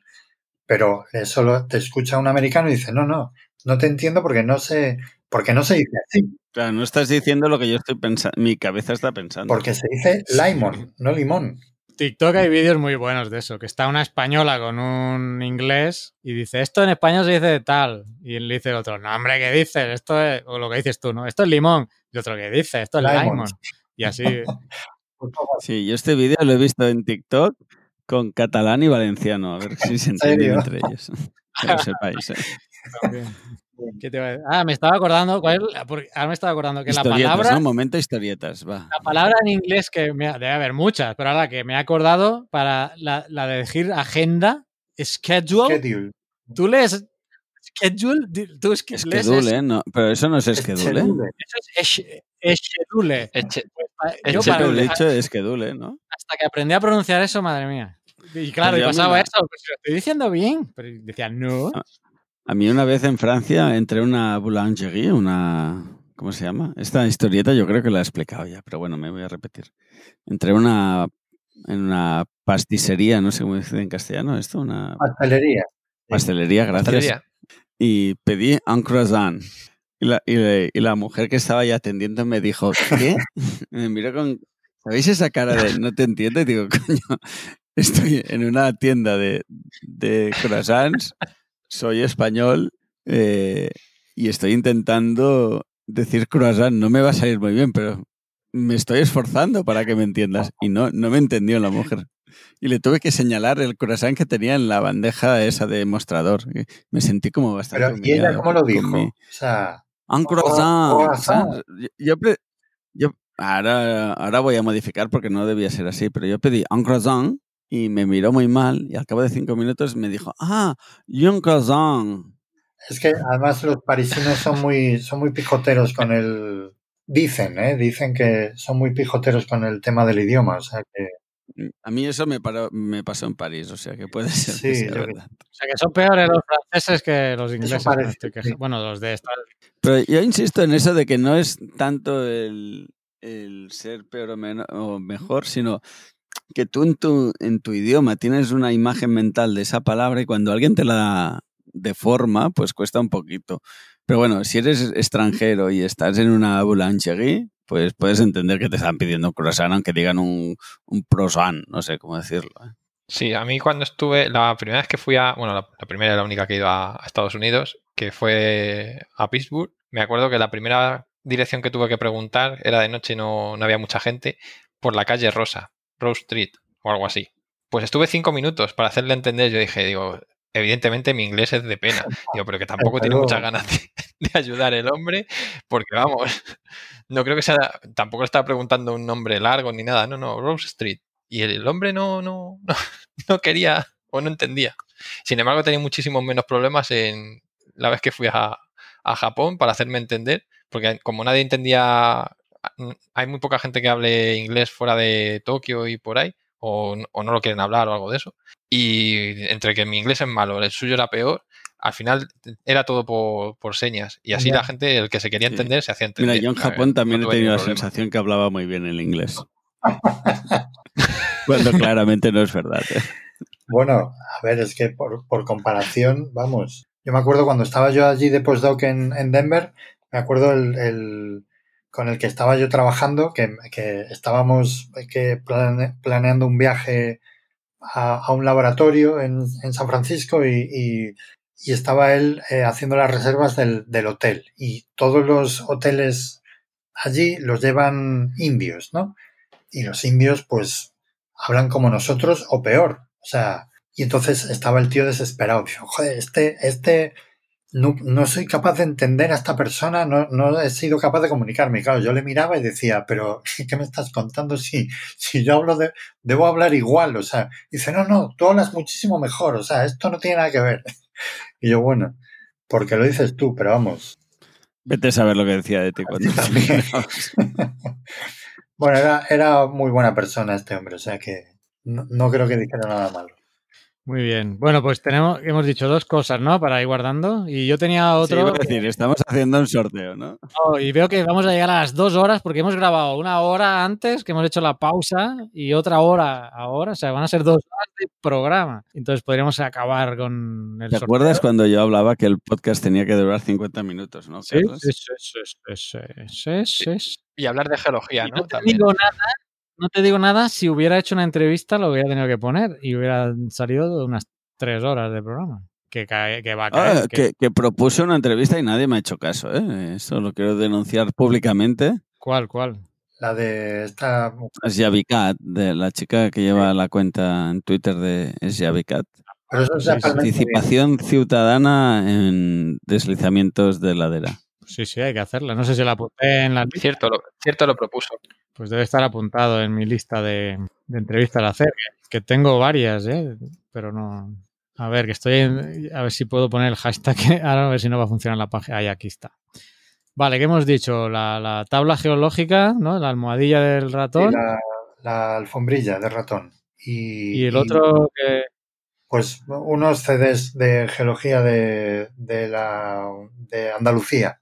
pero eso lo- te escucha un americano y dice, no, no, no te entiendo porque no se, porque no se dice así, Claro, no estás diciendo lo que yo estoy pensando, mi cabeza está pensando. porque se dice limon, no limón. TikTok hay vídeos muy buenos de eso, que está una española con un inglés y dice, esto en español se dice tal. Y le dice el otro, no, hombre, ¿qué dices? Esto es, o lo que dices tú, ¿no? Esto es limón. Y otro, ¿qué dice? Esto es limon. Y así. Sí, yo este vídeo lo he visto en TikTok con catalán y valenciano, a ver si se entienden serio? entre ellos. Que lo sepáis. ¿eh? También. ¿Qué te iba a decir? Ah, me estaba acordando, ¿cuál es la- porque ahora me estaba acordando que la Historietas, palabra, ¿no? Momento historietas, va. la palabra en inglés que me, debe haber muchas, pero ahora que me he acordado para la, la de decir agenda, schedule, Schedule. tú lees schedule, tú es que Es lees que es- dule, ¿no? Pero eso no es esquedule. Schedule. eso es schedule. Pues, yo para- he dicho esquedule, ¿no? hasta que aprendí a pronunciar eso, madre mía. Y claro, Pues y mí pasaba eso, pues lo estoy diciendo bien, pero decía no. Ah. A mí una vez en Francia entré a una boulangerie, una... ¿Cómo se llama? Esta historieta yo creo que la he explicado ya, pero bueno, me voy a repetir. Entré una, en una pasticería, no sé cómo dice en castellano esto, una Pastelería. pastelería, gracias. Pastelería. Y pedí un croissant. Y la, y la- y la mujer que estaba ahí atendiendo me dijo, ¿qué? me miró con... ¿Sabéis esa cara de no te entiendo? Y digo, coño, estoy en una tienda de, de croissants, soy español eh, y estoy intentando decir croissant. No me va a salir muy bien, pero me estoy esforzando para que me entiendas. Y no, no me entendió la mujer. Y le tuve que señalar el croissant que tenía en la bandeja esa de mostrador. Me sentí como bastante Pero, ¿y ella cómo lo dijo? mi- O sea, un croissant. croissant. ¿sabes? Yo, yo pre- yo- ahora, ahora voy a modificar porque no debía ser así, pero yo pedí un croissant y me miró muy mal y al cabo de cinco minutos me dijo, ah, un croissant. Es que además los parisinos son muy, son muy pijoteros con el... Dicen, ¿eh? Dicen que son muy pijoteros con el tema del idioma, o sea que... A mí eso me, paró- me pasó en París, o sea que puede ser Sí, que sea yo creo. verdad. O sea, que son peores los franceses que los ingleses. parece, no estoy queja- sí. Bueno, los de esta. Pero yo insisto en eso de que no es tanto el, el ser peor o mejor, sino que tú en tu, idioma tienes una imagen mental de esa palabra y cuando alguien te la deforma, pues cuesta un poquito. Pero bueno, si eres extranjero y estás en una boulangerie, pues puedes entender que te están pidiendo un croissant, aunque digan un, croissant, no sé cómo decirlo. ¿eh? Sí, a mí cuando estuve, la primera vez que fui a, bueno, la, primera y la única que he ido a, a Estados Unidos, que fue a Pittsburgh, me acuerdo que la primera dirección que tuve que preguntar era de noche no, no había mucha gente, por la calle Rosa, Rose Street o algo así. Pues estuve cinco minutos para hacerle entender, yo dije, digo, evidentemente mi inglés es de pena, digo, pero que tampoco tiene muchas ganas de, de ayudar el hombre, porque vamos, no creo que sea, tampoco estaba preguntando un nombre largo ni nada, no, no, Rose Street. Y el hombre no, no, no, no quería o no entendía. Sin embargo, tenía muchísimos menos problemas en la vez que fui a, a Japón para hacerme entender, porque como nadie entendía, hay muy poca gente que hable inglés fuera de Tokio y por ahí, o, o no lo quieren hablar o algo de eso. Y entre que mi inglés es malo, el suyo era peor, al final era todo por, por señas. Y así la gente, el que se quería Sí. entender, se hacía entender. Mira, yo en Japón también no he tenido la problema. sensación que hablaba muy bien el inglés. Cuando claramente no es verdad. ¿eh? Bueno, a ver, es que por, por comparación, vamos. Yo me acuerdo cuando estaba yo allí de postdoc en, en Denver, me acuerdo el, el- con el que estaba yo trabajando, que, estábamos planeando un viaje a, un laboratorio en, San Francisco y, y- y estaba él eh, haciendo las reservas del, del hotel. Y todos los hoteles allí los llevan indios, ¿no? Y los indios, pues, hablan como nosotros o peor. O sea, y entonces estaba el tío desesperado. Dijo, joder, este, este, no, no soy capaz de entender a esta persona, no, no he sido capaz de comunicarme. Claro, yo le miraba y decía, pero ¿qué me estás contando? Si, si yo hablo de, debo hablar igual. O sea, dice, no, no, tú hablas muchísimo mejor. O sea, esto no tiene nada que ver. Y yo, bueno, porque lo dices tú, pero vamos. Vete a saber lo que decía de ti cuando También. Bueno, era, era muy buena persona este hombre, o sea que no, no creo que dijera nada malo. Muy bien. Bueno, pues tenemos, hemos dicho dos cosas, ¿no? Para ir guardando. Y yo tenía Sí, otro. iba a decir, estamos haciendo un sorteo, ¿no? Y veo que vamos a llegar a las dos horas porque hemos grabado una hora antes, que hemos hecho la pausa, y otra hora ahora. O sea, van a ser dos horas de programa. Entonces podríamos acabar con el ¿Te sorteo. acuerdas cuando yo hablaba que el podcast tenía que durar 50 minutos, no, Sí, sí, sí, sí, sí, sí, sí, sí, sí. Y hablar de geología, Y ¿no? no te digo nada, no te digo nada, si hubiera hecho una entrevista lo hubiera tenido que poner y hubiera salido de unas tres horas de programa. Que, cae- que va a caer. Ah, que- que, que propuse una entrevista y nadie me ha hecho caso, ¿eh? Eso lo quiero denunciar públicamente. ¿Cuál, cuál? La de esta. Es Yavicat, de la chica que lleva la cuenta en Twitter de Es Yavicat. Pero eso es Sí, sí. realmente- Participación ciudadana en deslizamientos de ladera. Sí, sí, hay que hacerla. No sé si la apunté en la. Cierto, lo, cierto lo propuso. Pues debe estar apuntado en mi lista de, de entrevistas a hacer. Que tengo varias, ¿eh? Pero no. A ver, que estoy. en- a ver si puedo poner el hashtag. Ahora a ver si no va a funcionar la página. Ahí, aquí está. Vale, ¿qué hemos dicho? La, la tabla geológica, ¿no? La almohadilla del ratón. la, la alfombrilla de ratón. Y, Y el y, otro que. pues unos CDs de geología de, de, la, de Andalucía.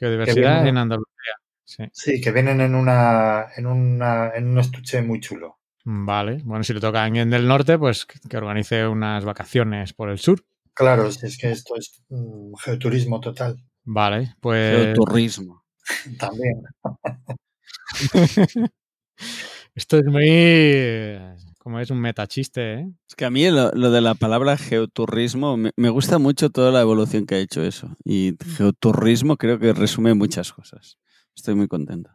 Geodiversidad en Andalucía. Sí. Sí, que vienen en, una, en, una, en un estuche muy chulo. Vale. Bueno, si le toca a alguien del norte, pues que organice unas vacaciones por el sur. Claro, si es que esto es mm, geoturismo total. Vale, pues. Geoturismo. También. Esto es muy. Como es un metachiste, ¿eh? Es que a mí lo, lo de la palabra geoturismo me, me gusta mucho toda la evolución que ha hecho eso. Y geoturismo creo que resume muchas cosas. Estoy muy contento.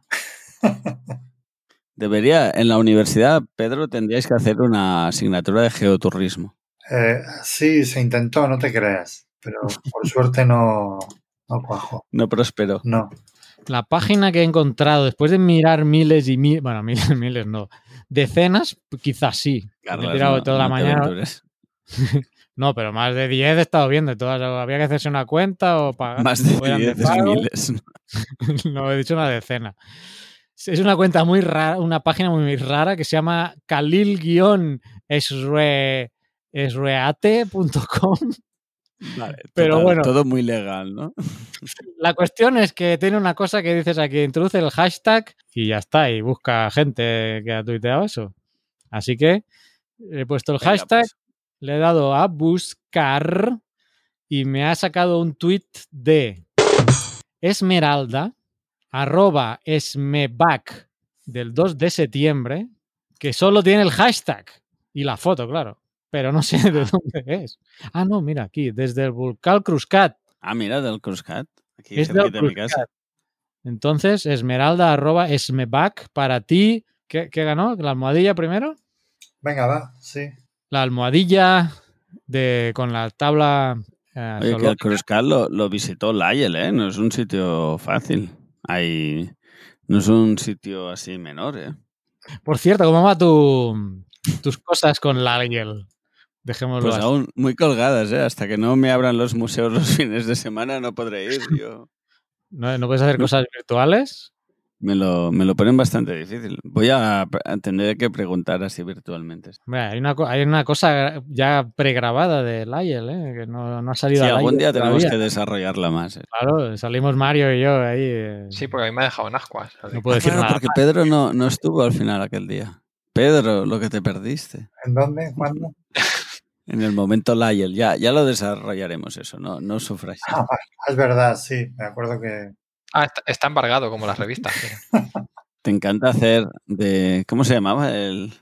Debería, en la universidad, Pedro, tendríais que hacer una asignatura de geoturismo. Eh, sí, se intentó, no te creas. Pero por suerte no, no cuajo. No prosperó. No. la página que he encontrado después de mirar miles y miles, bueno, miles, miles no, decenas, quizás sí. Me he tirado no- toda la no mañana. No, pero más de 10 he estado viendo. Todas, había que hacerse una cuenta o pagar. Más de o eran 10 pago. miles. no, he dicho una decena. Es una cuenta muy rara, una página muy rara que se llama kalil-esreate.com. Vale, Pero total, bueno. Todo muy legal, ¿no? La cuestión es que tiene una cosa que dices aquí, introduce el hashtag y ya está, y busca gente que ha tuiteado eso. Así que he puesto el Venga, hashtag, pues. Le he dado a buscar y me ha sacado un tweet de Esmeralda, arroba esmeback del 2 de septiembre, que solo tiene el hashtag y la foto, claro, pero no sé de dónde es. Ah, no, mira, aquí, desde el Vulcal Cruzcat. Ah, mira, del Cruzcat. Aquí Es del de mi casa. Entonces, Esmeralda arroba esmeback para ti. ¿Qué, qué ganó? ¿La almohadilla primero? Venga, va, sí. La almohadilla de, con la tabla. eh, Oye, que el. Cruzcat lo, lo visitó Lyell, ¿eh? No es un sitio fácil. Hay... No es un sitio así menor, ¿eh? Por cierto, ¿cómo va tu, tus cosas con Lariel? Dejémoslo Pues así. aún muy colgadas, ¿eh? Hasta que no me abran los museos los fines de semana no podré ir. Yo... ¿No, no puedes hacer cosas virtuales? Me lo, me lo ponen bastante difícil. Voy a, a tener que preguntar así virtualmente. Hay, una, hay una cosa ya pregrabada de Lyle, ¿eh? que no, no ha Sí, salido al algún día tenemos todavía. que desarrollarla más. ¿eh? Claro, salimos Mario y yo ahí. eh, Sí, porque a mí me ha dejado en ascuas. así no que- puedo decir Claro, nada. porque Pedro no, no estuvo al final aquel día. Pedro, lo que te perdiste. ¿En dónde? ¿Cuándo? En el momento Lyell. Ya, ya lo desarrollaremos eso, no, no sufráis. Ah, es verdad, sí. Me acuerdo que. Ah, está, está embargado como las revistas. Te encanta hacer de... ¿Cómo se llamaba el,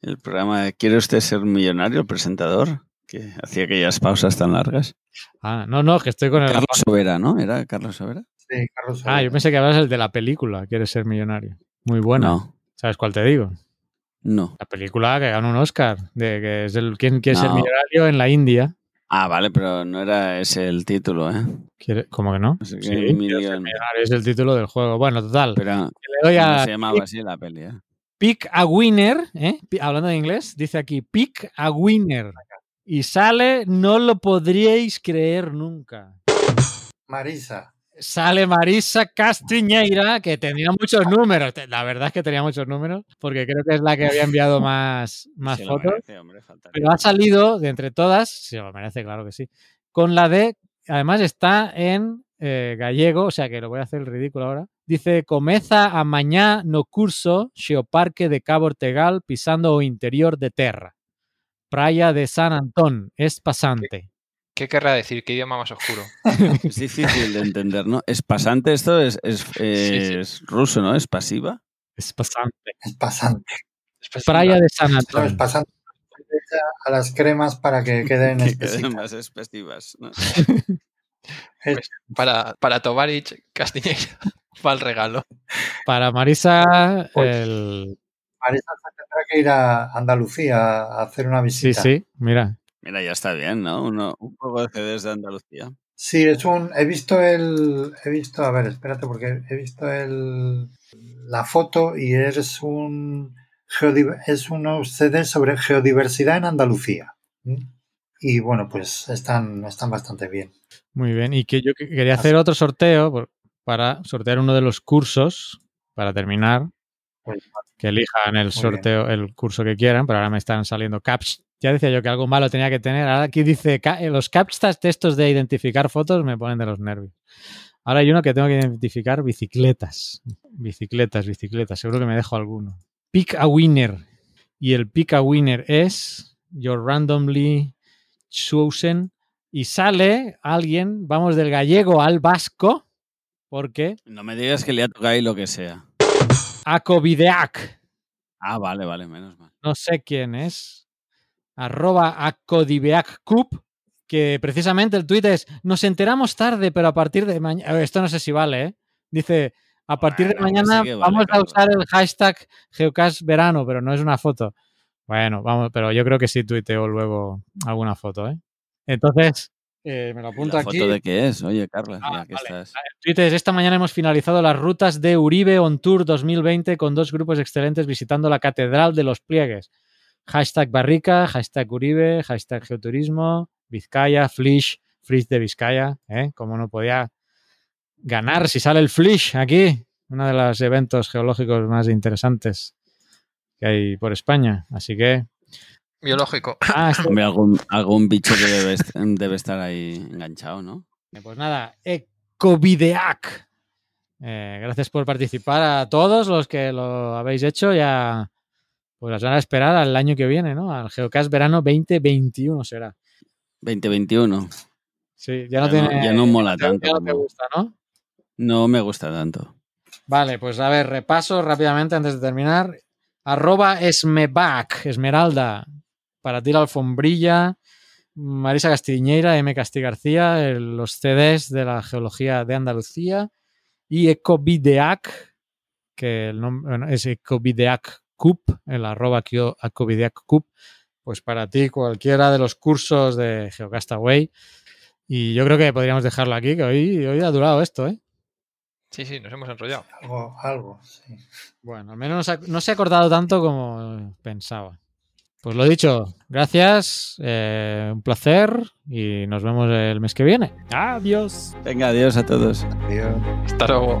el programa de ¿Quiere usted ser millonario? El presentador, que hacía aquellas pausas tan largas. Ah, no, no, que estoy con el. Carlos Sobera, ¿no? ¿Era Carlos Sobera? Sí, Carlos. Ah, yo pensé que hablas el de la película, Quieres ser millonario. Muy buena. No, ¿Sabes cuál te digo? no. La película que ganó un Oscar, de que es el quién quiere ser millonario en la India. Ah, vale, pero no era ese el título, ¿eh? Quiere- ¿Cómo que no? Sé qué Sí, es el título del juego. Bueno, total. Pero le doy no a se llamaba así la peli, ¿eh? Pick a Winner, ¿eh? Hablando de inglés, dice aquí Pick a Winner. Y sale, no lo podríais creer nunca. Marisa. Sale Marisa Castiñeira, que tenía muchos números. La verdad es que tenía muchos números, porque creo que es la que había enviado más, más fotos. merece, hombre, faltaría Pero ha salido de entre todas, se lo merece, claro que sí, con la de, además está en eh, gallego, o sea que lo voy a hacer el ridículo ahora. Dice, comeza amanhã no curso xeo Parque de Cabo Ortegal pisando o interior de terra. Praia de San Antón, es pasante. ¿Qué querrá decir? ¿Qué idioma más oscuro? Es difícil de entender, ¿no? Es pasante esto, es, es, sí. es ruso, ¿no? Es pasiva. Es pasante. Es pasante. Especial- Praia de San No, es pasante. A las cremas para que queden Que queden más expresivas. ¿no? Es- Para, para Tovarich Castiñeira. Para el regalo. Para Marisa, Pues, el... Marisa se tendrá que ir a Andalucía a hacer una Sí, visita. sí, mira. Mira, ya está bien, ¿no? Uno, un juego de CDs de Andalucía. Sí, es un. He visto el. He visto. A ver, espérate, porque he visto el. La foto y es un. Es un CD sobre geodiversidad en Andalucía. Y bueno, pues están, están bastante bien. Muy bien. Y que yo que- quería hacer otro sorteo para sortear uno de los cursos para terminar. Pues, Que elijan el sorteo, el curso que quieran, pero ahora me están saliendo caps. Ya decía yo que algo malo tenía que tener. Ahora aquí dice eh, los captchas de estos de identificar fotos me ponen de los nervios. Ahora hay uno que tengo que identificar bicicletas. Bicicletas, bicicletas. Seguro que me dejo alguno. Pick a winner. Y el pick a winner es your randomly chosen y sale alguien, vamos del gallego al vasco, porque No me digas que le ha tocado ahí lo que sea. Acovideac, Ah, vale, vale, menos mal. no sé quién es, arroba acodibeaccup, que precisamente el tuit es, nos enteramos tarde, pero a partir de mañana, esto no sé si vale, ¿eh? Dice, a partir de Bueno, mañana vale, vamos a usar el hashtag Geocast verano, pero no es una foto. Bueno, vamos, pero yo creo que sí tuiteo luego alguna foto, ¿eh? Entonces, Eh, me lo apunto ¿La aquí. foto de qué es? Oye, Carla, Ah, ya que vale. estás. Twitter, esta mañana hemos finalizado las rutas de Uribe On Tour 2020 con dos grupos excelentes visitando la Catedral de los Pliegues. Hashtag Barrica, hashtag Uribe, hashtag Geoturismo, Vizcaya, Flish, Flish de Vizcaya. ¿eh? Como no podía ganar si sale el Flish aquí, uno de los eventos geológicos más interesantes que hay por España. Así que... Biológico. Ah, Hombre, algún, algún bicho que debe, debe estar ahí enganchado, ¿no? Pues nada, Ecovideac. Eh, gracias por participar a todos los que lo habéis hecho. Ya pues las van a esperar al año que viene, ¿no? Al Geocast Verano 2021 será. 2021. Sí, ya no Ya no- tiene. ya no mola ya tanto no te gusta, ¿no? No me gusta tanto. Vale, pues a ver, repaso rápidamente antes de terminar. Arroba Esmebac, Esmeralda, para ti la alfombrilla. Marisa Castiñeira, M. Casti García, el- los CDs de la geología de Andalucía. Y Ecovideac, que el nombre bueno, es Ecovideac Cup, el arroba Cup, pues para ti cualquiera de los cursos de Geocastaway. Y yo creo que podríamos dejarlo aquí, que hoy, hoy ha durado esto, ¿eh? Sí, sí, nos hemos enrollado. Algo, algo, sí. Bueno, al menos no se ha- cortado tanto como pensaba. Pues lo dicho, gracias, eh, un placer y nos vemos el mes que viene. Adiós. Venga, adiós a todos. Hasta luego.